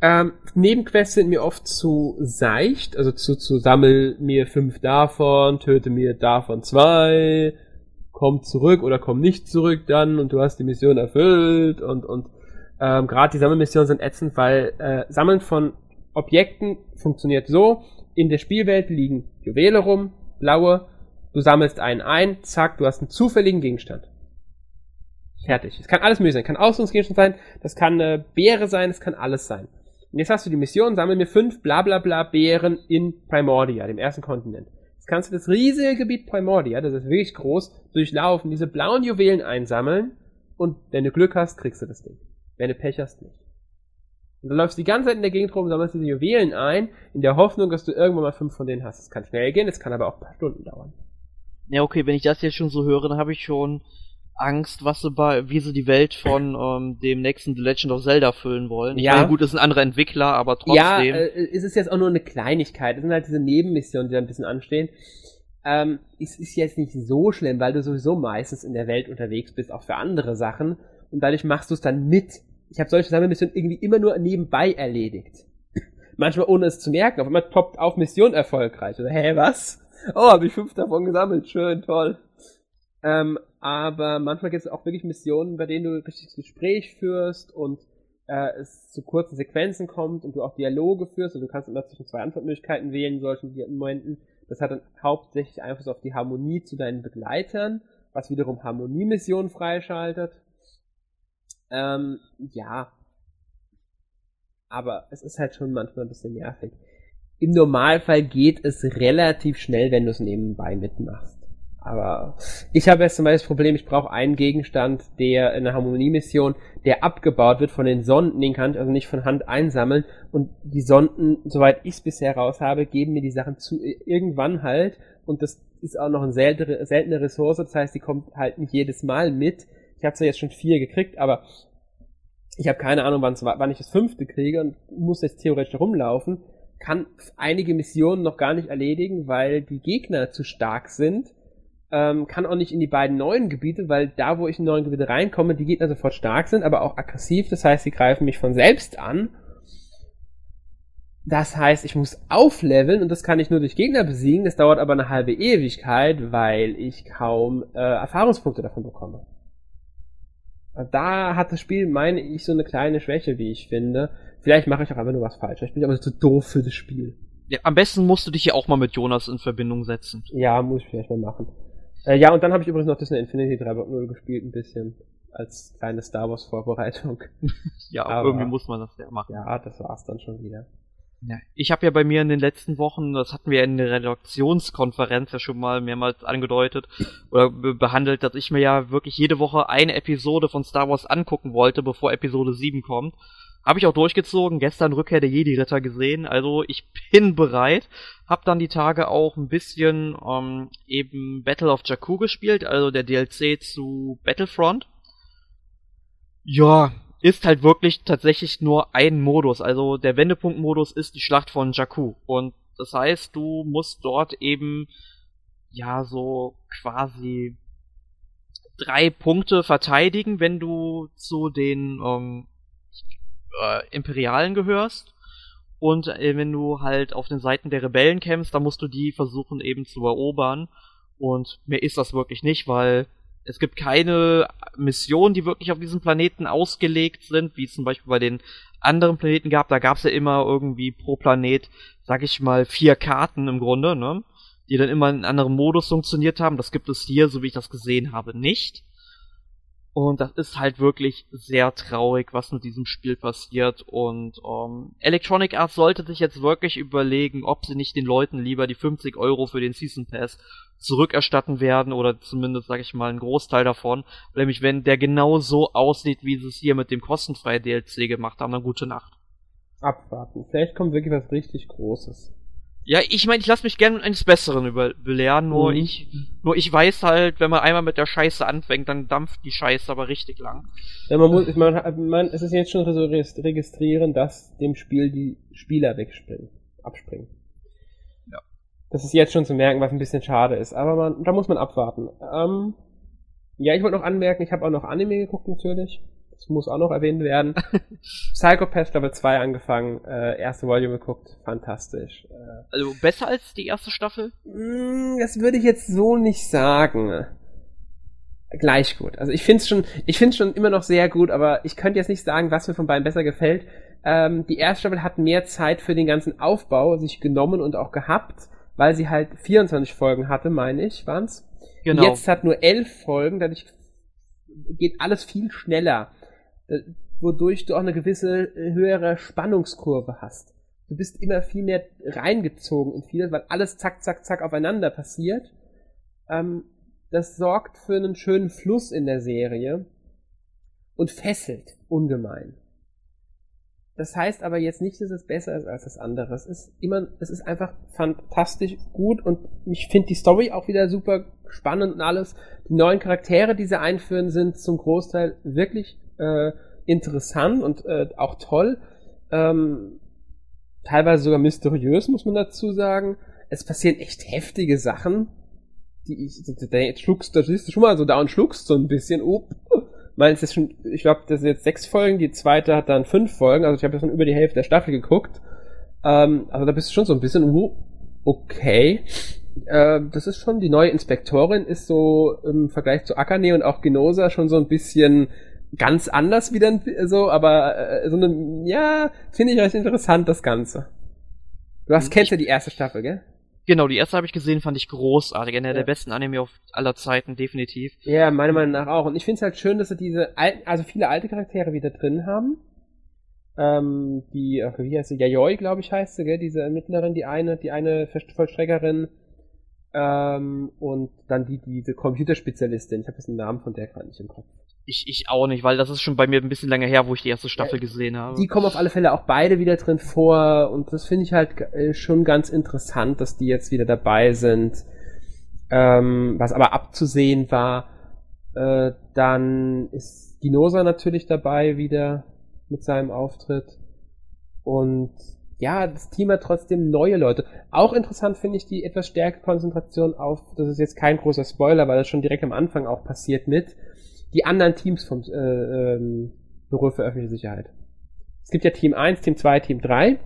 Ähm, Nebenquests sind mir oft zu seicht, also zu, zu sammel mir fünf davon, töte mir davon zwei, komm zurück oder komm nicht zurück dann und du hast die Mission erfüllt und, und ähm, gerade die Sammelmissionen sind ätzend, weil äh, Sammeln von Objekten funktioniert so, in der Spielwelt liegen Juwele rum, blaue, du sammelst einen ein, zack, du hast einen zufälligen Gegenstand. Fertig. Es kann alles möglich sein. Kann Ausrüstungsgegenstand sein, das kann eine Beere sein, es kann alles sein. Und jetzt hast du die Mission, sammel mir fünf bla bla bla Bären in Primordia, dem ersten Kontinent. Jetzt kannst du das riesige Gebiet Primordia, das ist wirklich groß, durchlaufen, diese blauen Juwelen einsammeln und wenn du Glück hast, kriegst du das Ding. Wenn du Pech hast, nicht. Und dann läufst du die ganze Zeit in der Gegend rum, sammelst diese Juwelen ein, in der Hoffnung, dass du irgendwann mal fünf von denen hast. Es kann schnell gehen, es kann aber auch ein paar Stunden dauern. Ja, okay, wenn ich das jetzt schon so höre, dann habe ich schon Angst, was sie bei, wie sie die Welt von ähm, dem nächsten The Legend of Zelda füllen wollen. Ich ja. meine, gut, das sind andere Entwickler, aber trotzdem. Ja, äh, es ist jetzt auch nur eine Kleinigkeit. Es sind halt diese Nebenmissionen, die da ein bisschen anstehen. Ähm, es ist jetzt nicht so schlimm, weil du sowieso meistens in der Welt unterwegs bist, auch für andere Sachen. Und dadurch machst du es dann mit. Ich habe solche Sammelmissionen irgendwie immer nur nebenbei erledigt. Manchmal ohne es zu merken. Auf einmal poppt auf Mission erfolgreich. Oder, hä, was? Oh, habe ich fünf davon gesammelt. Schön, toll. Ähm, aber manchmal gibt es auch wirklich Missionen, bei denen du ein richtiges Gespräch führst und äh, es zu kurzen Sequenzen kommt und du auch Dialoge führst und du kannst immer zwischen zwei Antwortmöglichkeiten wählen in solchen Momenten. Das hat dann hauptsächlich Einfluss auf die Harmonie zu deinen Begleitern, was wiederum Harmoniemissionen freischaltet. Ähm, ja. Aber es ist halt schon manchmal ein bisschen nervig. Im Normalfall geht es relativ schnell, wenn du es nebenbei mitmachst. Aber ich habe jetzt zum Beispiel das Problem, ich brauche einen Gegenstand, der in der Harmoniemission, der abgebaut wird von den Sonden, den kann ich also nicht von Hand einsammeln. Und die Sonden, soweit ich es bisher raus habe, geben mir die Sachen zu irgendwann halt. Und das ist auch noch eine seltene, seltene Ressource, das heißt, die kommt halt nicht jedes Mal mit. Ich habe zwar jetzt schon vier gekriegt, aber ich habe keine Ahnung, wann ich das fünfte kriege und muss jetzt theoretisch rumlaufen. Kann einige Missionen noch gar nicht erledigen, weil die Gegner zu stark sind ähm, kann auch nicht in die beiden neuen Gebiete, weil da, wo ich in neuen Gebiete reinkomme, die Gegner sofort stark sind, aber auch aggressiv. Das heißt, sie greifen mich von selbst an. Das heißt, ich muss aufleveln und das kann ich nur durch Gegner besiegen. Das dauert aber eine halbe Ewigkeit, weil ich kaum äh, Erfahrungspunkte davon bekomme. Da hat das Spiel, meine ich, so eine kleine Schwäche, wie ich finde. Vielleicht mache ich auch einfach nur was falsch. Ich bin aber zu doof für das Spiel. Ja, am besten musst du dich ja auch mal mit Jonas in Verbindung setzen. Ja, muss ich vielleicht mal machen. Äh, ja, und dann habe ich übrigens noch Disney Infinity 3.0 gespielt, ein bisschen. Als kleine Star Wars Vorbereitung. ja, Aber, irgendwie muss man das ja machen. Ja, das war's dann schon wieder. Ja, ich habe ja bei mir in den letzten Wochen, das hatten wir in der Redaktionskonferenz ja schon mal mehrmals angedeutet oder be behandelt, dass ich mir ja wirklich jede Woche eine Episode von Star Wars angucken wollte, bevor Episode 7 kommt. Habe ich auch durchgezogen, gestern Rückkehr der Jedi-Ritter gesehen, also ich bin bereit. Hab dann die Tage auch ein bisschen ähm, eben Battle of Jakku gespielt, also der DLC zu Battlefront. Ja, ist halt wirklich tatsächlich nur ein Modus. Also der Wendepunkt-Modus ist die Schlacht von Jakku. Und das heißt, du musst dort eben ja so quasi drei Punkte verteidigen, wenn du zu den ähm, äh, Imperialen gehörst. Und äh, wenn du halt auf den Seiten der Rebellen kämpfst, dann musst du die versuchen eben zu erobern. Und mehr ist das wirklich nicht, weil es gibt keine Missionen, die wirklich auf diesem Planeten ausgelegt sind, wie es zum Beispiel bei den anderen Planeten gab. Da gab es ja immer irgendwie pro Planet, sag ich mal, vier Karten im Grunde, ne? Die dann immer in einem anderen Modus funktioniert haben. Das gibt es hier, so wie ich das gesehen habe, nicht. Und das ist halt wirklich sehr traurig, was mit diesem Spiel passiert. Und ähm, Electronic Arts sollte sich jetzt wirklich überlegen, ob sie nicht den Leuten lieber die 50 Euro für den Season Pass zurückerstatten werden oder zumindest, sag ich mal, einen Großteil davon. Nämlich, wenn der genau so aussieht, wie sie es hier mit dem kostenfreien DLC gemacht haben, dann gute Nacht. Abwarten. Vielleicht kommt wirklich was richtig Großes. Ja, ich meine, ich lasse mich gerne eines Besseren über belehren, nur mhm. ich nur ich weiß halt, wenn man einmal mit der Scheiße anfängt, dann dampft die Scheiße aber richtig lang. Ja, man muss, meine, man, es ist jetzt schon so registrieren, dass dem Spiel die Spieler wegspringen, abspringen. Ja. Das ist jetzt schon zu merken, was ein bisschen schade ist, aber man, da muss man abwarten. Ähm, ja, ich wollte noch anmerken, ich habe auch noch Anime geguckt natürlich. Das muss auch noch erwähnt werden. Psychopath Staffel 2 angefangen, äh, erste Volume geguckt, fantastisch. Äh, also besser als die erste Staffel? Mm, das würde ich jetzt so nicht sagen. Gleich gut. Also ich finde es schon, ich finde schon immer noch sehr gut, aber ich könnte jetzt nicht sagen, was mir von beiden besser gefällt. Ähm, die erste Staffel hat mehr Zeit für den ganzen Aufbau sich genommen und auch gehabt, weil sie halt 24 Folgen hatte, meine ich, waren's. Genau. Jetzt hat nur elf Folgen, dadurch geht alles viel schneller. Äh, wodurch du auch eine gewisse äh, höhere Spannungskurve hast. Du bist immer viel mehr reingezogen in vieles, weil alles zack, zack, zack aufeinander passiert. Ähm, das sorgt für einen schönen Fluss in der Serie und fesselt ungemein. Das heißt aber jetzt nicht, dass es besser ist als das andere. Es ist immer, es ist einfach fantastisch gut und ich finde die Story auch wieder super spannend und alles. Die neuen Charaktere, die sie einführen, sind zum Großteil wirklich äh, interessant und äh, auch toll. Ähm, teilweise sogar mysteriös, muss man dazu sagen. Es passieren echt heftige Sachen, die ich, da schluckst, da siehst du schon mal so da und schluckst so ein bisschen, oh, meinst jetzt schon, ich glaube, das sind jetzt sechs Folgen, die zweite hat dann fünf Folgen, also ich habe schon über die Hälfte der Staffel geguckt. Ähm, also da bist du schon so ein bisschen, oh, okay. Äh, das ist schon, die neue Inspektorin ist so im Vergleich zu Akane und auch Genosa schon so ein bisschen ganz anders wieder so, aber äh, so eine, ja, finde ich recht interessant, das Ganze. Du hast, kennst ja die erste Staffel, gell? Genau, die erste habe ich gesehen, fand ich großartig. Einer ja. der besten Anime auf aller Zeiten, definitiv. Ja, meiner Meinung nach auch. Und ich finde es halt schön, dass sie diese alten, also viele alte Charaktere wieder drin haben. Ähm, die, wie heißt sie? Yayoi, glaube ich, heißt sie, gell? Diese Ermittlerin, die eine, die eine Vollstreckerin. Ähm, und dann die, diese Computerspezialistin. Ich habe jetzt den Namen von der gerade nicht im Kopf. Ich, ich auch nicht, weil das ist schon bei mir ein bisschen länger her, wo ich die erste Staffel ja, gesehen habe. Die kommen auf alle Fälle auch beide wieder drin vor und das finde ich halt äh, schon ganz interessant, dass die jetzt wieder dabei sind. Ähm, was aber abzusehen war, äh, dann ist Dinosa natürlich dabei wieder mit seinem Auftritt. Und ja, das Team hat trotzdem neue Leute. Auch interessant finde ich die etwas stärkere Konzentration auf, das ist jetzt kein großer Spoiler, weil das schon direkt am Anfang auch passiert mit, die anderen Teams vom äh, ähm, Büro für öffentliche Sicherheit. Es gibt ja Team 1, Team 2, Team 3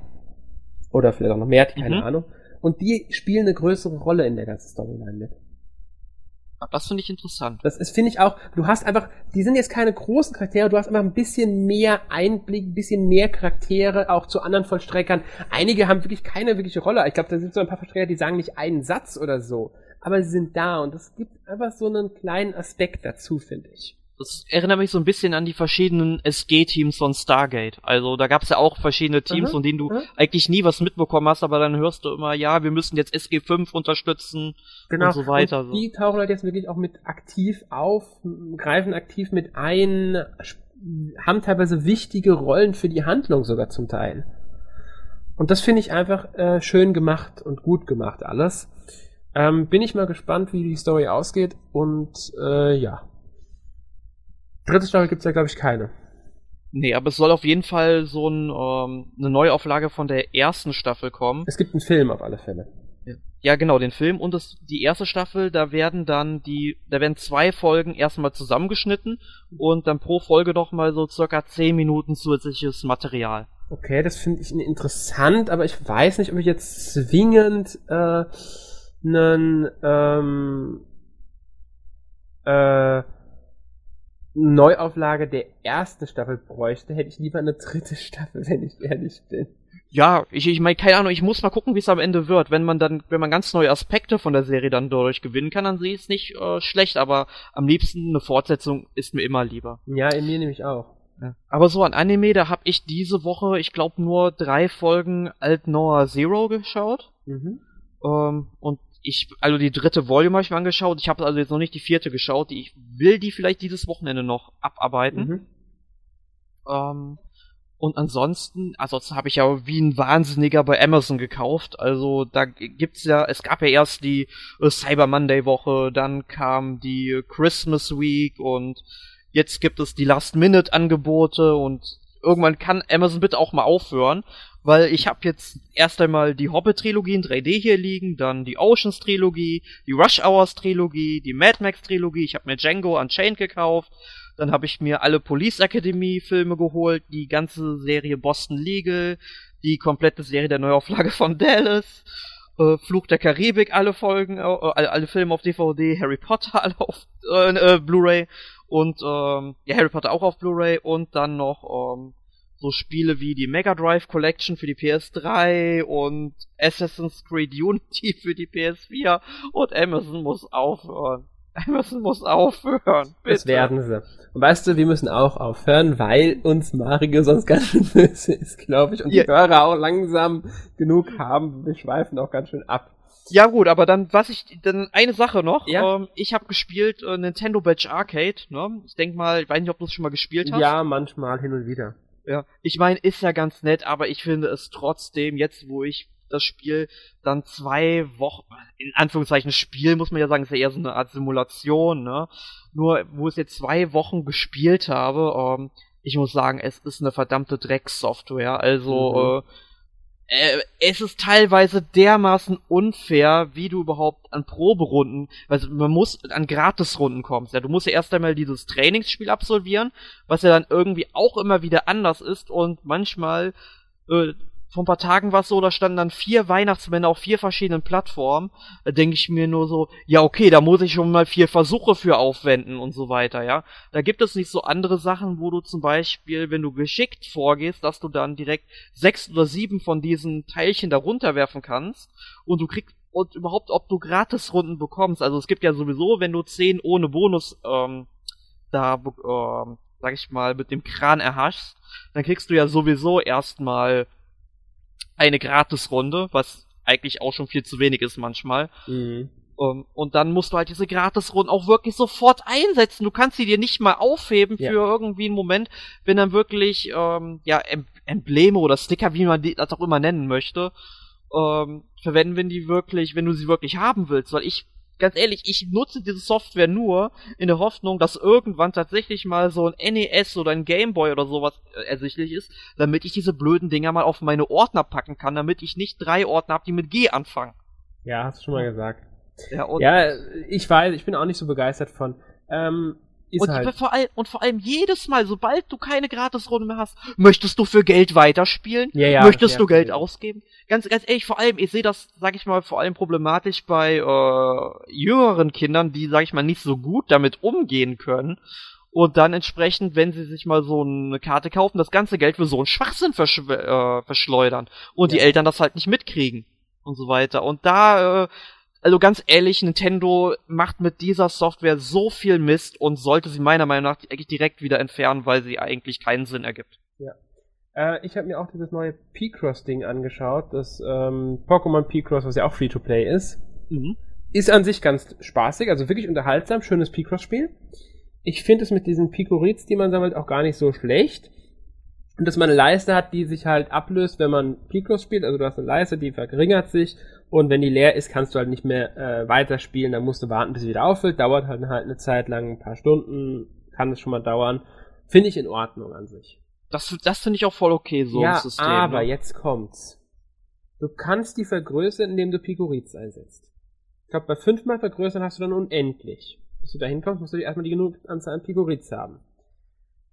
oder vielleicht auch noch mehr, keine mhm. Ahnung. Und die spielen eine größere Rolle in der ganzen Storyline mit. Das finde ich interessant. Das ist, finde ich auch, du hast einfach, die sind jetzt keine großen Charaktere, du hast einfach ein bisschen mehr Einblick, ein bisschen mehr Charaktere auch zu anderen Vollstreckern. Einige haben wirklich keine wirkliche Rolle. Ich glaube, da sind so ein paar Vollstrecker, die sagen nicht einen Satz oder so aber sie sind da und es gibt einfach so einen kleinen Aspekt dazu, finde ich. Das erinnert mich so ein bisschen an die verschiedenen SG-Teams von Stargate. Also da gab es ja auch verschiedene Teams, von denen du aha. eigentlich nie was mitbekommen hast, aber dann hörst du immer, ja, wir müssen jetzt SG5 unterstützen genau. und so weiter. Und die tauchen halt jetzt wirklich auch mit aktiv auf, greifen aktiv mit ein, haben teilweise wichtige Rollen für die Handlung sogar zum Teil. Und das finde ich einfach äh, schön gemacht und gut gemacht alles. Ähm, bin ich mal gespannt, wie die Story ausgeht und äh, ja. Dritte Staffel gibt's ja, glaube ich, keine. Nee, aber es soll auf jeden Fall so ein, ähm, eine Neuauflage von der ersten Staffel kommen. Es gibt einen Film auf alle Fälle. Ja, genau, den Film und das, die erste Staffel, da werden dann die, da werden zwei Folgen erstmal zusammengeschnitten und dann pro Folge doch mal so circa zehn Minuten zusätzliches Material. Okay, das finde ich interessant, aber ich weiß nicht, ob ich jetzt zwingend äh, einen ähm, äh, Neuauflage der ersten Staffel bräuchte, hätte ich lieber eine dritte Staffel, wenn ich ehrlich bin. Ja, ich, ich meine, keine Ahnung, ich muss mal gucken, wie es am Ende wird. Wenn man dann, wenn man ganz neue Aspekte von der Serie dann dadurch gewinnen kann, dann sehe ich es nicht äh, schlecht, aber am liebsten eine Fortsetzung ist mir immer lieber. Ja, in mir nämlich auch. Ja. Aber so an Anime, da habe ich diese Woche, ich glaube, nur drei Folgen Alt Noah Zero geschaut. Mhm. Ähm, und ich, also die dritte Volume habe ich mir angeschaut. Ich habe also jetzt noch nicht die vierte geschaut. Die, ich will die vielleicht dieses Wochenende noch abarbeiten. Mhm. Ähm, und ansonsten, ansonsten habe ich ja wie ein Wahnsinniger bei Amazon gekauft. Also da gibt's ja, es gab ja erst die äh, Cyber Monday Woche, dann kam die Christmas Week und jetzt gibt es die Last Minute Angebote und irgendwann kann Amazon bitte auch mal aufhören, weil ich habe jetzt erst einmal die Hobbit-Trilogie in 3D hier liegen, dann die Oceans-Trilogie, die Rush Hours-Trilogie, die Mad Max-Trilogie, ich habe mir Django Unchained gekauft, dann habe ich mir alle Police Academy-Filme geholt, die ganze Serie Boston Legal, die komplette Serie der Neuauflage von Dallas, äh, Fluch der Karibik, alle Folgen, äh, alle, Filme auf DVD, Harry Potter alle auf äh, äh, Blu-ray und ähm, ja, Harry Potter auch auf Blu-ray und dann noch ähm, so Spiele wie die Mega Drive Collection für die PS3 und Assassin's Creed Unity für die PS4 und Amazon muss aufhören. Amazon muss aufhören. Bitte. Das werden sie. Und weißt du, wir müssen auch aufhören, weil uns Mario sonst ganz schön böse ist, glaube ich. Und ja. die Hörer auch langsam genug haben. Wir schweifen auch ganz schön ab. Ja gut, aber dann was ich dann eine Sache noch. Ja? Ähm, ich habe gespielt äh, Nintendo Badge Arcade. Ne? Ich denk mal, ich weiß nicht, ob du es schon mal gespielt hast. Ja, manchmal hin und wieder. Ja, ich meine, ist ja ganz nett, aber ich finde es trotzdem, jetzt wo ich das Spiel dann zwei Wochen, in Anführungszeichen Spiel, muss man ja sagen, ist ja eher so eine Art Simulation, ne? Nur, wo ich jetzt zwei Wochen gespielt habe, ähm, ich muss sagen, es ist eine verdammte Drecksoftware. Also, mhm. äh, äh, es ist teilweise dermaßen unfair, wie du überhaupt an Proberunden, also man muss an Gratisrunden kommst. Ja, du musst ja erst einmal dieses Trainingsspiel absolvieren, was ja dann irgendwie auch immer wieder anders ist und manchmal äh, vor ein paar Tagen war es so, da standen dann vier Weihnachtsmänner auf vier verschiedenen Plattformen. Da denke ich mir nur so, ja okay, da muss ich schon mal vier Versuche für aufwenden und so weiter, ja. Da gibt es nicht so andere Sachen, wo du zum Beispiel, wenn du geschickt vorgehst, dass du dann direkt sechs oder sieben von diesen Teilchen da runterwerfen kannst und du kriegst und überhaupt, ob du Gratisrunden bekommst. Also es gibt ja sowieso, wenn du zehn ohne Bonus ähm, da, ähm, sag ich mal, mit dem Kran erhaschst, dann kriegst du ja sowieso erstmal eine Gratisrunde, was eigentlich auch schon viel zu wenig ist manchmal. Mhm. Um, ähm, und dann musst du halt diese Gratisrunden auch wirklich sofort einsetzen. Du kannst sie dir nicht mal aufheben ja. für irgendwie einen Moment, wenn dann wirklich ähm, ja em Embleme oder Sticker, wie man die, das auch immer nennen möchte, ähm, verwenden, wenn die wirklich, wenn du sie wirklich haben willst. Weil ich ganz ehrlich, ich nutze diese Software nur in der Hoffnung, dass irgendwann tatsächlich mal so ein NES oder ein Gameboy oder sowas äh, ersichtlich ist, damit ich diese blöden Dinger mal auf meine Ordner packen kann, damit ich nicht drei Ordner habe, die mit G anfangen. Ja, hast du schon mal gesagt. Ja, ja, ich weiß, ich bin auch nicht so begeistert von. Ähm, und, halt. vor allem, und vor allem jedes Mal, sobald du keine Gratisrunde mehr hast, möchtest du für Geld weiterspielen? Ja, ja, möchtest du Geld ausgeben? Ganz, ganz ehrlich, vor allem, ich sehe das, sag ich mal, vor allem problematisch bei äh, jüngeren Kindern, die, sag ich mal, nicht so gut damit umgehen können. Und dann entsprechend, wenn sie sich mal so eine Karte kaufen, das ganze Geld für so einen Schwachsinn versch äh, verschleudern. Und ja. die Eltern das halt nicht mitkriegen. Und so weiter. Und da äh, also ganz ehrlich, Nintendo macht mit dieser Software so viel Mist und sollte sie meiner Meinung nach eigentlich direkt wieder entfernen, weil sie eigentlich keinen Sinn ergibt. Ja. Äh, ich habe mir auch dieses neue P-Cross-Ding angeschaut, das ähm, Pokémon P-Cross, was ja auch Free-to-Play ist. Mhm. Ist an sich ganz spaßig, also wirklich unterhaltsam, schönes P-Cross-Spiel. Ich finde es mit diesen Picorids, die man sammelt, auch gar nicht so schlecht. Und dass man eine Leiste hat, die sich halt ablöst, wenn man Picross spielt. Also du hast eine Leiste, die verringert sich und wenn die leer ist, kannst du halt nicht mehr äh, weiterspielen, dann musst du warten, bis sie wieder auffüllt. Dauert halt, halt eine Zeit lang, ein paar Stunden, kann es schon mal dauern. Finde ich in Ordnung an sich. Das, das finde ich auch voll okay, so ja, ein System. aber ne? jetzt kommt's. Du kannst die vergrößern, indem du Picoriz einsetzt. Ich glaube, bei fünfmal vergrößern hast du dann unendlich. Bis du da hinkommst, musst du erstmal die genug Anzahl an Picoriz haben.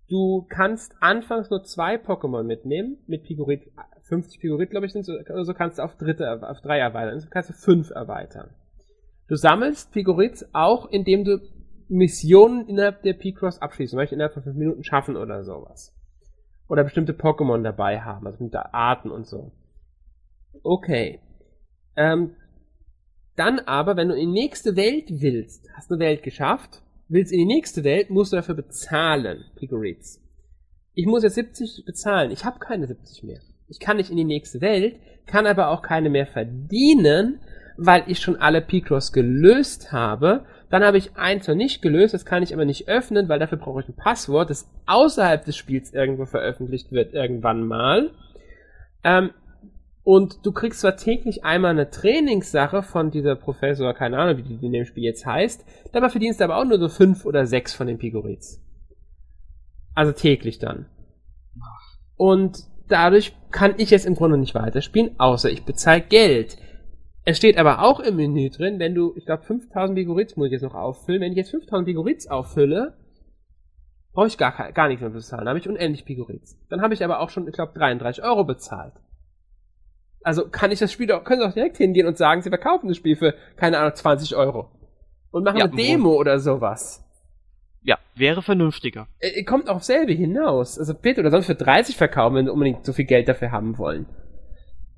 Du kannst anfangs nur zwei Pokémon mitnehmen, mit Pikorit, 50 Pikorit, glaube ich, sind so, so kannst du auf dritte, auf drei erweitern, so kannst du fünf erweitern. Du sammelst Pigorits auch, indem du Missionen innerhalb der Picross abschließen, zum Beispiel innerhalb von fünf Minuten schaffen oder sowas. Oder bestimmte Pokémon dabei haben, also bestimmte Arten und so. Okay. Ähm, dann aber, wenn du in die nächste Welt willst, hast du eine Welt geschafft, willst in die nächste Welt, musst du dafür bezahlen, Pigorites. Ich muss jetzt 70 bezahlen. Ich habe keine 70 mehr. Ich kann nicht in die nächste Welt, kann aber auch keine mehr verdienen, weil ich schon alle Picross gelöst habe. Dann habe ich eins noch nicht gelöst, das kann ich aber nicht öffnen, weil dafür brauche ich ein Passwort, das außerhalb des Spiels irgendwo veröffentlicht wird, irgendwann mal. Ähm, und du kriegst zwar täglich einmal eine Trainingssache von dieser Professor, keine Ahnung, wie die in dem Spiel jetzt heißt, dabei verdienst du aber auch nur so fünf oder sechs von den Pigorids. Also täglich dann. Und dadurch kann ich jetzt im Grunde nicht weiterspielen, außer ich bezahle Geld. Es steht aber auch im Menü drin, wenn du, ich glaube 5000 Pigorids muss ich jetzt noch auffüllen, wenn ich jetzt 5000 Pigorids auffülle, brauche ich gar, gar nichts mehr bezahlen, dann habe ich unendlich Pigorids. Dann habe ich aber auch schon, ich glaube 33 Euro bezahlt. Also kann ich das Spiel doch, können Sie auch direkt hingehen und sagen, Sie verkaufen das Spiel für, keine Ahnung, 20 Euro. Und machen ja, eine Demo oder sowas. Ja, wäre vernünftiger. Äh, kommt auch selber hinaus. Also bitte, oder sonst für 30 verkaufen, wenn sie unbedingt so viel Geld dafür haben wollen.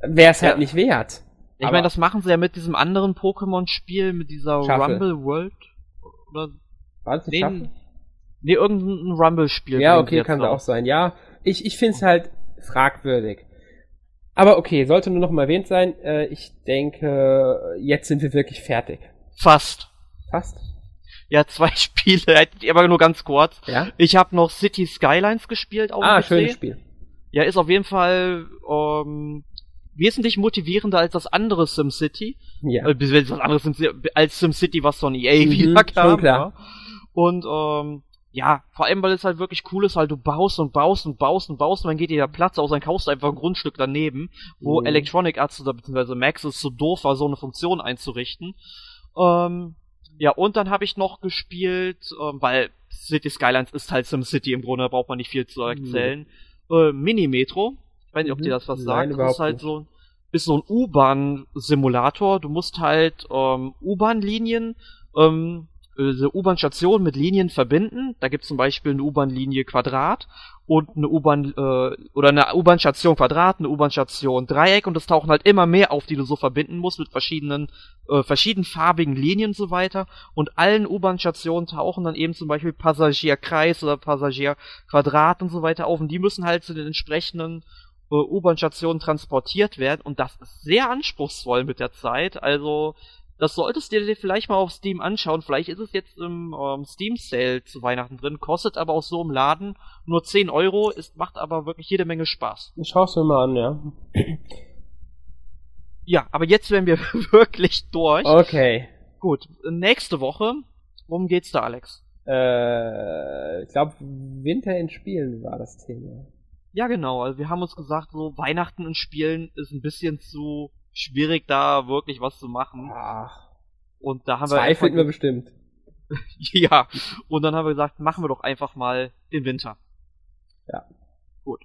Wäre es halt ja. halt nicht wert. Ich meine, das machen sie ja mit diesem anderen Pokémon-Spiel, mit dieser Schaffe. Rumble World. Oder. War das nicht nee, nee, irgendein Rumble-Spiel. Ja, okay, kann da auch sein. Ja, ich, ich finde es halt fragwürdig. Aber okay, sollte nur noch mal erwähnt sein. Äh, ich denke, jetzt sind wir wirklich fertig. Fast. Fast? Ja, zwei Spiele, aber nur ganz kurz. Ja? Ich habe noch City Skylines gespielt auf Ah, schönes Spiel. Ja, ist auf jeden Fall ähm, wesentlich motivierender als das andere SimCity. Ja. Äh, das andere SimCity, als SimCity, was von EA mhm, wieder kam. Klar. Ja. Und ähm, ja, vor allem, weil es halt wirklich cool ist, halt du baust und baust und baust und baust und dann geht dir der Platz aus, dann kaufst du einfach ein Grundstück daneben, wo mhm. Electronic Arts oder beziehungsweise Maxis so doof war, so eine Funktion einzurichten. Ähm, ja, und dann habe ich noch gespielt, ähm, weil City Skylines ist halt SimCity im Grunde, da braucht man nicht viel zu erzählen. Mhm. Äh, Mini Metro. Ich weiß nicht, ob mhm. dir das was sagt. das ist halt nicht. so, ist so ein U-Bahn-Simulator. Du musst halt ähm, U-Bahn-Linien ähm, äh, U-Bahn-Stationen mit Linien verbinden. Da gibt es zum Beispiel eine U-Bahn-Linie Quadrat und eine U-Bahn äh, oder eine U-Bahn-Station Quadrat, eine U-Bahn-Station Dreieck und es tauchen halt immer mehr auf, die du so verbinden musst mit verschiedenen äh, verschiedenfarbigen Linien und so weiter. Und allen U-Bahn-Stationen tauchen dann eben zum Beispiel Passagierkreis oder Passagierquadrat und so weiter auf und die müssen halt zu den entsprechenden äh, U-Bahn-Stationen transportiert werden und das ist sehr anspruchsvoll mit der Zeit. Also das solltest du dir vielleicht mal auf Steam anschauen. Vielleicht ist es jetzt im ähm, Steam Sale zu Weihnachten drin, kostet aber auch so im Laden nur 10 Euro, ist, macht aber wirklich jede Menge Spaß. Ich schau's mir mal an, ja. Ja, aber jetzt werden wir wirklich durch. Okay. Gut, nächste Woche, worum geht's da, Alex? Äh, ich glaube, Winter in Spielen war das Thema. Ja, genau. Also wir haben uns gesagt, so Weihnachten in Spielen ist ein bisschen zu schwierig, da wirklich was zu machen. Ach. Und da haben Zwei wir. Zwei finden wir bestimmt. ja. Und dann haben wir gesagt, machen wir doch einfach mal den Winter. Ja. Gut.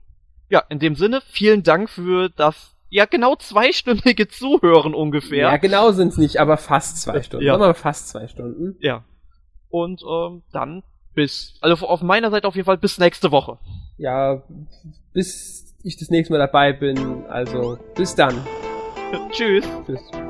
Ja, in dem Sinne, vielen Dank für das ja genau zweistündige Zuhören ungefähr. Ja, genau sind's nicht, aber fast zwei Stunden. Ja. Wir fast zwei Stunden. Ja. Und ähm, dann bis, also auf meiner Seite auf jeden Fall bis nächste Woche. Ja, bis ich das nächste Mal dabei bin. Also bis dann. Tschüss. Tschüss.